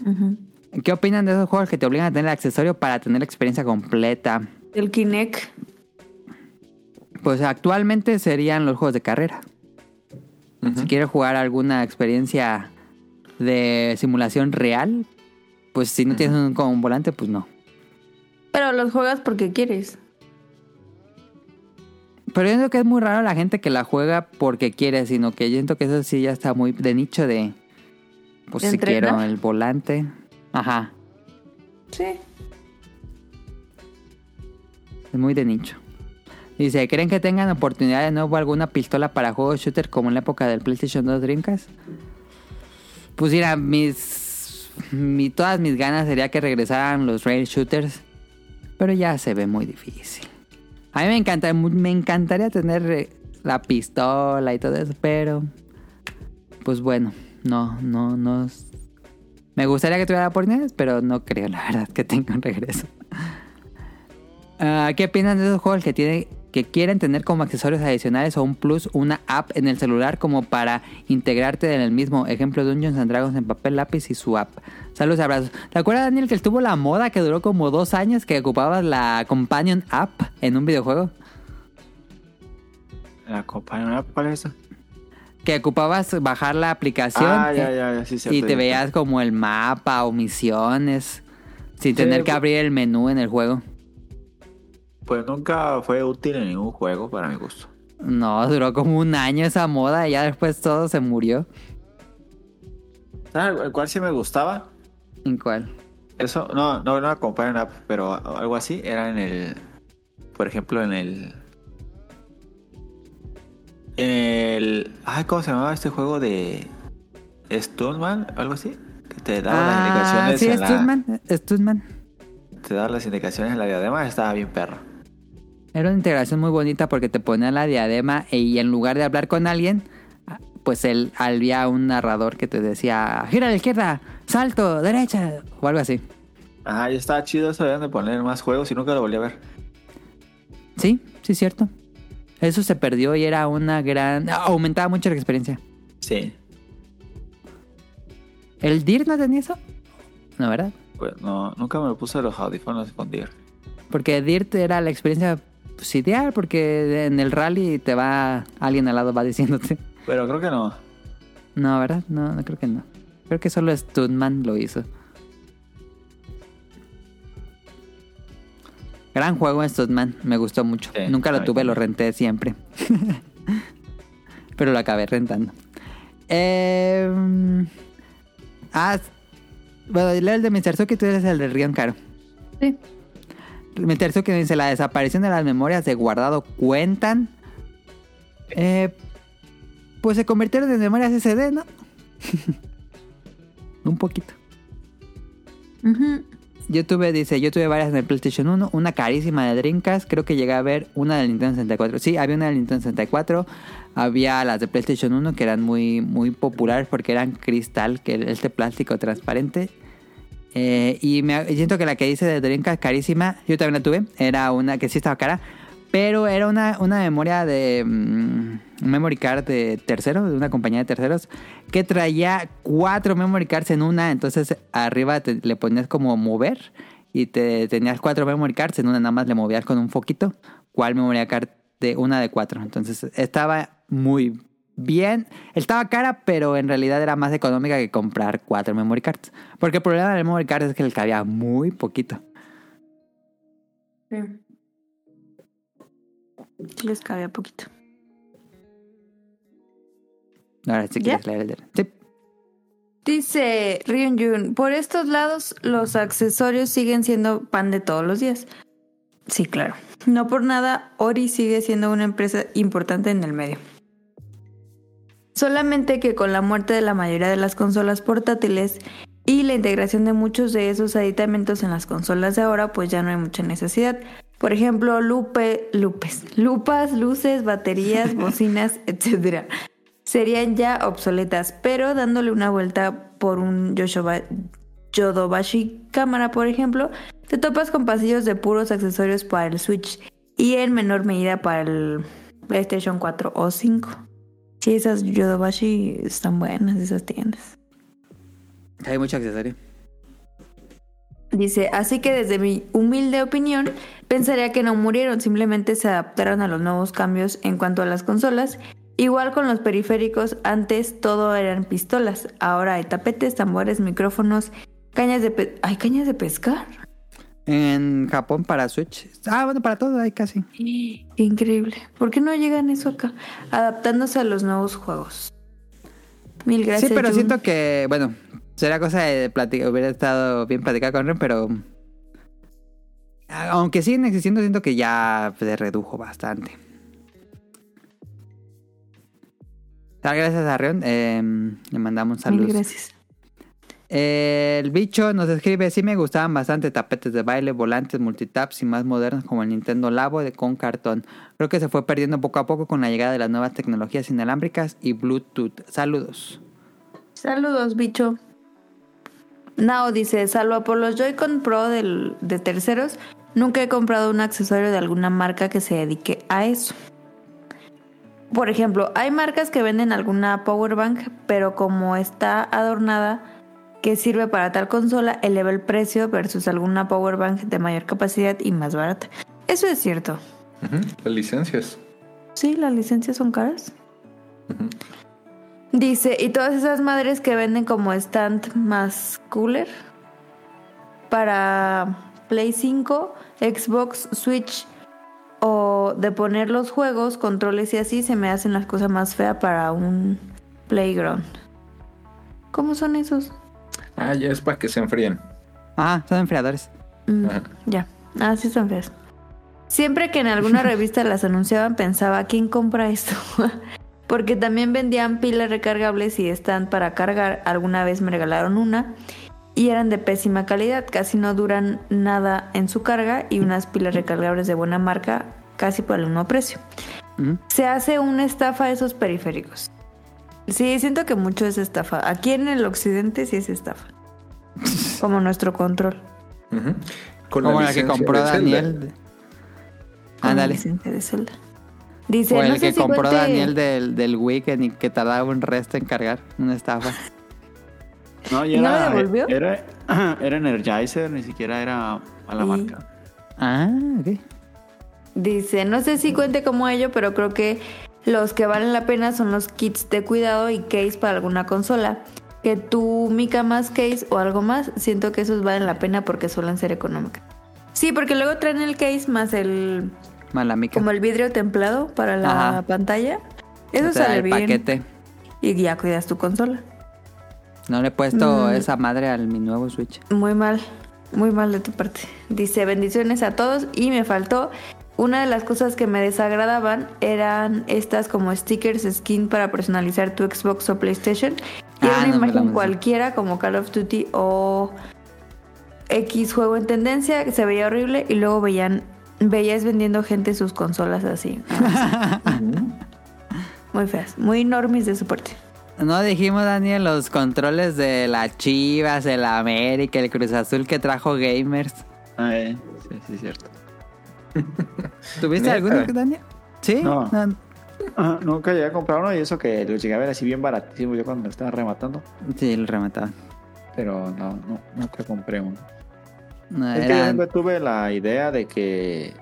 Ujú. ¿Qué opinan de esos juegos que te obligan a tener el accesorio para tener la experiencia completa? El Kinect. Pues actualmente serían los juegos de carrera. Si quieres jugar alguna experiencia de simulación real, pues si no tienes un, como un volante, pues no. Pero los juegas porque quieres. Pero yo siento que es muy raro la gente que la juega porque quiere, sino que yo siento que eso sí ya está muy de nicho de... Pues ¿De si quiero el volante. Ajá, Sí. es muy de nicho. Dice, ¿creen que tengan oportunidad de nuevo alguna pistola para juegos shooter como en la época del PlayStation 2 Dreamcast? Pues mira, mis, mi, todas mis ganas sería que regresaran los rail shooters, pero ya se ve muy difícil. A mí me encanta, me encantaría tener eh, la pistola y todo eso, pero pues bueno, no, no, no. Me gustaría que tuviera oportunidades, pero no creo la verdad que tenga un regreso. Ah, ¿Qué opinan de esos juegos que tienen que quieren tener como accesorios adicionales o un plus una app en el celular como para integrarte en el mismo ejemplo Dungeons and Dragons en papel lápiz y su app? Saludos y abrazos. ¿Te acuerdas Daniel que estuvo la moda que duró como dos años que ocupabas la Companion app en un videojuego? La compañía, ¿cuál es esa? Que ocupabas bajar la aplicación Ah, ya, ya, ya, sí, y te veías como el mapa o misiones sin Sí, tener que pues- abrir el menú en el juego. Pues nunca fue útil en ningún juego para mi gusto. No, duró como un año esa moda y ya después todo se murió. ¿Sabes el cual sí me gustaba? ¿En cuál? Eso, no, no, no compañía app, pero algo así era en el. Por ejemplo, en el. En el. Ay, ¿cómo se llamaba este juego de. Stuntman? Algo así. Que te daba las Ah, indicaciones sí, en la- Stuntman. Stuntman. Te daba las indicaciones en la diadema, estaba bien perro. Era una integración muy bonita porque te ponía la diadema e- y en lugar de hablar con alguien, ah, pues él había un narrador que te decía, gira a la izquierda, salto, derecha, o algo así. Ajá, y estaba chido eso, deben de poner más juegos y nunca lo volví a ver. Sí, sí, cierto. Eso se perdió y era una gran... Aumentaba mucho la experiencia. Sí. ¿El DIR no tenía eso? No, ¿verdad? Pues no, nunca me lo puse los audífonos con Dir. Porque DIRT era la experiencia pues, ideal porque en el rally te va... Alguien al lado va diciéndote... Pero creo que no. No, ¿verdad? No, no creo que no. Creo que solo Stuntman lo hizo. Gran juego Stuntman, me gustó mucho. Sí, Nunca a lo tuve, lo renté siempre. Pero lo acabé rentando. Eh, ah, bueno, leo el de Mr. Suki, tú eres el de Rion Caro. Sí. Mr. Suki dice, la desaparición de las memorias de guardado cuentan. Eh, pues se convirtieron en memorias SD, ¿no? Un poquito. Ujú. Yo tuve, dice, yo tuve varias en el PlayStation 1, una carísima de Dreamcast, creo que llegué a ver una del Nintendo 64. Sí, había una del Nintendo 64, había las de PlayStation 1 que eran muy, muy populares porque eran cristal, que este plástico transparente. Eh, y me siento que la que dice de Dreamcast carísima, yo también la tuve, era una que sí estaba cara, pero era una, una memoria de... mm, memory card de tercero, de una compañía de terceros, que traía cuatro memory cards en una, entonces arriba te- le ponías como mover y te tenías cuatro memory cards, en una nada más le movías con un foquito, cuál memory card de una de cuatro. Entonces estaba muy bien, estaba cara, pero en realidad era más económica que comprar cuatro memory cards. Porque el problema del memory card es que le cabía muy poquito. Sí. Les cabía poquito. Ahora sí quieres leer el de... Sí. Dice Ryun Jun, por estos lados los accesorios siguen siendo pan de todos los días. Sí, claro. No por nada, Ori sigue siendo una empresa importante en el medio. Solamente que con la muerte de la mayoría de las consolas portátiles y la integración de muchos de esos aditamentos en las consolas de ahora, pues ya no hay mucha necesidad. Por ejemplo, lupe, lupes, lupas, luces, baterías, bocinas, etc. Serían ya obsoletas, pero dándole una vuelta por un Yoshoba- Yodobashi cámara, por ejemplo, te topas con pasillos de puros accesorios para el Switch y en menor medida para el PlayStation 4 o 5. Sí, esas Yodobashi están buenas, esas tiendas. Hay mucho accesorio. Dice, así que desde mi humilde opinión, pensaría que no murieron, simplemente se adaptaron a los nuevos cambios en cuanto a las consolas. Igual con los periféricos, antes todo eran pistolas, ahora hay tapetes, tambores, micrófonos, cañas de pe- ¿Hay cañas de pescar? En Japón para Switch. Ah, bueno, para todo hay casi. Qué increíble. ¿Por qué no llegan eso acá? Adaptándose a los nuevos juegos. Mil gracias. sí, pero Jun. siento que, bueno, será cosa de platicar, hubiera estado bien platicar con Ren, pero... Aunque siguen existiendo, siento que ya se redujo bastante. Ah, Gracias a Ren, eh, le mandamos Mil saludos. gracias. El bicho nos escribe, sí me gustaban bastante tapetes de baile, volantes, multitaps y más modernos como el Nintendo Labo de con cartón. Creo que se fue perdiendo poco a poco con la llegada de las nuevas tecnologías inalámbricas y Bluetooth. Saludos. Saludos, bicho. Nao dice, salvo por los Joy-Con Pro del- de terceros, nunca he comprado un accesorio de alguna marca que se dedique a eso. Por ejemplo, hay marcas que venden alguna power bank, pero como está adornada que sirve para tal consola, eleva el precio versus alguna power bank de mayor capacidad y más barata. Eso es cierto. Las licencias. Sí, las licencias son caras. Dice, y todas esas madres que venden como stand más cooler para Play 5, Xbox, Switch o de poner los juegos, controles y así, se me hacen las cosas más feas para un playground. ¿Cómo son esos? Ah, ya es para que se enfríen. Ah, son enfriadores. Mm, ya, ah, sí son feas. Siempre que en alguna revista las anunciaban pensaba, ¿quién compra esto? Porque también vendían pilas recargables y stand para cargar. Alguna vez me regalaron una y eran de pésima calidad, casi no duran nada en su carga y unas pilas recargables de buena marca casi por el mismo precio. Ujú. Se hace una estafa a esos periféricos. Sí, siento que mucho es estafa. Aquí en el occidente sí es estafa. Como nuestro control. Con Como la que compró de. Daniel. Con Ándale. de. Dice, O el no sé que si compró cuente- Daniel del, del Wii que, ni- que tardaba un resto en cargar. Una estafa. No, y ¿Y no era, lo devolvió? Era, era Energizer, ni siquiera era a la Y- marca. Ah, ok. Dice, no sé si cuente como ello, pero creo que los que valen la pena son los kits de cuidado y case para alguna consola. Que tu mica más case o algo más, siento que esos valen la pena porque suelen ser económicas. Sí, porque luego traen el case más el Malamica. como el vidrio templado para la Ajá. pantalla. Eso O sea, sale el bien. paquete. Y ya cuidas tu consola. No le he puesto Mm. esa madre al mi nuevo Switch. Muy mal, muy mal de tu parte. Dice bendiciones a todos y me faltó. Una de las cosas que me desagradaban eran estas como stickers skin para personalizar tu Xbox o PlayStation. Y era Ah, una no imagen cualquiera como Call of Duty o X juego en tendencia que se veía horrible y luego veían veías vendiendo gente sus consolas así. muy feas, muy normis de su parte. No dijimos, Daniel, los controles de la Chivas, el América, el Cruz Azul que trajo Gamers. Ah, eh, sí, sí, es cierto. ¿Tuviste alguno, Daniel? Sí. No. No. Ajá, nunca llegué a comprar uno y eso que lo llegué a ver así bien baratísimo yo cuando lo estaba rematando. Sí, lo remataban. Pero no, no, nunca compré uno. No, Es que yo siempre tuve la idea de que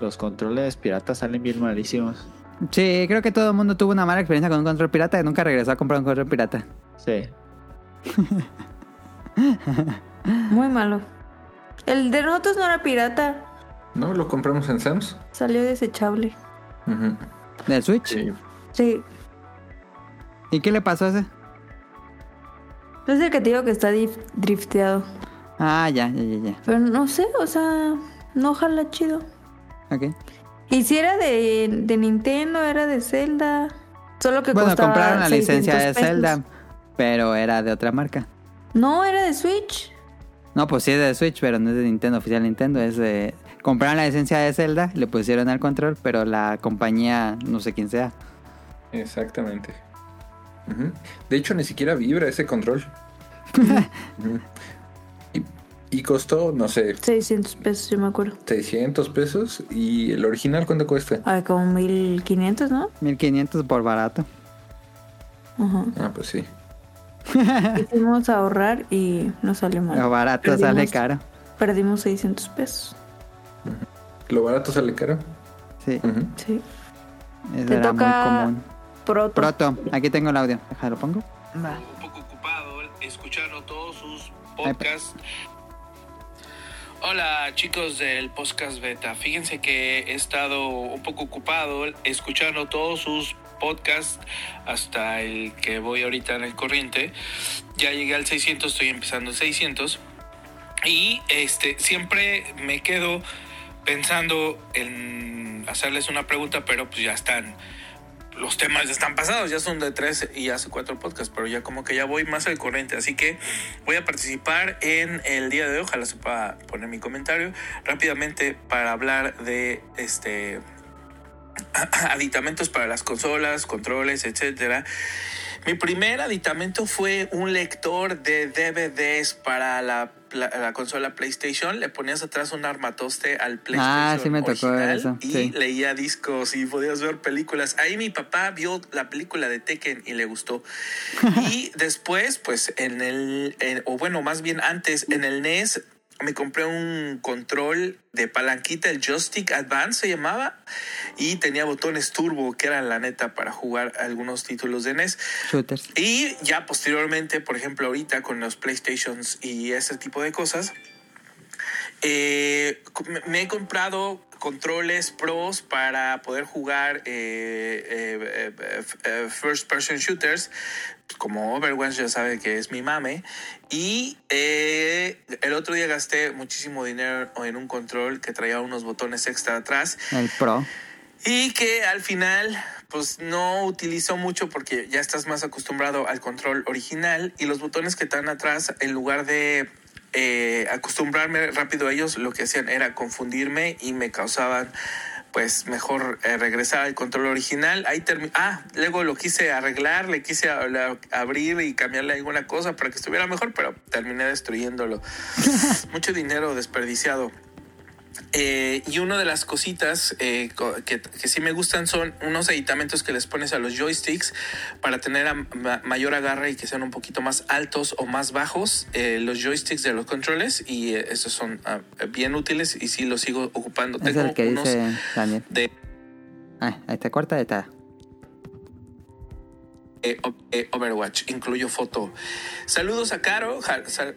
los controles piratas salen bien malísimos. Sí, creo que todo el mundo tuvo una mala experiencia con un control pirata y nunca regresó a comprar un control pirata. Sí. Muy malo. El de nosotros no era pirata. No, lo compramos en Sam's. Salió desechable. Ujú. ¿Del Switch? Sí. Sí. ¿Y qué le pasó a ese? Es el que te digo que está drifteado. Ah, ya, ya, ya, ya. Pero no sé, o sea, no jala chido. Ok. Y si era de, de Nintendo, era de Zelda. Solo que Bueno, costaba compraron la licencia de 600 pesos. Zelda, pero era de otra marca. No, era de Switch. No, pues sí es de Switch, pero no es de Nintendo, oficial Nintendo. Es de... Compraron la licencia de Zelda, le pusieron al control, pero la compañía, no sé quién sea. Exactamente. De hecho, ni siquiera vibra ese control. Y, y costó, no sé, 600 pesos, yo me acuerdo. 600 pesos. ¿Y el original cuánto cuesta? Ay, como 1500, ¿no? 1500 por barato. Ajá. Ah, pues sí. Hicimos ahorrar y nos salió mal. Lo barato Perdimos- sale caro. Perdimos 600 pesos. ¿Lo barato sale caro? Sí, Ujú. Sí. eso Te era toca- muy común. Proto. Proto, aquí tengo el audio. Déjalo, pongo. Va. un poco ocupado escuchando todos sus podcasts. Hola chicos del podcast beta, fíjense que he estado un poco ocupado escuchando todos sus podcasts hasta el que voy ahorita en el corriente. Ya llegué al 600, estoy empezando el 600 y este siempre me quedo pensando en hacerles una pregunta, pero pues ya están los temas ya están pasados, ya son de tres y hace cuatro podcasts, pero ya como que ya voy más al corriente, así que voy a participar en el día de hoy, ojalá sepa poner mi comentario rápidamente para hablar de este aditamentos para las consolas, controles, etcétera. Mi primer aditamento fue un lector de DVDs para la, la- la consola PlayStation. Le ponías atrás un armatoste al PlayStation. Ah, sí me tocó eso, Y sí. leía discos y podías ver películas. Ahí mi papá vio la película de Tekken y le gustó. y después, pues en el, en- o bueno, más bien antes, en el NES me compré un control de palanquita, el Joystick Advance se llamaba, y tenía botones turbo, que eran la neta para jugar algunos títulos de NES. Shooters. Y ya posteriormente, por ejemplo, ahorita con los PlayStations y ese tipo de cosas, eh, me- me he comprado controles pros para poder jugar eh, eh, eh, first person shooters. Como Overwatch ya sabe que es mi mame. Y eh, el otro día gasté muchísimo dinero en un control que traía unos botones extra atrás. El Pro. y que al final pues no utilizo mucho porque ya estás más acostumbrado al control original. Y los botones que están atrás en lugar de eh, acostumbrarme rápido a ellos lo que hacían era confundirme y me causaban pues mejor eh, regresar al control original. Ahí ah, luego lo quise arreglar, le quise abrir y cambiarle alguna cosa para que estuviera mejor, pero terminé destruyéndolo. Mucho dinero desperdiciado. Eh, y una de las cositas eh, que, que sí me gustan son unos aditamentos que les pones a los joysticks para tener a- ma- mayor agarre y que sean un poquito más altos o más bajos eh, los joysticks de los controles y estos son ah, bien útiles y sí los sigo ocupando. Es Tengo el que unos dice Daniel. de Ah, está corta, está. Eh, eh, Overwatch, incluyo foto. Saludos a Caro,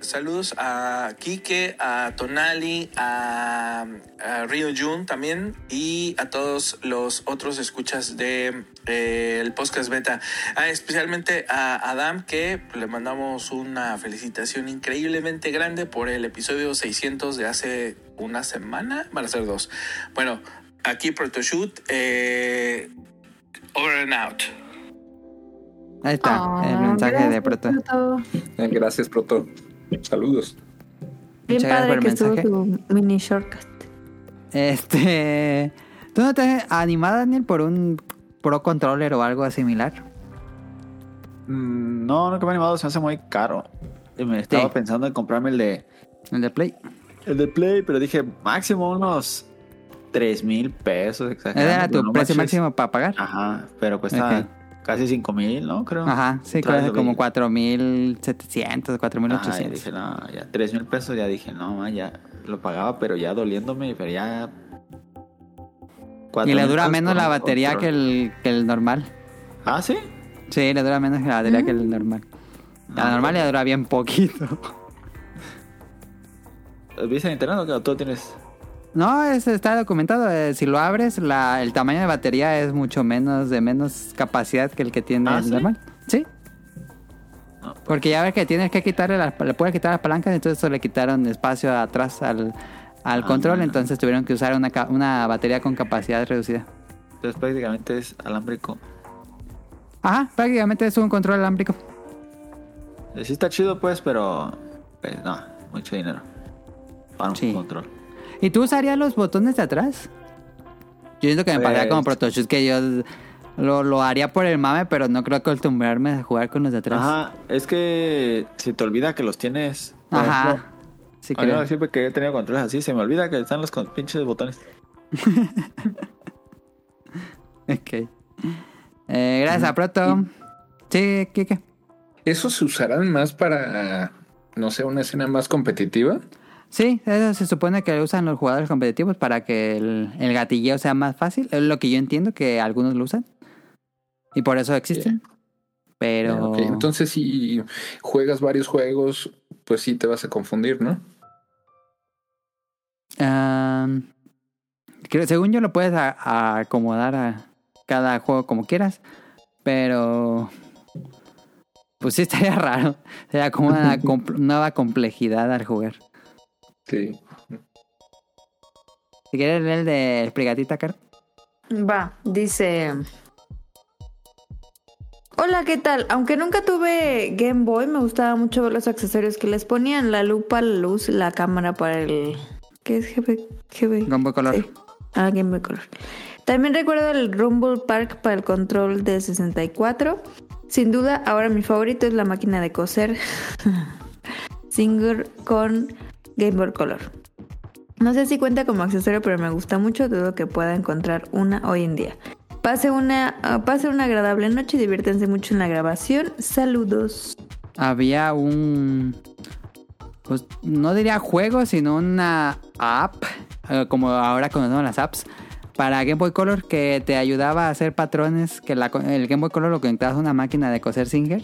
saludos a Kike, a Tonali, a, a Jun también y a todos los otros escuchas de eh, el podcast beta. Ah, especialmente a Adam que le mandamos una felicitación increíblemente grande por el episodio 600 de hace una semana, van a ser dos. Bueno, aquí Protoshoot, eh, over and out. Ahí está, Ah, el mensaje de Proto. Eh, Gracias, Proto. Saludos. Bien Muchas gracias padre por que el estuvo mensaje. tu mini shortcut. Este. ¿Tú no te has animado, Daniel, por un Pro Controller o algo similar? Mm, No, nunca me he animado, se me hace muy caro. Y me estaba Sí. pensando en comprarme el de, El de Play. el de Play, pero dije máximo unos 3 mil pesos. Ese era tu no precio manches. máximo para pagar. Ajá, pero cuesta casi 5 mil, ¿no? Creo. Ajá, sí, lo como vi. 4.700, Ajá, y 4.800. dije, no, ya 3 mil pesos, ya dije, no, ma, ya lo pagaba, pero ya doliéndome, pero ya... Y le dura menos la batería que el, que el normal. Ah, ¿sí? Sí, le dura menos la batería que el normal. La normal le dura bien poquito. ¿Viste en internet o qué? ¿O tú tienes...? No, es, está documentado. eh, si lo abres, la, el tamaño de batería es mucho menos, de menos capacidad que el que tiene ¿Ah, el sí? normal. Sí. No, pues, Porque ya ves que tienes que quitarle las, le puedes quitar las palancas, entonces eso le quitaron espacio atrás al, al Ah. control, entonces tuvieron que usar una, una batería con capacidad reducida. Entonces prácticamente es alámbrico. Ajá, prácticamente es un control alámbrico. Eh, Sí está chido, pues, pero... Pues, no, mucho dinero. Para un Sí. control. ¿Y tú usarías los botones de atrás? Yo siento que me pasaría Pues- como Protoshoot que yo lo, lo haría por el mame, pero no creo acostumbrarme a jugar con los de atrás. Ajá, es que se te olvida que los tienes. Ajá. ejemplo, Sí, creo. siempre que he tenido controles así, se me olvida que están los con- pinches botones. Ok. Eh, gracias, a Proto. Sí, ¿qué, qué? ¿Esos se usarán más para, no sé, una escena más competitiva? Sí, eso se supone que lo usan los jugadores competitivos para que el, el gatilleo sea más fácil. Es lo que yo entiendo que algunos lo usan. Y por eso existen. Pero... Ok, Entonces, si juegas varios juegos, pues sí te vas a confundir, ¿no? Am, creo- según yo lo puedes a- a acomodar a cada juego como quieras, pero pues sí estaría raro. Sería como una nueva complejidad al jugar. Sí. Si quieres leer el de Sprigatita, Caro. Va, dice... Hola, ¿qué tal? Aunque nunca tuve Game Boy, me gustaba mucho ver los accesorios que les ponían. La lupa, la luz, la cámara para el... ¿Qué es GB? GB? Game Boy Color. Sí. Ah, Game Boy Color. También recuerdo el Rumble Park para el control de 64. Sin duda, ahora mi favorito es la máquina de coser Singer con Game Boy Color. No sé si cuenta como accesorio, pero me gusta mucho. Dudo que pueda encontrar una hoy en día. Pase una, ah, pase una agradable noche y diviértanse mucho en la grabación. Saludos. Había un... Pues no diría juego, sino una app, eh, como ahora conocemos las apps, para Game Boy Color que te ayudaba a hacer patrones, que la el Game Boy Color lo conectabas a una máquina de coser Singer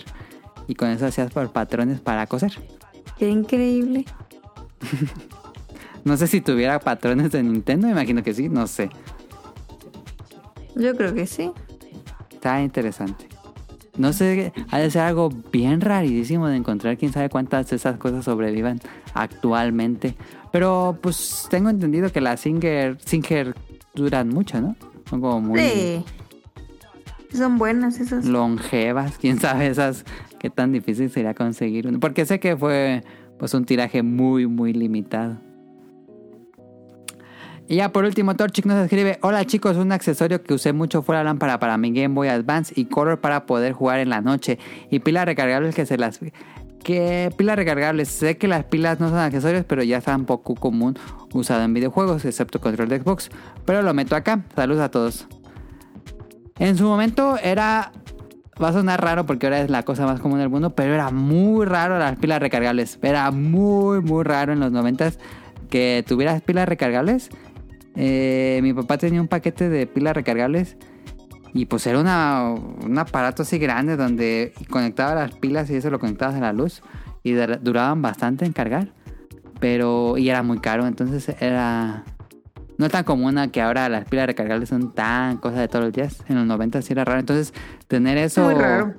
y con eso hacías por patrones para coser. Qué increíble. No sé si tuviera patrones de Nintendo, imagino que sí, no sé. Yo creo que sí. Está interesante. No sé, ha de ser algo bien rarísimo de encontrar. Quién sabe cuántas de esas cosas sobrevivan actualmente. Pero pues tengo entendido que las Singer, Singer duran mucho, ¿no? Son como muy Sí. Son buenas esas. longevas. Quién sabe esas qué tan difícil sería conseguir. Porque sé que fue pues un tiraje muy, muy limitado. Y ya por último, Torchic nos escribe: Hola chicos, un accesorio que usé mucho fue la lámpara para mi Game Boy Advance y Color para poder jugar en la noche. Y pilas recargables que se las. Que pilas recargables. Sé que las pilas no son accesorios, pero ya están poco común usado en videojuegos, excepto control de Xbox. Pero lo meto acá. Saludos a todos. En su momento era. Va a sonar raro porque ahora es la cosa más común del mundo, pero era muy raro las pilas recargables. Era muy, muy raro en los noventas que tuvieras pilas recargables. Eh, mi papá tenía un paquete de pilas recargables y pues era una, un aparato así grande donde conectaba las pilas y eso lo conectabas a la luz y dur- duraban bastante en cargar. Pero, y era muy caro, entonces era no tan común a que ahora las pilas recargables son tan cosas de todos los días. En los 90 sí era raro. Entonces, tener eso Muy raro.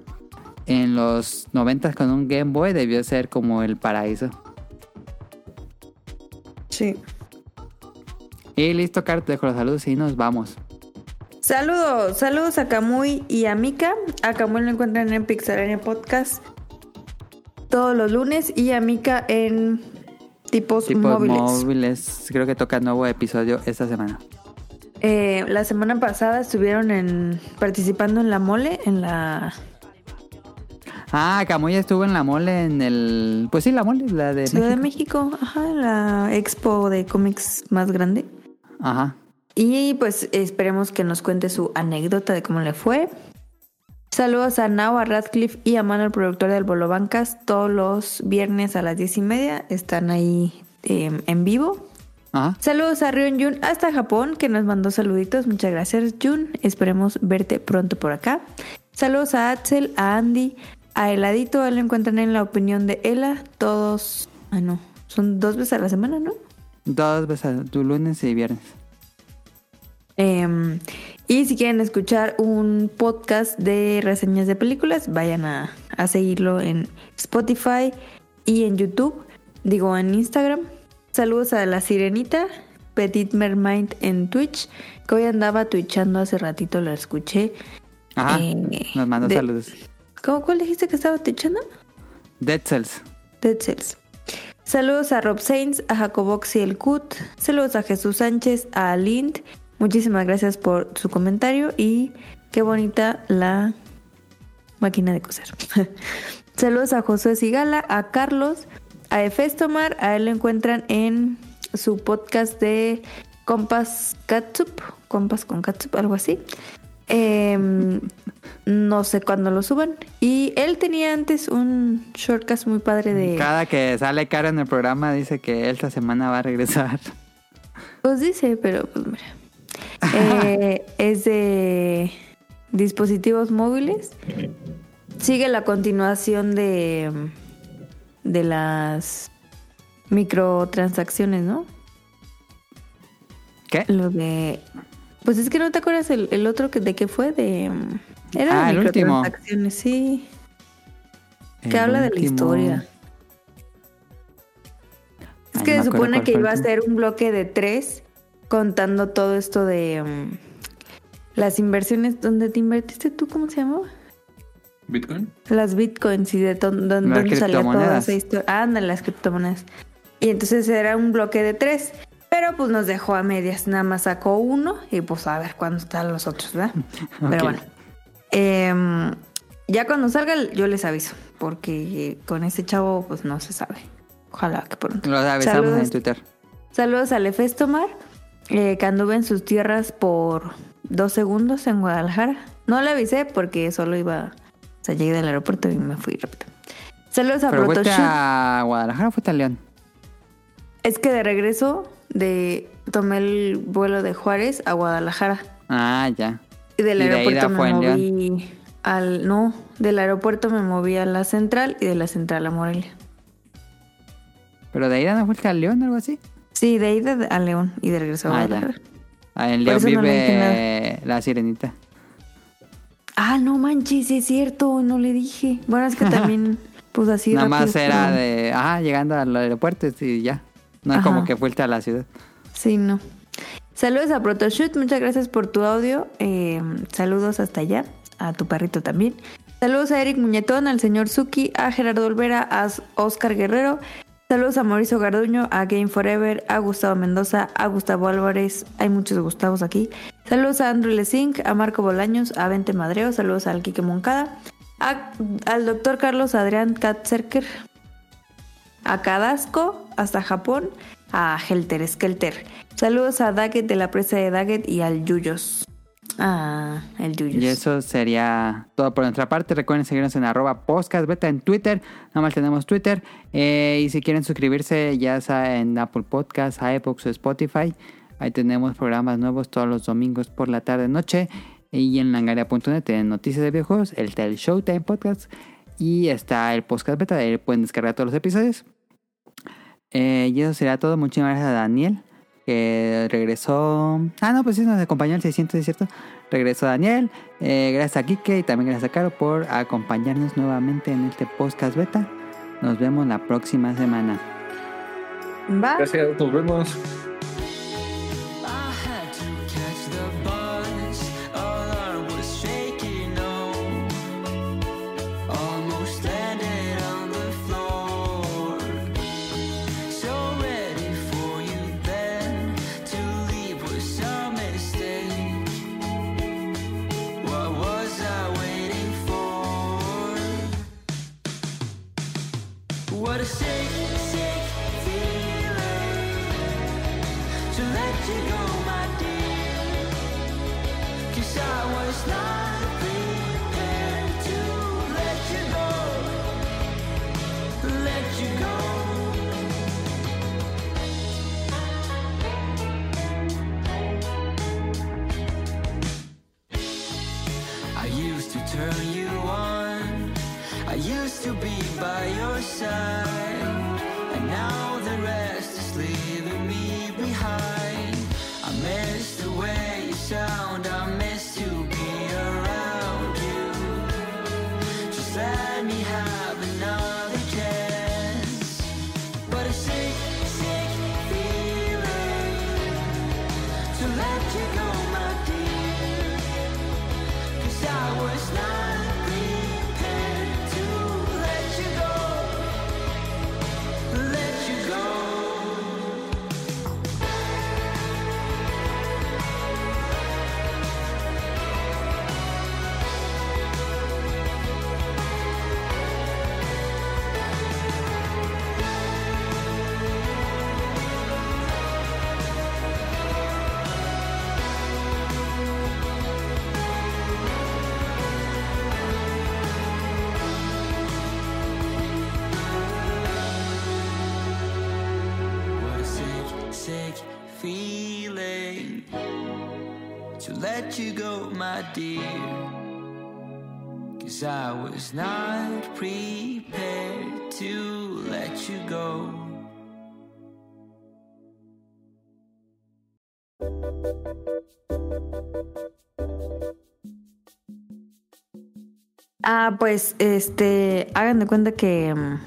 en los 90 con un Game Boy debió ser como el paraíso. Sí. Y listo, Car, te dejo los saludos y nos vamos. Saludos, saludos a Kamui y a Mika. A Kamui lo encuentran en Pixarania Podcast todos los lunes y a Mika en tipos, Tipos móviles. móviles. Creo que toca nuevo episodio esta semana. Eh, la semana pasada estuvieron en participando en la mole, en la Ah, Camuy estuvo en la mole en el... Pues sí, la mole, la de Ciudad México. de México, ajá, la expo de cómics más grande. Ajá. Y pues esperemos que nos cuente su anécdota de cómo le fue. Saludos a Nao, a Radcliffe y a Mano, el productor del Bolo Bancas. Todos los viernes a las diez y media están ahí eh, en vivo. Ajá. Saludos a Rion Jun hasta Japón, que nos mandó saluditos. Muchas gracias, Jun. Esperemos verte pronto por acá. Saludos a Axel, a Andy, a Heladito. Lo encuentran en la opinión de Ela. Todos. Ah, no. Son dos veces a la semana, ¿no? Dos veces, tu lunes y viernes. Em, y si quieren escuchar un podcast de reseñas de películas, vayan a, a seguirlo en Spotify y en YouTube. Digo, en Instagram. Saludos a la sirenita, Petit Mermaid en Twitch, que hoy andaba twitchando hace ratito, la escuché. Ajá. Eh, Nos mandó de- saludos. ¿Cómo, ¿Cuál dijiste que estaba twitchando? Dead Cells. Dead Cells. Saludos a Rob Sainz, a Jacobox y el Cut. Saludos a Jesús Sánchez, a Lind. Muchísimas gracias por su comentario y qué bonita la máquina de coser. Saludos a José Sigala, a Carlos, a Efestomar. A él lo encuentran en su podcast de Compas Catsup. Compas con Catsup, algo así. Em, no sé cuándo lo suban. Y él tenía antes un shortcast muy padre de... Cada que sale Caro en el programa dice que esta semana va a regresar. Pues dice, pero pues mira. Eh, es de dispositivos móviles. Sigue la continuación de, de las microtransacciones, ¿no? ¿Qué? Lo de... Pues es que no te acuerdas el, el otro que de qué fue, de... Era Ah, de el último. microtransacciones, sí. Que habla de la último- historia. Es que no se supone que iba a último. ser un bloque de tres contando todo esto de mm, las inversiones. ¿Dónde te invertiste tú? ¿Cómo se llamaba? ¿Bitcoin? Las bitcoins y de dónde salía toda esa historia. Ah, ándale, las criptomonedas. Y entonces era un bloque de tres. Pero pues nos dejó a medias. Nada más sacó uno y pues a ver cuándo están los otros, ¿verdad? Pero bueno. Em, ya cuando salga yo les aviso. Porque con ese chavo pues no se sabe. Ojalá que pronto. Lo avisamos Saludos. en Twitter. Saludos a Lefestomar, eh, que anduve en sus tierras por dos segundos en Guadalajara. No le avisé porque solo iba, o sea, llegué del aeropuerto y me fui rápido. Saludos a ¿Pero fuiste a Guadalajara o fuiste a León? Es que de regreso de tomé el vuelo de Juárez a Guadalajara Ah, ya. y del ¿Y de aeropuerto me moví al no, del aeropuerto me moví a la central y de la central a Morelia. ¿Pero de ida no fuiste a León o algo así? Sí, de ida a León y de regreso a Ah. Guadalajara. Ah, en León no vive la sirenita. Ah, no manches, es cierto, no le dije. Bueno, es que también, pues así. Nada más era pero- de, ah, llegando al aeropuerto y ya. No es Ajá. como que fuiste a la ciudad. Sí, no. Saludos a Protoshoot, muchas gracias por tu audio. Eh, saludos hasta allá, a tu perrito también. Saludos a Eric Muñetón, al señor Suki, a Gerardo Olvera, a Oscar Guerrero. Saludos a Mauricio Garduño, a Game Forever, a Gustavo Mendoza, a Gustavo Álvarez. Hay muchos Gustavos aquí. Saludos a Andrew Lesink, a Marco Bolaños, a Vente Madreo. Saludos al Quique Moncada. al doctor Carlos Adrián Katzerker, a Cadasco, hasta Japón, a Helter Skelter. Saludos a Daggett de la presa de Daggett y al Yuyos. Ah, el Yuyos. Y eso sería todo por nuestra parte. Recuerden seguirnos en arroba podcast beta en Twitter. Nada más tenemos Twitter. Eh, y si quieren suscribirse, ya sea en Apple Podcasts, iBooks o Spotify. Ahí tenemos programas nuevos todos los domingos por la tarde noche. Y en langaria.net tienen noticias de videojuegos, el Tel Showtime Podcast. Y está el podcast beta. Ahí pueden descargar todos los episodios. Eh, y eso sería todo. Muchísimas gracias a Daniel. Que regresó. Ah, no, pues sí, nos acompañó el 600, ¿es cierto? Regresó Daniel. Eh, gracias a Kike y también gracias a Caro por acompañarnos nuevamente en este podcast beta. Nos vemos la próxima semana. Va. Gracias, nos vemos. shine. Let you go, my dear. Cause I was not prepared to let you go. Ah, pues, este, hagan de cuenta que, mm,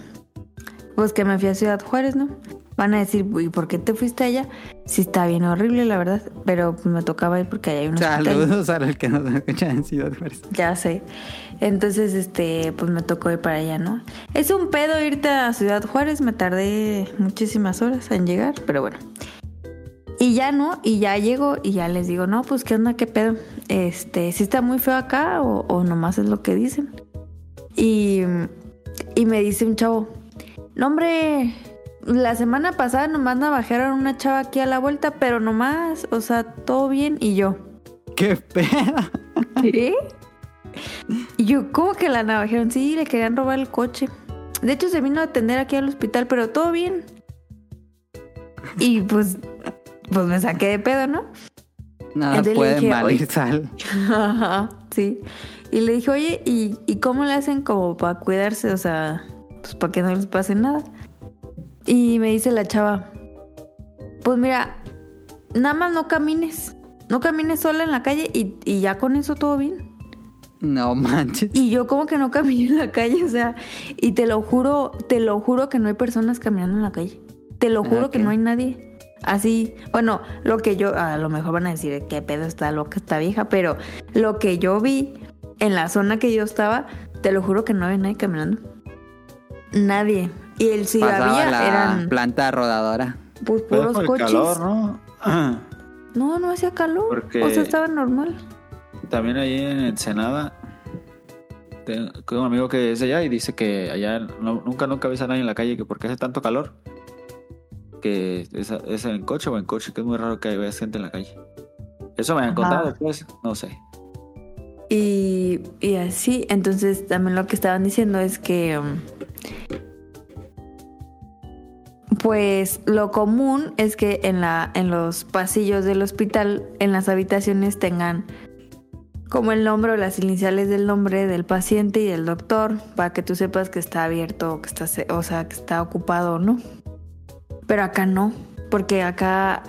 pues que me fui a Ciudad Juárez, ¿no? Van a decir, ¿y por qué te fuiste allá? Sí, está bien horrible, la verdad, pero pues me tocaba ir porque allá hay un hospital. Saludos a los que nos escuchan en Ciudad Juárez. Ya sé. Entonces, este, pues me tocó ir para allá, ¿no? Es un pedo irte a Ciudad Juárez, me tardé muchísimas horas en llegar, pero bueno. Y ya no, y ya llego y ya les digo, no, pues qué onda, qué pedo. Este, si está muy feo acá o, o nomás es lo que dicen. Y, y me dice un chavo, no hombre, la semana pasada nomás navajearon una chava aquí a la vuelta, pero nomás, o sea, todo bien. Y yo, ¡Qué pedo! ¿qué? Y yo, ¿cómo que la navajearon? Sí, le querían robar el coche. De hecho, se vino a atender aquí al hospital, pero todo bien. Y pues, pues me saqué de pedo, ¿no? Nada Entonces puede dije, mal "Oye". ir sal. Ajá, sí. Y le dije, oye, ¿y, ¿y cómo le hacen como para cuidarse? O sea, pues para que no les pase nada. Y me dice la chava, pues mira, nada más no camines. No camines sola en la calle y, y ya con eso todo bien. No manches. Y yo como que no camino en la calle, o sea, y te lo juro, te lo juro que no hay personas caminando en la calle. Te lo juro que no hay nadie. Así, bueno, lo que yo, a lo mejor van a decir qué pedo está loca esta vieja, pero lo que yo vi en la zona que yo estaba, te lo juro que no había nadie caminando. Nadie. Y el si Pasaba había la eran planta rodadora. pues puros por el coches. calor, ¿no? No, no hacía calor. Porque- O sea, estaba normal. También ahí en Ensenada, tengo un amigo que es de allá y dice que allá no- nunca, nunca ves a nadie en la calle que porque hace tanto calor que es, es en coche o en coche, que es muy raro que veas gente en la calle. Eso me han Ajá. contado, pues, no sé. Y, y así, entonces también lo que estaban diciendo es que, um, pues lo común es que en, la, en los pasillos del hospital, en las habitaciones tengan como el nombre o las iniciales del nombre del paciente y del doctor para que tú sepas que está abierto o que está, o sea, que está ocupado o no. Pero acá no, porque acá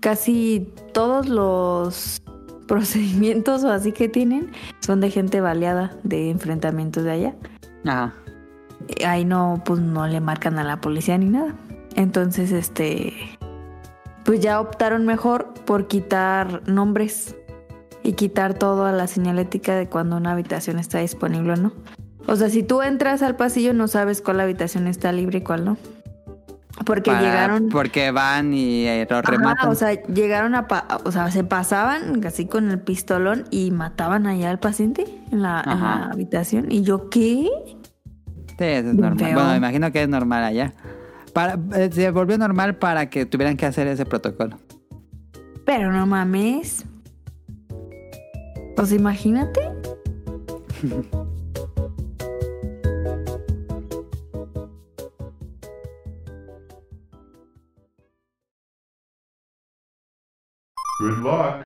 casi todos los procedimientos o así que tienen son de gente baleada de enfrentamientos de allá. Ajá. Ahí no, pues no le marcan a la policía ni nada. Entonces, este, pues ya optaron mejor por quitar nombres y quitar toda la señalética de cuando una habitación está disponible o no. O sea, si tú entras al pasillo no sabes cuál habitación está libre y cuál no. Porque Para- llegaron... Porque van y eh, lo Ajá, rematan. o sea, llegaron a... pa- o sea, se pasaban así con el pistolón y mataban allá al paciente en la, en la habitación. Y yo, ¿qué? Sí, eso es Bien normal. feo. Bueno, me imagino que es normal allá. Para, eh, se volvió normal para que tuvieran que hacer ese protocolo. Pero no mames. Pues imagínate. Good luck.